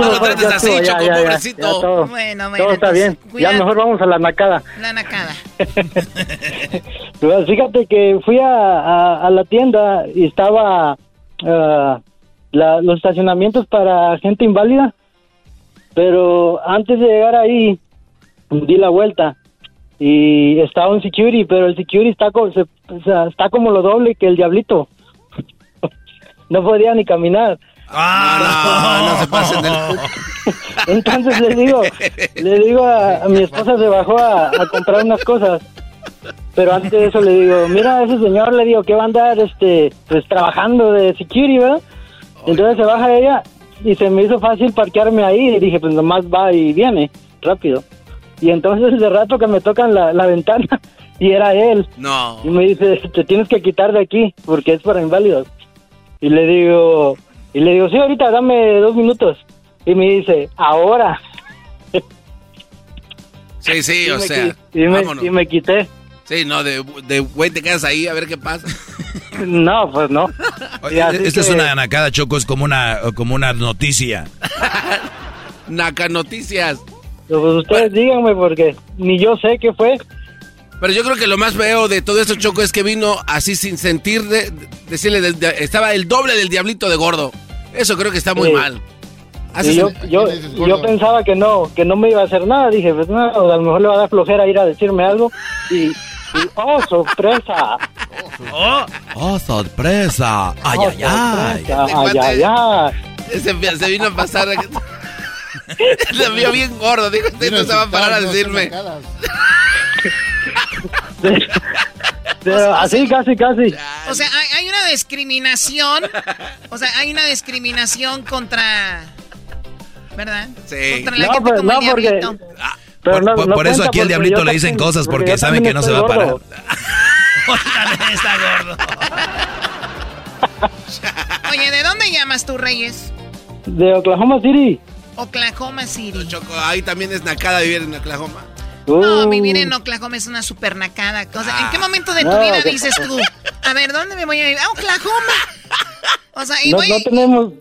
no, lo trates así, Choco, pobrecito. Bueno, bueno. Todo está bien. Ya mejor vamos a la nacada. La nacada. Pues fíjate que fui a, a, la tienda y estaba uh, los estacionamientos para gente inválida, pero antes de llegar ahí di la vuelta y estaba un security, pero el security está, como, está como lo doble que el diablito. no podía ni caminar. Ah, no, no, se pasen Entonces le digo, le digo a, mi esposa se bajó a, a, comprar unas cosas. Pero antes de eso le digo, mira, ese señor le digo que va a andar este pues trabajando de security, ¿verdad? Entonces se baja ella y se me hizo fácil parquearme ahí y dije, pues nomás va y viene rápido. Y entonces de rato que me tocan la, la ventana y era él. No. Y me dice, te tienes que quitar de aquí porque es para inválidos. Y le digo, y le digo, sí, ahorita dame dos minutos. Y me dice, ahora. Sí, sí, o sea. Y me, y me, quité. Sí, no, de, de güey te quedas ahí a ver qué pasa. no, pues no. esta es una nacada, Choco, es como una, como una noticia. Naca noticias. Pues ustedes díganme porque ni yo sé qué fue. Pero yo creo que lo más feo de todo esto, Choco, es que vino así sin sentir, de, decirle, estaba el doble del diablito de gordo. Eso creo que está muy mal. Yo, yo, yo, pensaba que no, que no me iba a hacer nada. Dije, pues no, a lo mejor le va a dar flojera ir a decirme algo. Y, oh, sorpresa. Oh, oh sorpresa. Ay, oh, ay, ay. Ay, ay, ay. Se, se vino a pasar. Se vio bien gordo. Dijo, usted no se va a parar a decirme. así, casi, casi. O sea, hay, una discriminación. O sea, hay una discriminación contra. ¿Verdad? Sí. Contra la no, gente como el porque, ah, por, por eso aquí al diablito le dicen cosas porque saben que no se va a parar. está gordo. Oye, ¿de dónde llamas tú, Reyes? De Oklahoma City. Oklahoma City. Choco, ahí también es nacada vivir en Oklahoma. No, vivir en Oklahoma es una super nacada. O sea, ¿en qué momento de tu vida dices tú? A ver, ¿dónde me voy a ir? ¡A Oklahoma! O sea, y no, voy... no tenemos...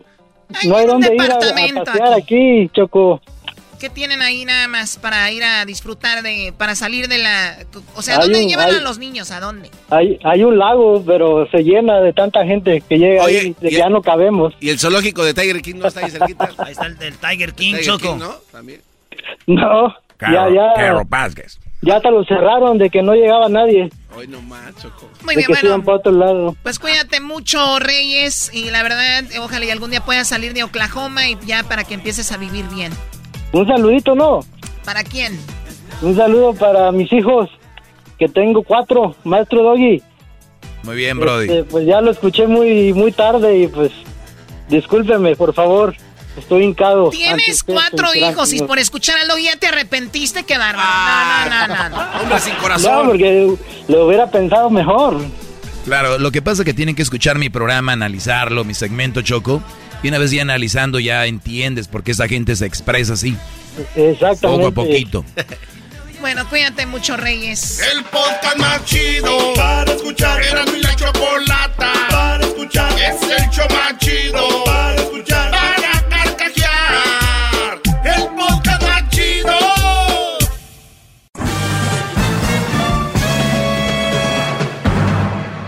no hay dónde ir a, a pasear aquí. aquí, Choco. ¿Qué tienen ahí nada más para ir a disfrutar de, para salir de la, o sea, ¿dónde llevan a los niños? ¿A dónde? Hay, hay un lago, pero se llena de tanta gente que llega ahí, que ya no cabemos. ¿Y el zoológico de Tiger King no está ahí cerquita? Ahí está el del Tiger King, Choco. ¿no? ¿También? No, ya, ya. Carol Vázquez. Ya hasta lo cerraron de que no llegaba nadie. Hoy no más, Choco. Muy bien, bueno. Pues cuídate mucho, Reyes, y la verdad, ojalá y algún día puedas salir de Oklahoma y ya para que empieces a vivir bien. Un saludito, ¿no? ¿Para quién? Un saludo para mis hijos, que tengo cuatro, maestro Doggy. Muy bien, Brody. Este, pues ya lo escuché muy, muy tarde y pues discúlpeme, por favor. Estoy hincado. Tienes cuatro hijos y por escuchar al Doggy ya te arrepentiste, qué bárbaro. no, no, no, no. Hombre sin corazón. No, porque lo hubiera pensado mejor. Claro, lo que pasa es que tienen que escuchar mi programa, analizarlo, mi segmento Choco. Y una vez ya analizando, ya entiendes por qué esa gente se expresa así. Exactamente. Poco a poquito. Bueno, cuídate mucho, Reyes. El podcast más chido para escuchar. Era mi la chocolata para escuchar. Es el show más chido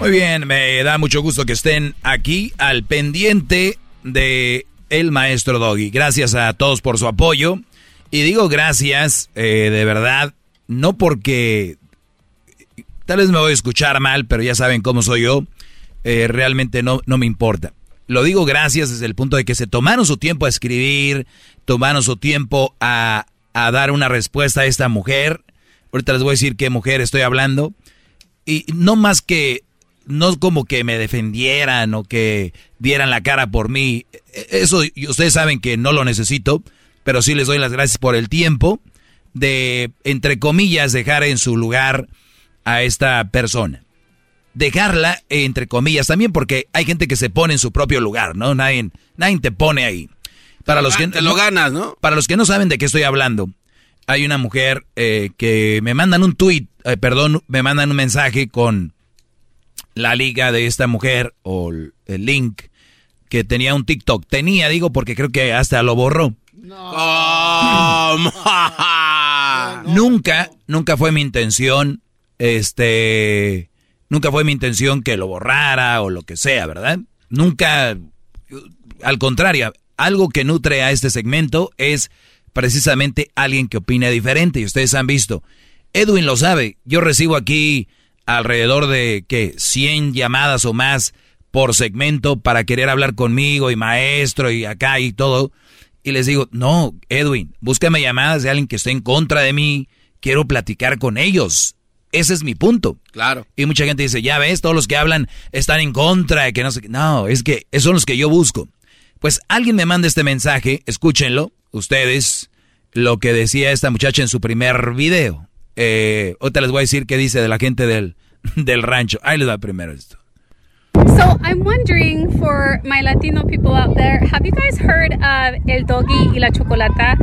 Muy bien, me da mucho gusto que estén aquí al pendiente de el maestro Doggy. Gracias a todos por su apoyo. Y digo gracias, eh, de verdad, no porque tal vez me voy a escuchar mal, pero ya saben cómo soy yo. Eh, realmente no, no me importa. Lo digo gracias desde el punto de que se tomaron su tiempo a escribir, tomaron su tiempo a a dar una respuesta a esta mujer. Ahorita les voy a decir qué mujer estoy hablando. Y no más que, no como que me defendieran o que dieran la cara por mí. Eso ustedes saben que no lo necesito, pero sí les doy las gracias por el tiempo de, entre comillas, dejar en su lugar a esta persona. Dejarla, entre comillas, también porque hay gente que se pone en su propio lugar, ¿no? Nadie, nadie te pone ahí. Para los que, te lo ganas, ¿no? Para los que no saben de qué estoy hablando, hay una mujer eh, que me mandan un tweet, eh, perdón, me mandan un mensaje con la liga de esta mujer o el link que tenía un TikTok. Tenía, digo, porque creo que hasta lo borró. Nunca, nunca fue mi intención, este, nunca fue mi intención que lo borrara o lo que sea, ¿verdad? Nunca, al contrario, algo que nutre a este segmento es precisamente alguien que opine diferente y ustedes han visto. Edwin lo sabe, yo recibo aquí alrededor de, ¿qué? 100 llamadas o más por segmento para querer hablar conmigo y maestro y acá y todo. Y les digo, no, Edwin, búscame llamadas de alguien que esté en contra de mí, quiero platicar con ellos. Ese es mi punto. Claro. Y mucha gente dice, ya ves, todos los que hablan están en contra de que no sé No, es que esos son los que yo busco. Pues alguien me manda este mensaje, escúchenlo, ustedes, lo que decía esta muchacha en su primer video. Eh, ahorita les voy a decir qué dice de la gente del, del rancho. Ahí les va primero esto. So I'm wondering for my Latino people out there, have you guys heard of El Doggy y la Chocolata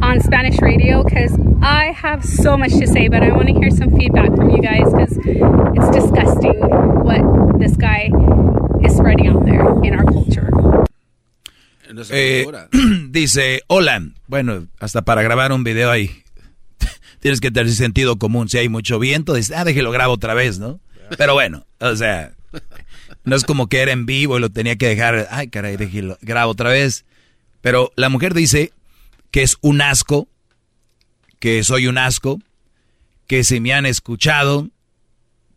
on Spanish radio? Because I have so much to say, but I want to hear some feedback from you guys because it's disgusting what this guy is spreading out there in our culture. Eh, dice, hola. Bueno, hasta para grabar un video ahí tienes que tener sentido común. Si hay mucho viento, dices, ah, déjelo grabo otra vez, ¿no? Pero bueno, o sea, no es como que era en vivo y lo tenía que dejar, ay caray, déjelo, grabo otra vez. Pero la mujer dice que es un asco, que soy un asco, que si me han escuchado,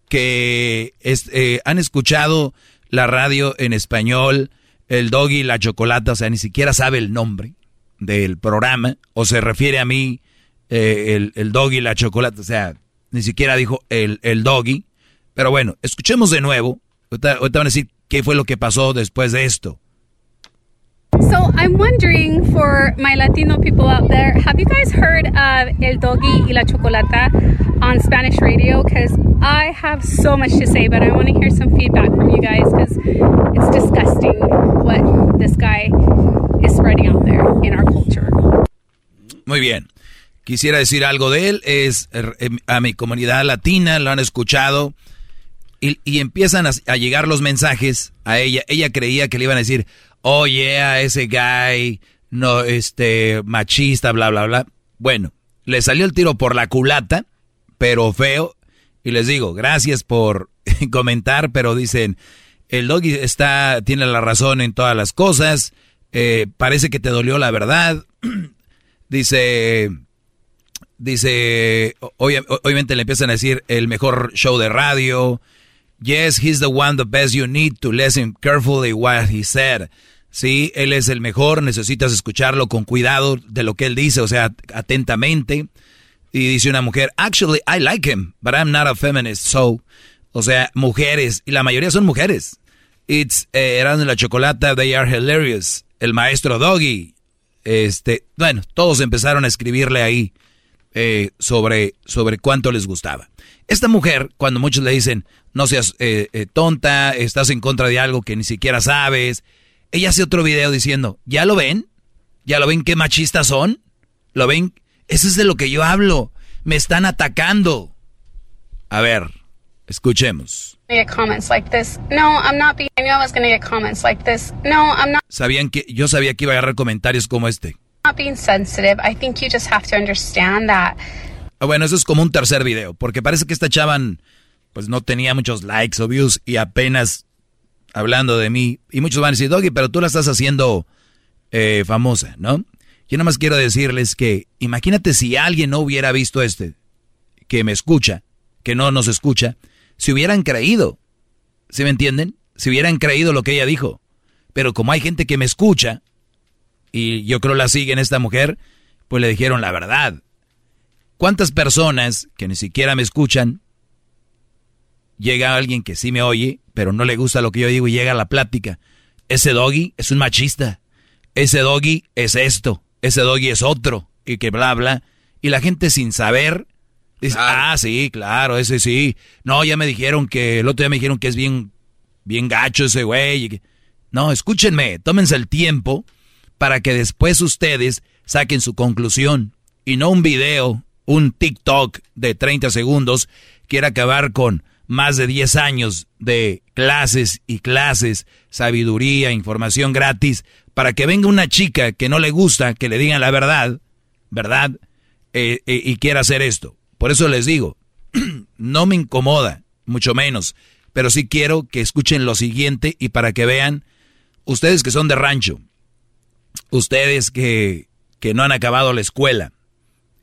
que eh, han escuchado la radio en español, el doggy la chocolata, o sea, ni siquiera sabe el nombre del programa, o se refiere a mí eh, el, el doggy y la chocolata, o sea, ni siquiera dijo el, el doggy. Pero bueno, escuchemos de nuevo Ahorita, ahorita van a decir qué fue lo que pasó después de esto. So I'm wondering for my Latino people out there, have you guys heard of El Doggy y la Chocolata on Spanish radio? Because I have so much to say, but I want to hear some feedback from you guys because it's disgusting what this guy is spreading out there in our culture. Muy bien. Quisiera decir algo de él. Es eh, a mi comunidad latina, lo han escuchado. Y, empiezan a, llegar los mensajes a ella. Ella creía que le iban a decir, oye, a ese guy, no, este, machista, bla, bla, bla. Bueno, le salió el tiro por la culata, pero feo. Y les digo, gracias por comentar, pero dicen, el doggy está, tiene la razón en todas las cosas. Eh, parece que te dolió la verdad. dice, dice, obviamente le empiezan a decir el mejor show de radio. Yes, he's the one, the best you need to listen carefully what he said. Sí, él es el mejor, necesitas escucharlo con cuidado de lo que él dice, o sea, atentamente. Y dice una mujer, actually, I like him, but I'm not a feminist, so. O sea, mujeres, y la mayoría son mujeres. It's eh, de la Chocolata, they are hilarious. El maestro Doggy. Este, bueno, todos empezaron a escribirle ahí eh, sobre, sobre cuánto les gustaba. Esta mujer, cuando muchos le dicen, no seas eh, eh, tonta, estás en contra de algo que ni siquiera sabes, ella hace otro video diciendo, ¿ya lo ven? ¿Ya lo ven qué machistas son? ¿Lo ven? Eso es de lo que yo hablo. Me están atacando. A ver, escuchemos. Sabían que yo sabía que iba a agarrar comentarios como este. Bueno, eso es como un tercer video, porque parece que esta chavan pues no tenía muchos likes o views y apenas hablando de mí. Y muchos van a decir, Doggy, pero tú la estás haciendo eh, famosa, ¿no? Yo nada más quiero decirles que imagínate si alguien no hubiera visto este, que me escucha, que no nos escucha, si hubieran creído, ¿sí me entienden? Si hubieran creído lo que ella dijo. Pero como hay gente que me escucha, y yo creo la siguen esta mujer, pues le dijeron la verdad. ¿Cuántas personas que ni siquiera me escuchan, llega alguien que sí me oye, pero no le gusta lo que yo digo y llega a la plática? Ese doggy es un machista. Ese doggy es esto. Ese doggy es otro. Y que bla, bla. Y la gente sin saber dice, ah, sí, claro, ese sí. No, ya me dijeron que, el otro día me dijeron que es bien, bien gacho ese güey. No, escúchenme, tómense el tiempo para que después ustedes saquen su conclusión y no un video, un TikTok de 30 segundos quiera acabar con más de 10 años de clases y clases, sabiduría, información gratis, para que venga una chica que no le gusta, que le digan la verdad, ¿verdad? Eh, eh, y quiera hacer esto. Por eso les digo, no me incomoda, mucho menos, pero sí quiero que escuchen lo siguiente y para que vean, ustedes que son de rancho, ustedes que, que no han acabado la escuela,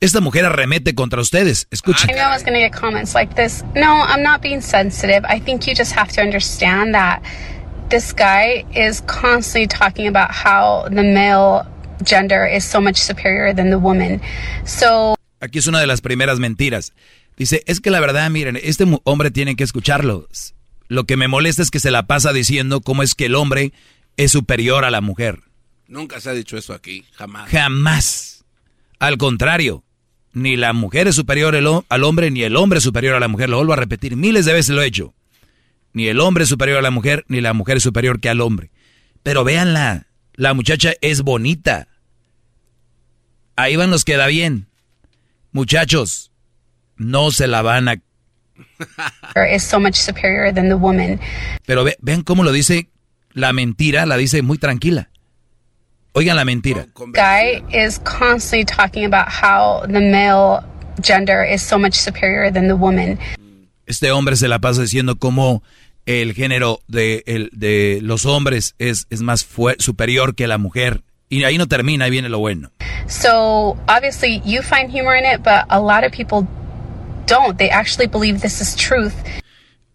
esta mujer arremete contra ustedes. Escuchen. I knew I was going to get comments like this. No, I'm not being sensitive. I think you just have to understand that this guy is constantly talking about how the male gender is so much superior than the woman. So Aquí es una de las primeras mentiras. Dice, es que la verdad, miren, este hombre tiene que escucharlo. Lo que me molesta es que se la pasa diciendo cómo es que el hombre es superior a la mujer. Nunca se ha dicho eso aquí, jamás. Jamás. Al contrario, ni la mujer es superior al hombre, ni el hombre es superior a la mujer. Lo vuelvo a repetir, miles de veces lo he hecho. Ni el hombre es superior a la mujer, ni la mujer es superior que al hombre. Pero véanla, la muchacha es bonita. Ahí van nos queda bien. Muchachos, no se la van a... Pero vean cómo lo dice la mentira, la dice muy tranquila. Oigan la mentira. Guy is constantly talking about how the male gender is so much superior than the woman. Este hombre se la pasa diciendo cómo el género de, el, de los hombres es, es más superior que la mujer. Y ahí no termina, ahí viene lo bueno. So, obviously, you find humor in it, but a lot of people don't. They actually believe this is truth.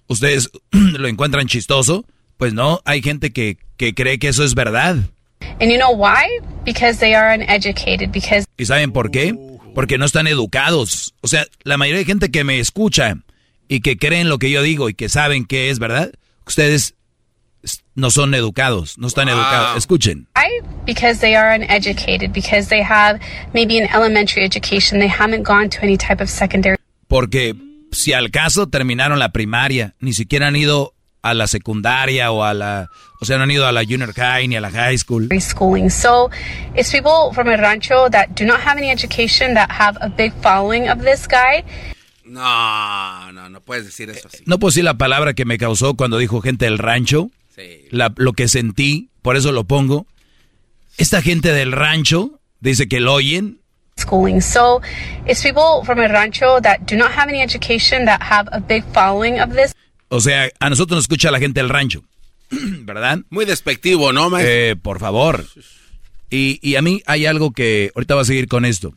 ¿Ustedes lo encuentran chistoso? Pues no, hay gente que, que cree que eso es verdad. And you know why? Because they are uneducated, because ¿Y saben por qué? Porque no están educados. O sea, la mayoría de gente que me escucha y que creen lo que yo digo y que saben que es verdad, ustedes no son educados, no están educados. Escuchen. Why? Because they are uneducated, because they have maybe an elementary education, they haven't gone to any type of secondary. Porque si al caso terminaron la primaria, ni siquiera han ido a la secundaria o a la, o sea, no han ido a la junior high ni a la high school. Schooling. So, it's people from a rancho that do not have any education that have a big following of this guy. No, no, no puedes decir eso así. No puedo decir la palabra que me causó cuando dijo gente del rancho. Sí. La, lo que sentí, por eso lo pongo. Esta gente del rancho dice que lo oyen. Schooling. So, it's people from a rancho that do not have any education that have a big following of this. O sea, a nosotros nos escucha la gente del rancho, ¿verdad? Muy despectivo, ¿no, maestro? Eh, por favor. Y, y a mí hay algo que, ahorita voy a seguir con esto.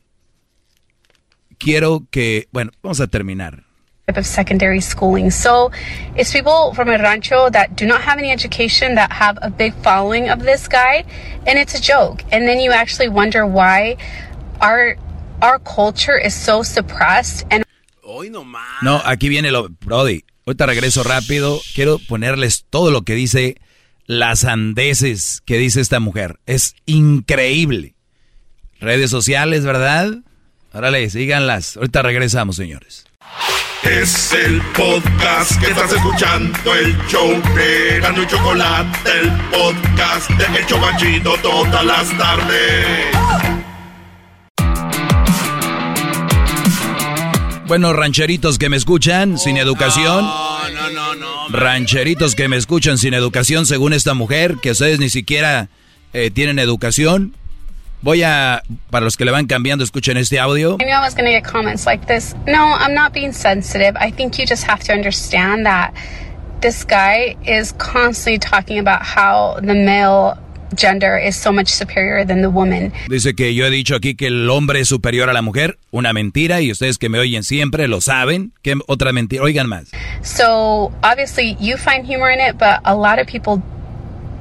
Quiero que, bueno, vamos a terminar. of secondary schooling. So it's people from a rancho that do not have any education that have a big following of this guy and it's a joke. And then you actually wonder why our our culture is so suppressed and Hoy no más. No, aquí viene lo Brody. Ahorita regreso rápido. Quiero ponerles todo lo que dice las sandeces que dice esta mujer. Es increíble. Redes sociales, ¿verdad? Órale, síganlas. Ahorita regresamos, señores. Es el podcast que estás escuchando, el show de Gano y Chocolate, el podcast de El Chocachito todas las tardes. Bueno, rancheritos que me escuchan sin educación. No, no, no, no. Rancheritos que me escuchan sin educación, según esta mujer, que ustedes ni siquiera eh, tienen educación. Voy a, para los que le van cambiando, escuchen este audio. I knew I was going to get comments like this. No, I'm not being sensitive. I think you just have to understand that this guy is constantly talking about how the male gender is so much superior than the woman. Dice que yo he dicho aquí que el hombre es superior a la mujer. Una mentira y ustedes que me oyen siempre lo saben. ¿Qué otra mentira? Oigan más. So, obviously, you find humor in it, but a lot of people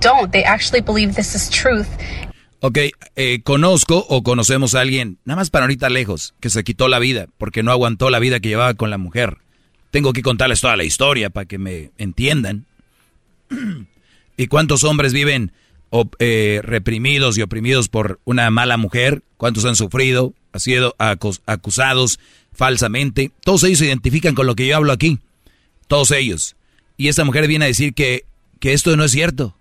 don't. They actually believe this is truth. Ok, eh, conozco o conocemos a alguien, nada más para ahorita lejos, que se quitó la vida porque no aguantó la vida que llevaba con la mujer. Tengo que contarles toda la historia para que me entiendan. ¿Y cuántos hombres viven eh, reprimidos y oprimidos por una mala mujer? ¿Cuántos han sufrido, han sido acusados falsamente? Todos ellos se identifican con lo que yo hablo aquí. Todos ellos. Y esta mujer viene a decir que, que esto no es cierto.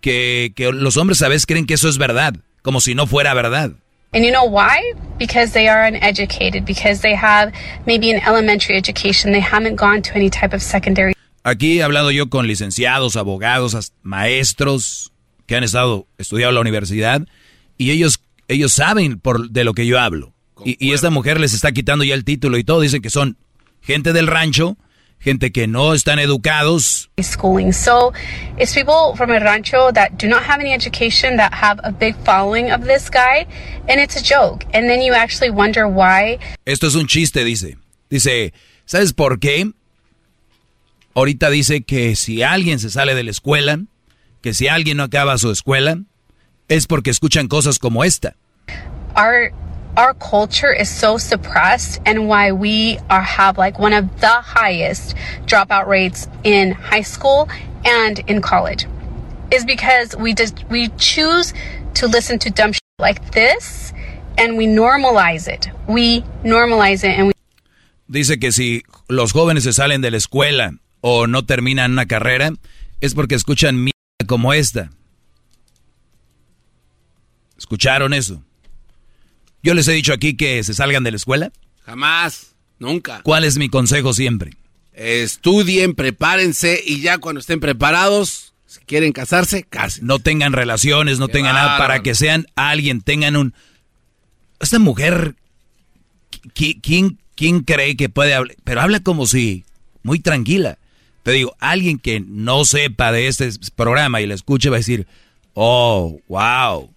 Que, que los hombres a veces creen que eso es verdad, como si no fuera verdad. And you know why? Because they are uneducated, because they have maybe an elementary education, they haven't gone to any type of secondary. Aquí he hablado yo con licenciados, abogados, maestros que han estado estudiando en la universidad y ellos ellos saben por de lo que yo hablo. Y, y, esta mujer les está quitando ya el título y todo, dicen que son gente del rancho gente que no están educados. Schooling. So it's people from a rancho that do not have any education that have a big following of this guy and it's a joke. And then you actually wonder why. Esto es un chiste, dice. Dice, ¿sabes por qué? Ahorita dice que si alguien se sale de la escuela, que si alguien no acaba su escuela, es porque escuchan cosas como esta. Our our culture is so suppressed and why we are have like one of the highest dropout rates in high school and in college is because we just we choose to listen to dumb shit like this and we normalize it. We normalize it and we Dice que si los jóvenes se salen de la escuela o no terminan una carrera es porque escuchan como esta. ¿Escucharon eso? Yo les he dicho aquí que se salgan de la escuela. Jamás, nunca. ¿Cuál es mi consejo siempre? Estudien, prepárense y ya cuando estén preparados, si quieren casarse, casen. No tengan relaciones, no tengan nada para que sean alguien, tengan un... Esta mujer, ¿quién, quién cree que puede hablar? Pero habla como si, muy tranquila. Te digo, alguien que no sepa de este programa y la escuche va a decir, oh, wow,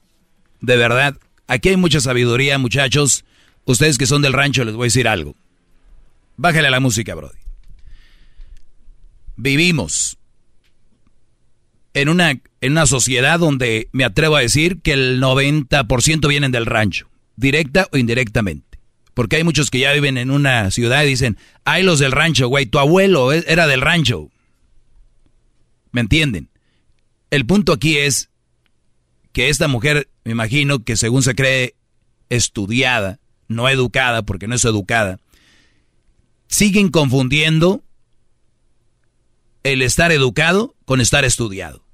de verdad, Aquí hay mucha sabiduría, muchachos. Ustedes que son del rancho, les voy a decir algo. Bájale a la música, Brody. Vivimos en una, en una sociedad donde me atrevo a decir que el 90% vienen del rancho, directa o indirectamente. Porque hay muchos que ya viven en una ciudad y dicen, hay los del rancho, güey, tu abuelo e, era del rancho. ¿Me entienden? El punto aquí es que esta mujer, me imagino que según se cree estudiada, no educada, porque no es educada, siguen confundiendo el estar educado con estar estudiado.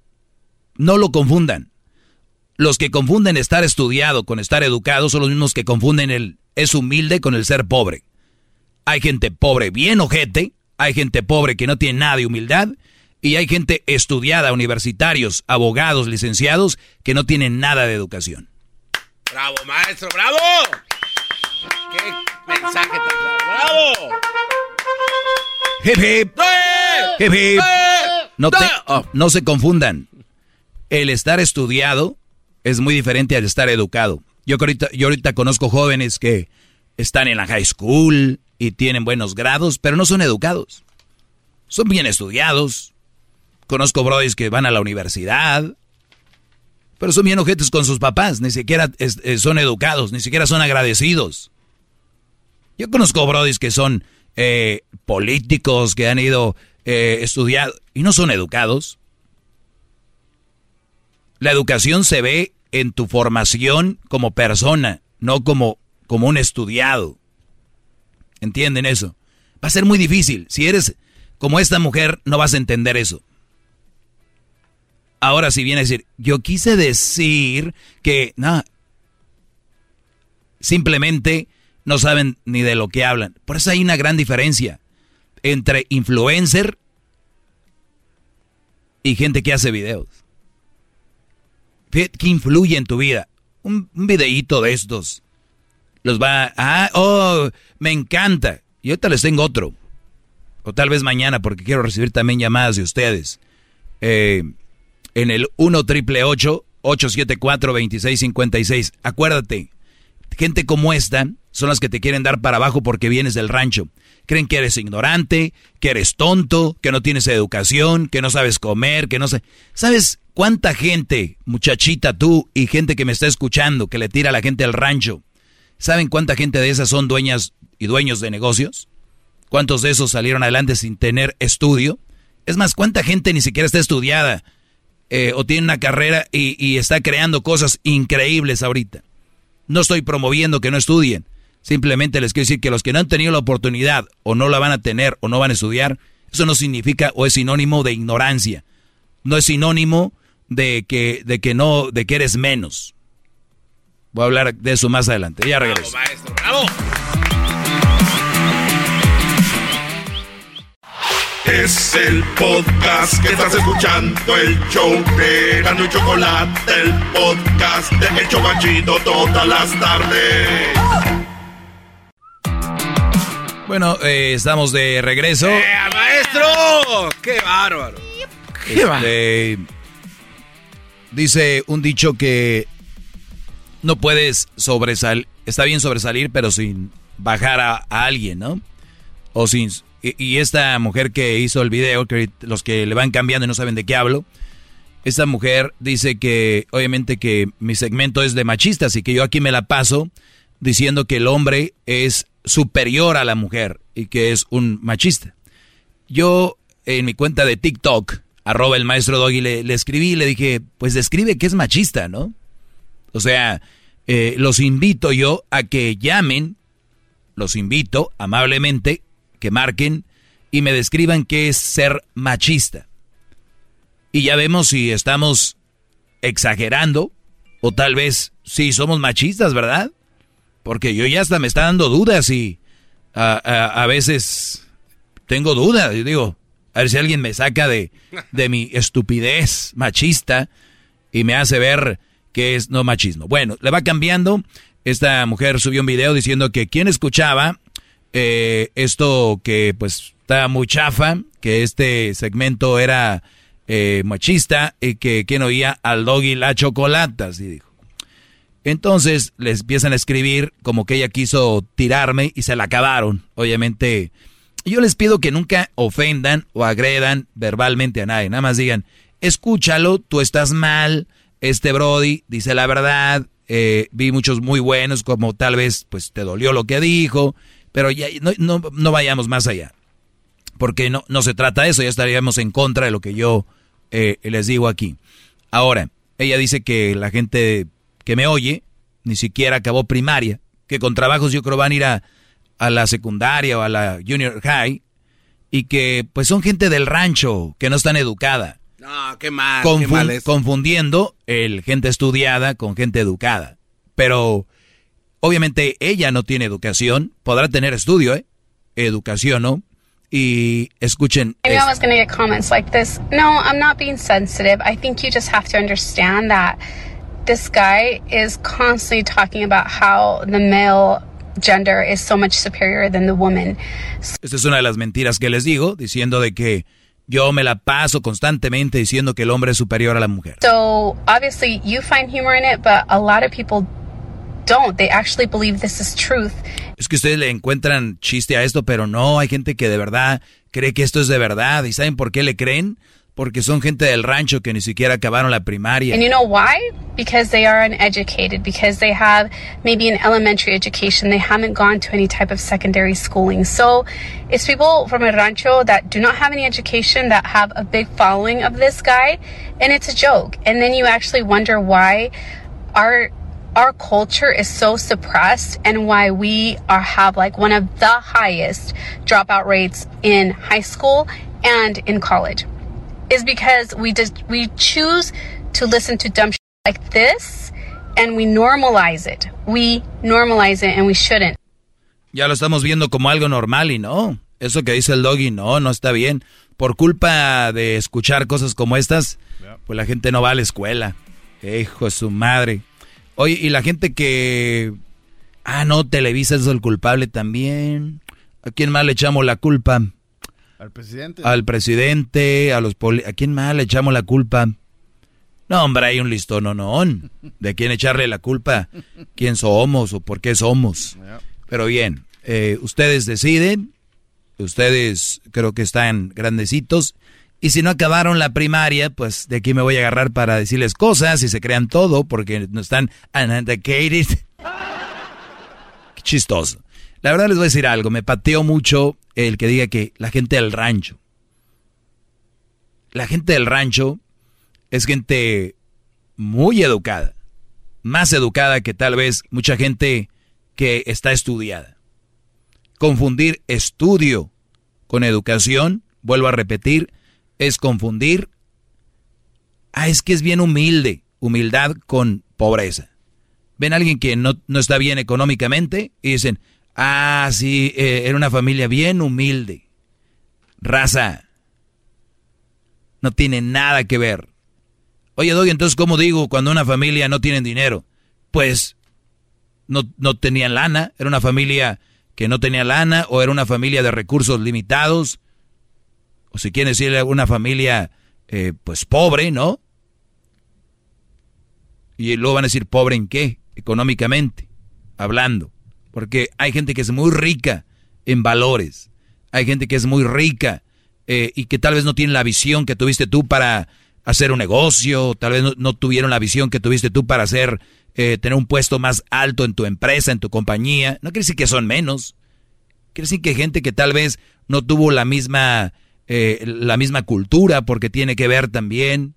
No lo confundan. Los que confunden estar estudiado con estar educado son los mismos que confunden el es humilde con el ser pobre. Hay gente pobre bien ojete, hay gente pobre que no tiene nada de humildad y hay gente estudiada, universitarios, abogados, licenciados, que no tienen nada de educación. ¡Bravo, maestro! ¡Bravo! ¡Qué mensaje tan claro! ¡Bravo! Hip hip. Hip hip. No, oh, no se confundan. El estar estudiado es muy diferente al estar educado. Yo ahorita, yo ahorita conozco jóvenes que están en la high school y tienen buenos grados, pero no son educados. Son bien estudiados, Conozco brodis que van a la universidad, pero son bien ojetes con sus papás, ni siquiera eh, son educados, ni siquiera son agradecidos. Yo conozco brodis que son eh, políticos, que han ido eh, estudiar y no son educados. La educación se ve en tu formación como persona, no como, como un estudiado. ¿Entienden eso? Va a ser muy difícil. Si eres como esta mujer, no vas a entender eso. Ahora si viene a decir, yo quise decir que, no, simplemente no saben ni de lo que hablan. Por eso hay una gran diferencia entre influencer y gente que hace videos. ¿Qué influye en tu vida? Un, un videíto de estos. Los va, ah, oh, me encanta. Y ahorita les tengo otro. O tal vez mañana porque quiero recibir también llamadas de ustedes. Eh, en el 1 triple 874 2656. Acuérdate, gente como esta son las que te quieren dar para abajo porque vienes del rancho. Creen que eres ignorante, que eres tonto, que no tienes educación, que no sabes comer, que no sé. ¿Sabes cuánta gente, muchachita tú y gente que me está escuchando, que le tira a la gente al rancho? ¿Saben cuánta gente de esas son dueñas y dueños de negocios? ¿Cuántos de esos salieron adelante sin tener estudio? Es más, ¿cuánta gente ni siquiera está estudiada eh, o tiene una carrera y, y está creando cosas increíbles ahorita? No estoy promoviendo que no estudien. Simplemente les quiero decir que los que no han tenido la oportunidad o no la van a tener o no van a estudiar, eso no significa o es sinónimo de ignorancia. No es sinónimo de que, de que no, de que eres menos. Voy a hablar de eso más adelante. Ya regreso. Bravo, maestro, bravo. Es el podcast que estás escuchando, el show de Gano y Chocolate, el podcast de El Chocachito todas las tardes. Bueno, eh, estamos de regreso. ¡Eh, maestro! ¡Qué bárbaro! ¡Qué bárbaro! Este, dice un dicho que no puedes sobresalir, está bien sobresalir, pero sin bajar a, a alguien, ¿no? O sin... Y, y esta mujer que hizo el video, que los que le van cambiando y no saben de qué hablo, esta mujer dice que obviamente que mi segmento es de machistas y que yo aquí me la paso diciendo que el hombre es superior a la mujer y que es un machista. Yo en mi cuenta de TikTok, arroba el maestro Doggy, le, escribí y le dije, pues describe que es machista, ¿no? O sea, eh, los invito yo a que llamen, los invito amablemente, que marquen y me describan qué es ser machista. Y ya vemos si estamos exagerando o tal vez sí somos machistas, ¿verdad? Porque yo ya hasta me está dando dudas y a, a- veces tengo dudas. Yo digo, a ver si alguien me saca de, de mi estupidez machista y me hace ver que es no machismo. Bueno, le va cambiando. Esta mujer subió un video diciendo que quien escuchaba eh, esto que pues está muy chafa, que este segmento era eh, machista y que quien oía al doggy la chocolata, así dijo. Entonces les empiezan a escribir como que ella quiso tirarme y se la acabaron. Obviamente, yo les pido que nunca ofendan o agredan verbalmente a nadie. Nada más digan, escúchalo, tú estás mal, este Brody dice la verdad, eh, vi muchos muy buenos como tal vez pues te dolió lo que dijo, pero ya no, no, vayamos más allá. Porque no, no se trata de eso, ya estaríamos en contra de lo que yo eh, les digo aquí. Ahora, ella dice que la gente que me oye ni siquiera acabó primaria, que con trabajos yo creo van a ir a, a la secundaria o a la junior high, y que pues son gente del rancho, que no están educada. No, qué mal, Confu- qué mal es. confundiendo el gente estudiada con gente educada. Pero obviamente ella no tiene educación, podrá tener estudio, ¿eh? Educación, ¿no? Y escuchen, I knew I esto. was going to get comments like this. No, I'm not being sensitive. I think you just have to understand that this guy is constantly talking about how the male gender is so much superior than the woman. esta es una de las mentiras que les digo, diciendo de que yo me la paso constantemente diciendo que el hombre es superior a la mujer. So obviously you find humor in it, but a lot of people don't. They actually believe this is truth. Es que ustedes le encuentran chiste a esto, pero no, hay gente que de verdad cree que esto es de verdad. ¿Y saben por qué le creen? Porque son gente del rancho que ni siquiera acabaron la primaria. And you know why? Because they are uneducated, because they have maybe an elementary education, they haven't gone to any type of secondary schooling. So it's people from a rancho that do not have any education that have a big following of this guy, and it's a joke. And then you actually wonder why our our culture is so suppressed and why we are have like one of the highest dropout rates in high school and in college is because we just we choose to listen to dumb shit like this and we normalize it. We normalize it and we shouldn't. Ya lo estamos viendo como algo normal y no. Eso que dice el doggy, no, no está bien. Por culpa de escuchar cosas como estas, pues la gente no va a la escuela. Hijo de su madre. Oye, y la gente que... Ah, no, Televisa es el culpable también. ¿A quién más le echamos la culpa? Al presidente. Al presidente, a los poli... ¿A quién más le echamos la culpa? No, hombre, hay un listón, no, no. ¿De quién echarle la culpa? ¿Quién somos o por qué somos? Pero bien, eh, ustedes deciden Ustedes creo que están grandecitos. Y si no acabaron la primaria, pues de aquí me voy a agarrar para decirles cosas y se crean todo porque no están uneducated. Qué chistoso. La verdad les voy a decir algo, me pateó mucho el que diga que la gente del rancho. La gente del rancho es gente muy educada, más educada que tal vez mucha gente que está estudiada. Confundir estudio con educación, vuelvo a repetir, es confundir. Ah, es que es bien humilde, humildad con pobreza. Ven a alguien que no, no está bien económicamente y dicen, ah, sí, eh, era una familia bien humilde. Raza. No tiene nada que ver. Oye, Doggy, entonces, ¿cómo digo cuando una familia no tiene dinero? Pues no, no tenían lana, era una familia que no tenía lana o era una familia de recursos limitados o si quieren decirle una familia, eh, pues pobre, ¿no? Y luego van a decir, ¿pobre en qué? Económicamente, hablando. Porque hay gente que es muy rica en valores. Hay gente que es muy rica eh, y que tal vez no tiene la visión que tuviste tú para hacer un negocio, tal vez no, tuvieron la visión que tuviste tú para hacer, eh, tener un puesto más alto en tu empresa, en tu compañía. No quiere decir que son menos. Quiere decir que gente que tal vez no tuvo la misma eh, la misma cultura, porque tiene que ver también,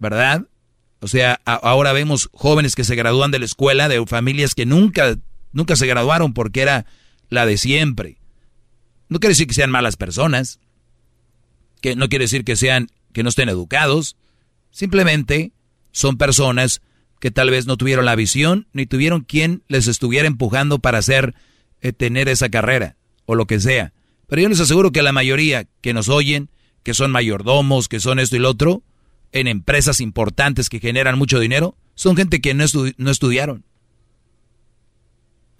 ¿verdad? O sea, ahora vemos jóvenes que se gradúan de la escuela de familias que nunca, nunca se graduaron porque era la de siempre. No quiere decir que sean malas personas, que no quiere decir que sean, que no estén educados, simplemente son personas que tal vez no tuvieron la visión ni tuvieron quien les estuviera empujando para hacer, eh, tener esa carrera o lo que sea. Pero yo les aseguro que la mayoría que nos oyen, que son mayordomos, que son esto y lo otro, en empresas importantes que generan mucho dinero, son gente que no, estudiaron.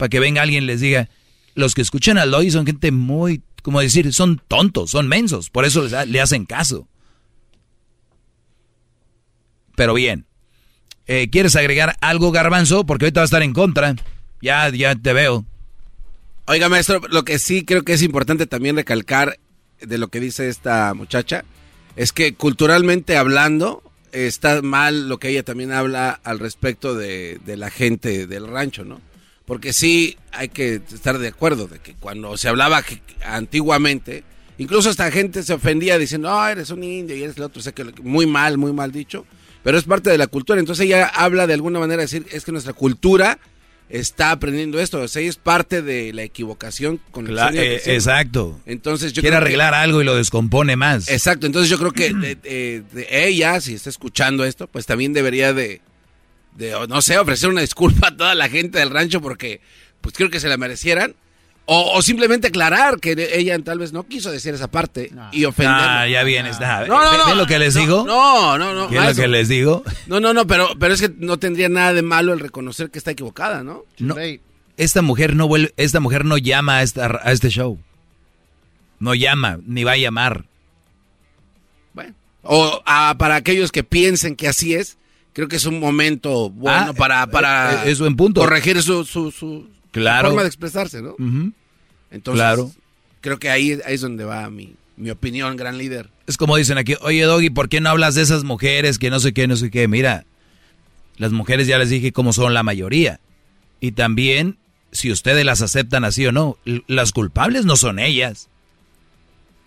Que venga alguien y les diga, los que escuchan al Loy son gente muy, como decir, son tontos, son mensos, por eso le hacen caso. Pero bien, eh, ¿quieres agregar algo, Garbanzo? Porque ahorita va a estar en contra. Ya, ya te veo. Oiga, maestro, lo que sí creo que es importante también recalcar de lo que dice esta muchacha es que culturalmente hablando está mal lo que ella también habla al respecto de, la gente del rancho, ¿no? Porque sí hay que estar de acuerdo de que cuando se hablaba antiguamente, incluso esta gente se ofendía diciendo, no, eres un indio y eres el otro, o sea que muy mal, muy mal dicho, pero es parte de la cultura. Entonces ella habla de alguna manera de decir, es que nuestra cultura está aprendiendo esto. O sea, es parte de la equivocación con el eh, Exacto. Entonces yo Quiere arreglar algo y lo descompone más. Exacto. Entonces yo creo que de, ella, si está escuchando esto, pues también debería de, de, no sé, ofrecer una disculpa a toda la gente del rancho porque pues creo que se la merecieran. O, simplemente aclarar que ella tal vez no quiso decir esa parte y ofender. Ah, ya viene, está. No, no, no. lo que les digo? No, no, no. ¿Qué es lo que les digo? No, no, no, pero, pero es que no tendría nada de malo el reconocer que está equivocada, ¿no? No. Esta mujer no vuelve, esta mujer no llama a, esta, a este show. No llama, ni va a llamar. Bueno. O para aquellos que piensen que así es, creo que es un momento bueno ah, para, para eh, es buen punto. corregir su, su, su, claro. forma de expresarse, ¿no? Entonces, claro. creo que ahí, es donde va mi, mi opinión, gran líder. Es como dicen aquí, oye Doggy, ¿por qué no hablas de esas mujeres que no sé qué, no sé qué? Mira, las mujeres ya les dije cómo son la mayoría. Y también, si ustedes las aceptan así o no, las culpables no son ellas.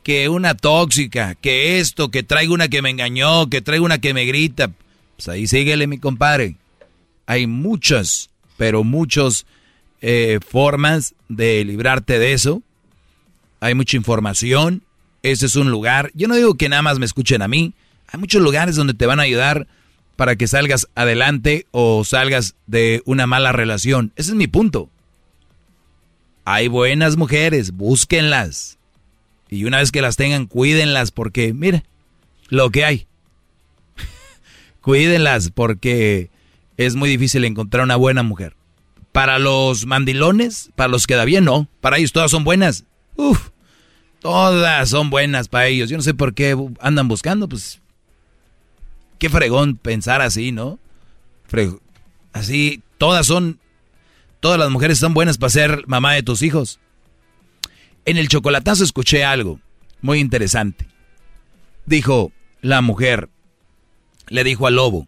Que una tóxica, que esto, que traigo una que me engañó, que traigo una que me grita. Pues ahí síguele, mi compadre. Hay muchas, pero muchos eh, formas de librarte de eso. Hay mucha información. Ese es un lugar. Yo no digo que nada más me escuchen a mí. Hay muchos lugares donde te van a ayudar para que salgas adelante o salgas de una mala relación. Ese es mi punto. Hay buenas mujeres, búsquenlas. Y una vez que las tengan, cuídenlas porque, mire, lo que hay. Cuídenlas porque es muy difícil encontrar una buena mujer. Para los mandilones, para los que da bien, no. Para ellos todas son buenas. Uf, todas son buenas para ellos. Yo no sé por qué andan buscando, pues. Qué fregón pensar así, ¿no? así, todas son. Todas las mujeres son buenas para ser mamá de tus hijos. En el chocolatazo escuché algo muy interesante. Dijo la mujer, le dijo al lobo,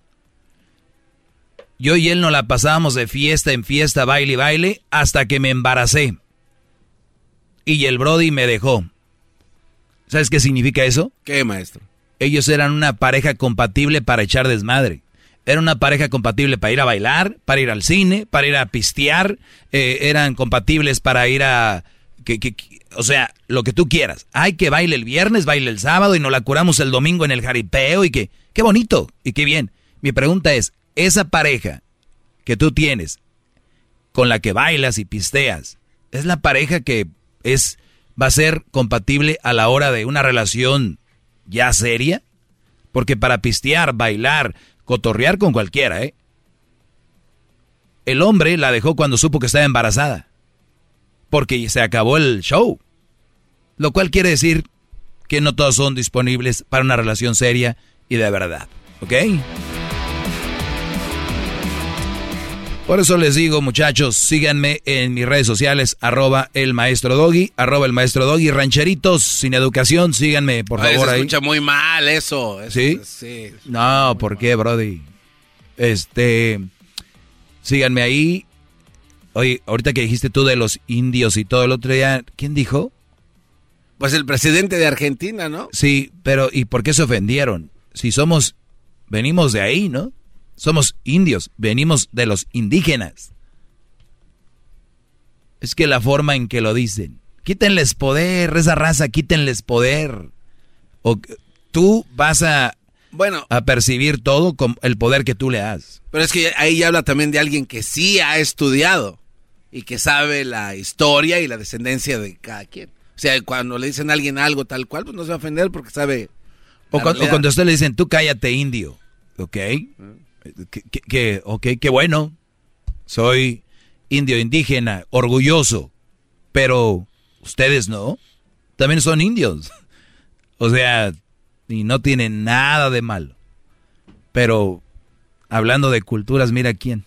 yo y él nos la pasábamos de fiesta en fiesta, baile y baile, hasta que me embaracé. Y el Brody me dejó. ¿Sabes qué significa eso? ¿Qué, maestro? Ellos eran una pareja compatible para echar desmadre. Era una pareja compatible para ir a bailar, para ir al cine, para ir a pistear. Eh, eran compatibles para ir a... Que, que, o sea, lo que tú quieras. Hay que baile el viernes, baile el sábado y nos la curamos el domingo en el jaripeo y que... Qué bonito y qué bien. Mi pregunta es, esa pareja que tú tienes, con la que bailas y pisteas, es la pareja que es va a ser compatible a la hora de una relación ya seria? Porque para pistear, bailar, cotorrear con cualquiera, ¿eh? El hombre la dejó cuando supo que estaba embarazada. Porque se acabó el show. Lo cual quiere decir que no todos son disponibles para una relación seria y de verdad. ¿Ok? Por eso les digo, muchachos, síganme en mis redes sociales, arroba el maestro doggy, arroba el maestro doggy, rancheritos sin educación, síganme, por favor. Se escucha muy mal eso. ¿Sí? Sí. No, ¿por qué, Brody? Este, síganme ahí. Oye, ahorita que dijiste tú de los indios y todo el otro día, ¿quién dijo? Pues el presidente de Argentina, ¿no? Sí, pero ¿y por qué se ofendieron? Si somos, venimos de ahí, ¿no? Somos indios, venimos de los indígenas. Es que la forma en que lo dicen. Quítenles poder, esa raza, quítenles poder. O tú vas a, bueno, a percibir todo con el poder que tú le das. Pero es que ahí habla también de alguien que sí ha estudiado y que sabe la historia y la descendencia de cada quien. O sea, cuando le dicen a alguien algo tal cual, pues no se va a ofender porque sabe. O, cuando, o cuando usted le dicen, tú cállate indio, ¿ok? que, que, ok, qué bueno. Soy indio indígena, orgulloso. Pero ustedes no. También son indios. O sea, y no tienen nada de malo. Pero hablando de culturas, mira quién.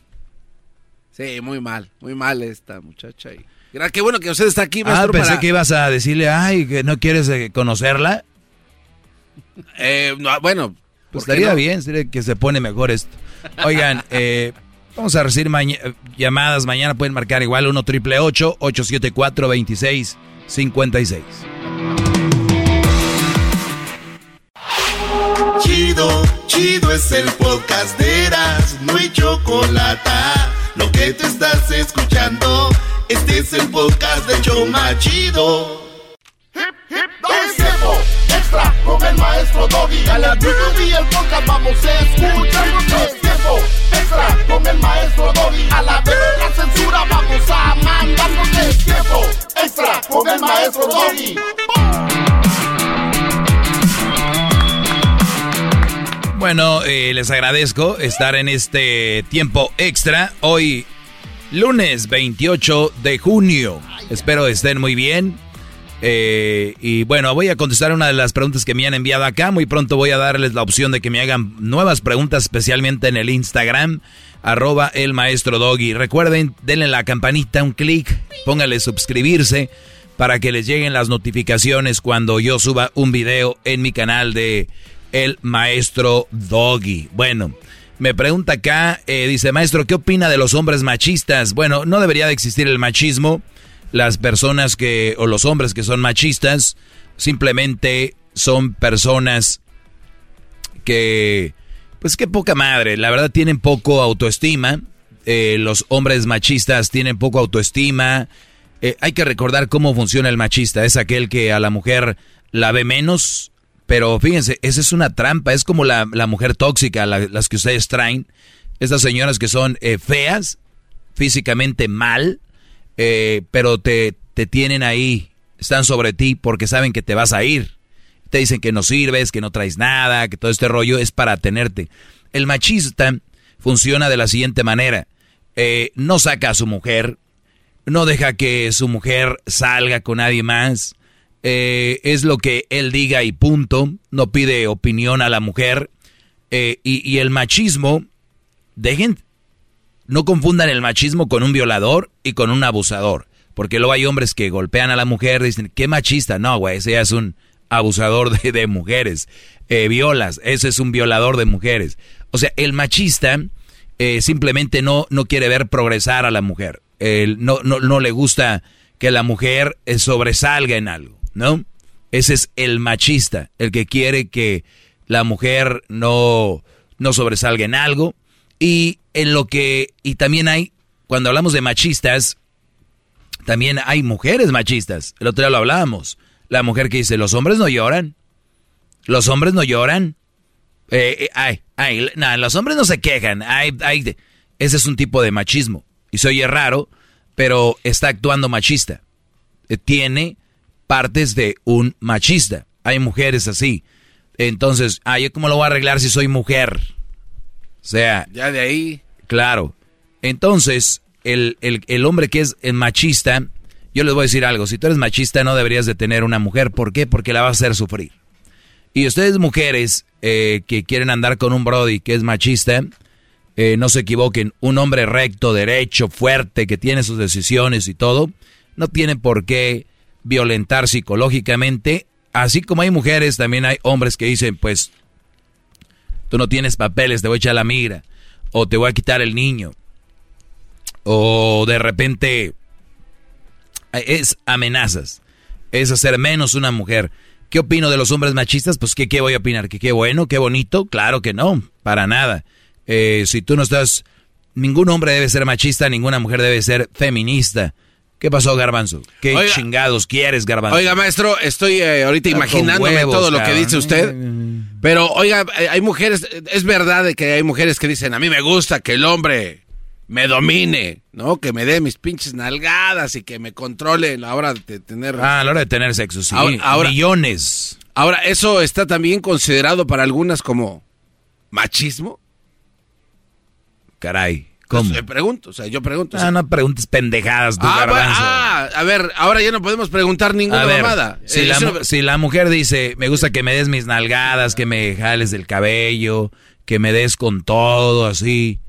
Sí, muy mal, muy mal esta muchacha. Y... Qué bueno que usted está aquí, Ah, maestro. pensé para- que ibas a decirle, ay, que no quieres eh, conocerla. Eh, no, bueno, Pues ¿por qué estaría no? bien, sería que se pone mejor esto. Oigan, eh, vamos a recibir maña- eh, llamadas. Mañana pueden marcar igual 1 triple 874 2656 Chido, chido es el podcast de Eras, no hay chocolate. Lo que te estás escuchando, este es el podcast de Choma Chido. Es tiempo extra con el maestro Doggy. A la y el podcast vamos a escuchar. Es tiempo extra con el maestro Doggy. A la la censura vamos a mandarnos. Es tiempo extra con el maestro Doggy. Bueno, eh, les agradezco estar en este tiempo extra. Hoy, lunes 28 de junio. Espero estén muy bien. Eh, y bueno, voy a contestar una de las preguntas que me han enviado acá. Muy pronto voy a darles la opción de que me hagan nuevas preguntas, especialmente en el Instagram, arroba el maestro Doggy. Recuerden, denle la campanita un clic, póngale suscribirse para que les lleguen las notificaciones cuando yo suba un video en mi canal de El Maestro Doggy. Bueno, me pregunta acá, eh, dice, maestro, ¿qué opina de los hombres machistas? Bueno, no debería de existir el machismo. Las personas que, o los hombres que son machistas, simplemente son personas que, pues qué poca madre, la verdad tienen poco autoestima. Eh, los hombres machistas tienen poco autoestima. Eh, hay que recordar cómo funciona el machista. Es aquel que a la mujer la ve menos, pero fíjense, esa es una trampa. Es como la, la mujer tóxica, la- las que ustedes traen. Estas señoras que son eh, feas, físicamente mal, eh, pero te, te tienen ahí, están sobre ti porque saben que te vas a ir. Te dicen que no sirves, que no traes nada, que todo este rollo es para tenerte. El machista funciona de la siguiente manera. Eh, no saca a su mujer, no deja que su mujer salga con nadie más. Eh, es lo que él diga y punto. No pide opinión a la mujer. Y, y el machismo, dejen, no confundan el machismo con un violador y con un abusador. Porque luego hay hombres que golpean a la mujer dicen, qué machista. No, güey, ese ya es un abusador de, mujeres. Eh, violas, ese es un violador de mujeres. O sea, el machista eh, simplemente no, no quiere ver progresar a la mujer. no, no, no le gusta que la mujer eh, sobresalga en algo, ¿no? Ese es el machista, el que quiere que la mujer no, no sobresalga en algo. Y en lo que, y también hay, cuando hablamos de machistas, también hay mujeres machistas. El otro día lo hablábamos. La mujer que dice, los hombres no lloran. Los hombres no lloran. Eh, eh, ay, ay, no, los hombres no se quejan. Ay, ay, ese es un tipo de machismo. Y se oye raro, pero está actuando machista. Eh, tiene partes de un machista. Hay mujeres así. Entonces, ay, ¿cómo lo voy a arreglar si soy mujer? O sea... Ya de ahí. Claro. Entonces, el, el hombre que es machista yo les voy a decir algo, si tú eres machista no deberías de tener una mujer. ¿Por qué? Porque la va a hacer sufrir. Y ustedes mujeres eh, que quieren andar con un Brody que es machista, eh, no se equivoquen, un hombre recto, derecho, fuerte, que tiene sus decisiones y todo, no tiene por qué violentar psicológicamente. Así como hay mujeres, también hay hombres que dicen, pues, tú no tienes papeles, te voy a echar la migra, o te voy a quitar el niño, o de repente es amenazas, es hacer menos una mujer. ¿Qué opino de los hombres machistas? Pues ¿qué, qué voy a opinar? ¿Que qué bueno, qué bonito? Claro que no, para nada. Eh, si tú no estás, ningún hombre debe ser machista, ninguna mujer debe ser feminista. ¿Qué pasó, Garbanzo? ¿Qué chingados quieres, Garbanzo? Oiga, maestro, estoy eh, ahorita imaginándome todo lo que dice usted. Pero, oiga, eh, hay mujeres, es verdad que hay mujeres que dicen, a mí me gusta que el hombre me domine, ¿no? Que me dé mis pinches nalgadas y que me controle a la hora de tener... Ah, a la hora de tener sexo, sí. Ahora, Millones. Ahora, ¿eso está también considerado para algunas como machismo? Caray. ¿Cómo? Pues, pregunto, o sea, yo pregunto. Ah, no preguntes pendejadas, tu ah, ah, a ver, ahora ya no podemos preguntar ninguna mamada. Si, eh, la, si la mujer dice, me gusta que me des mis nalgadas, que me jales del cabello, que me des con todo, así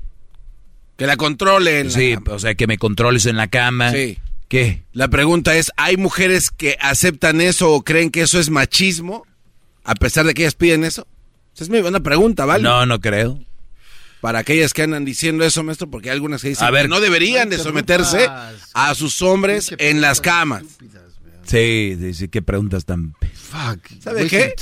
que la controlen. Sí, o sea, que me controles en la cama. Sí. ¿Qué? La pregunta es, ¿hay mujeres que aceptan eso o creen que eso es machismo? A pesar de que ellas piden eso. Esa es muy buena pregunta, ¿vale? No, no creo. Para aquellas que andan diciendo eso, maestro, porque hay algunas que dicen que no deberían de someterse a sus hombres en las camas. Sí, sí, sí, qué preguntas tan... Fuck. ¿Sabe qué?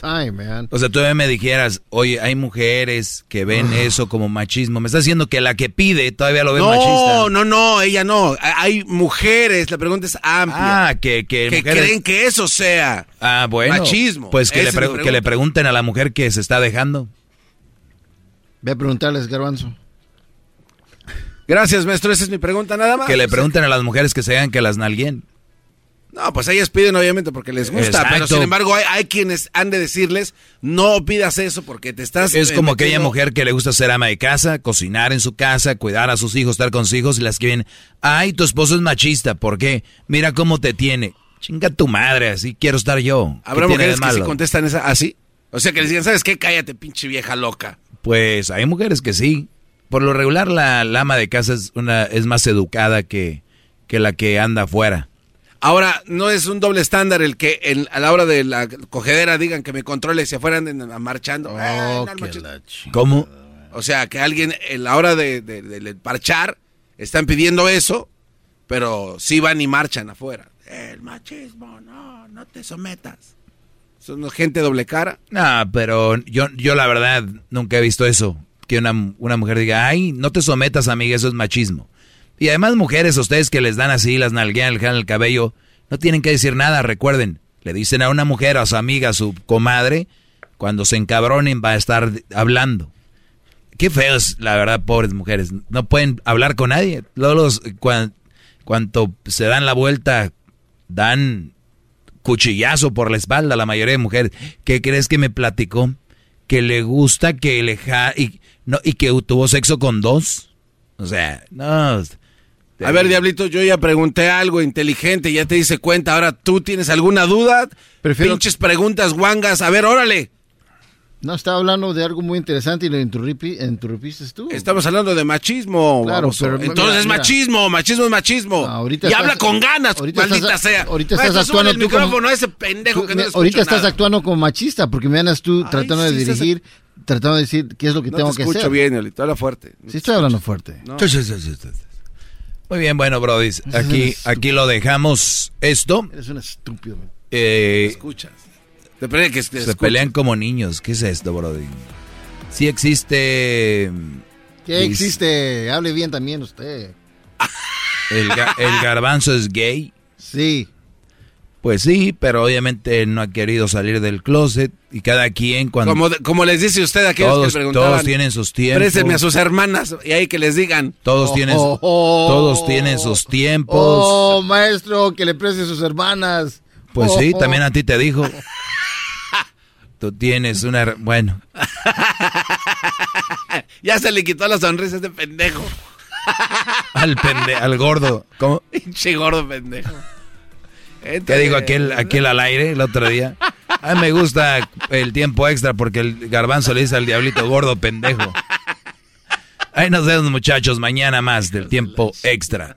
O sea, tú me dijeras, oye, hay mujeres que ven ah. eso como machismo. Me estás diciendo que la que pide todavía lo ve machista. No, no, no, ella no. Hay mujeres, la pregunta es amplia. Ah, que, que, creen que eso sea ah, bueno, machismo. Pues que le, que le pregunten a la mujer que se está dejando. Ve a preguntarles, Garbanzo. Gracias, maestro. Esa es mi pregunta, nada más. Que le pregunten a las mujeres que se hagan que las nalguen. No, pues ellas piden obviamente porque les gusta, pero sin embargo hay, quienes han de decirles, no pidas eso porque te estás... Es como aquella mujer que le gusta ser ama de casa, cocinar en su casa, cuidar a sus hijos, estar con sus hijos y las que vienen, ay, tu esposo es machista, ¿por qué? Mira cómo te tiene. Chinga tu madre, así quiero estar yo. ¿Habrá mujeres que sí contestan esa, así? O sea, que les digan, ¿sabes qué? Cállate, pinche vieja loca. Pues hay mujeres que sí. Por lo regular la, ama de casa es, una, es más educada que, que la que anda afuera. Ahora, no es un doble estándar el que a la hora de la cogedera digan que me controle si afueran marchando. Oh, ah, ¿Cómo? O sea, que alguien en la hora de, parchar están pidiendo eso, pero sí van y marchan afuera. El machismo, no, no te sometas. ¿Son gente doble cara? No, pero yo, yo la verdad nunca he visto eso. Que una, una mujer diga, ay, no te sometas, amiga, eso es machismo. Y además mujeres, ustedes que les dan así, las nalguean, el el cabello, no tienen que decir nada, recuerden. Le dicen a una mujer, a su amiga, a su comadre, cuando se encabronen va a estar hablando. Qué feos, la verdad, pobres mujeres. No pueden hablar con nadie. Luego los, cuanto se dan la vuelta, dan cuchillazo por la espalda a la mayoría de mujeres. ¿Qué crees que me platicó? Que le gusta que le y, no, y que tuvo sexo con dos. O sea, no. A ver, Diablito, yo ya pregunté algo inteligente, ya te dice cuenta. Ahora, ¿tú tienes alguna duda? Prefiero... Pinches preguntas guangas. A ver, órale. No, estaba hablando de algo muy interesante y lo interrumpí, interrumpiste tú. Estamos hablando de machismo. Claro, pero Entonces mira, machismo, machismo es machismo. ahorita y estás- habla con ganas, ahorita maldita estás- sea. ahorita estás actuando el tú como- a ese pendejo Tú- que no ahorita estás nada. actuando como machista porque me andas tú tratando sí, de estás- dirigir, tratando de decir qué es lo que No tengo te que escucho hacer. bien, Yolito, habla fuerte. Sí estoy hablando fuerte. No. Muy bien, bueno, Brody. Aquí, aquí lo dejamos. Esto. Eres un estúpido. eh, escuchas. Depende de que se pelean como niños. ¿Qué es esto, Brody? Sí existe. ¿Qué dice- existe? Hable bien también usted. El, ga- el garbanzo es gay. Sí. Pues sí, pero obviamente no ha querido salir del closet. Y cada quien cuando. Como, de- como les dice usted a aquellos Todos- que preguntaban. todos tienen sus tiempos. Présteme a sus hermanas y ahí que les digan. Todos tienen, Oh, oh, todos tienen sus tiempos. Oh, maestro, que le preste a sus hermanas. Pues Oh, sí, oh. también a ti te dijo. Tú tienes una... Bueno, ya se le quitó la sonrisa a este pendejo. al pende, al gordo. ¿Cómo? Pinche gordo pendejo. ¿Qué digo aquel, aquel al aire el otro día? A mí me gusta el tiempo extra porque el garbanzo le dice al diablito gordo pendejo. Ahí nos vemos muchachos mañana más del tiempo extra.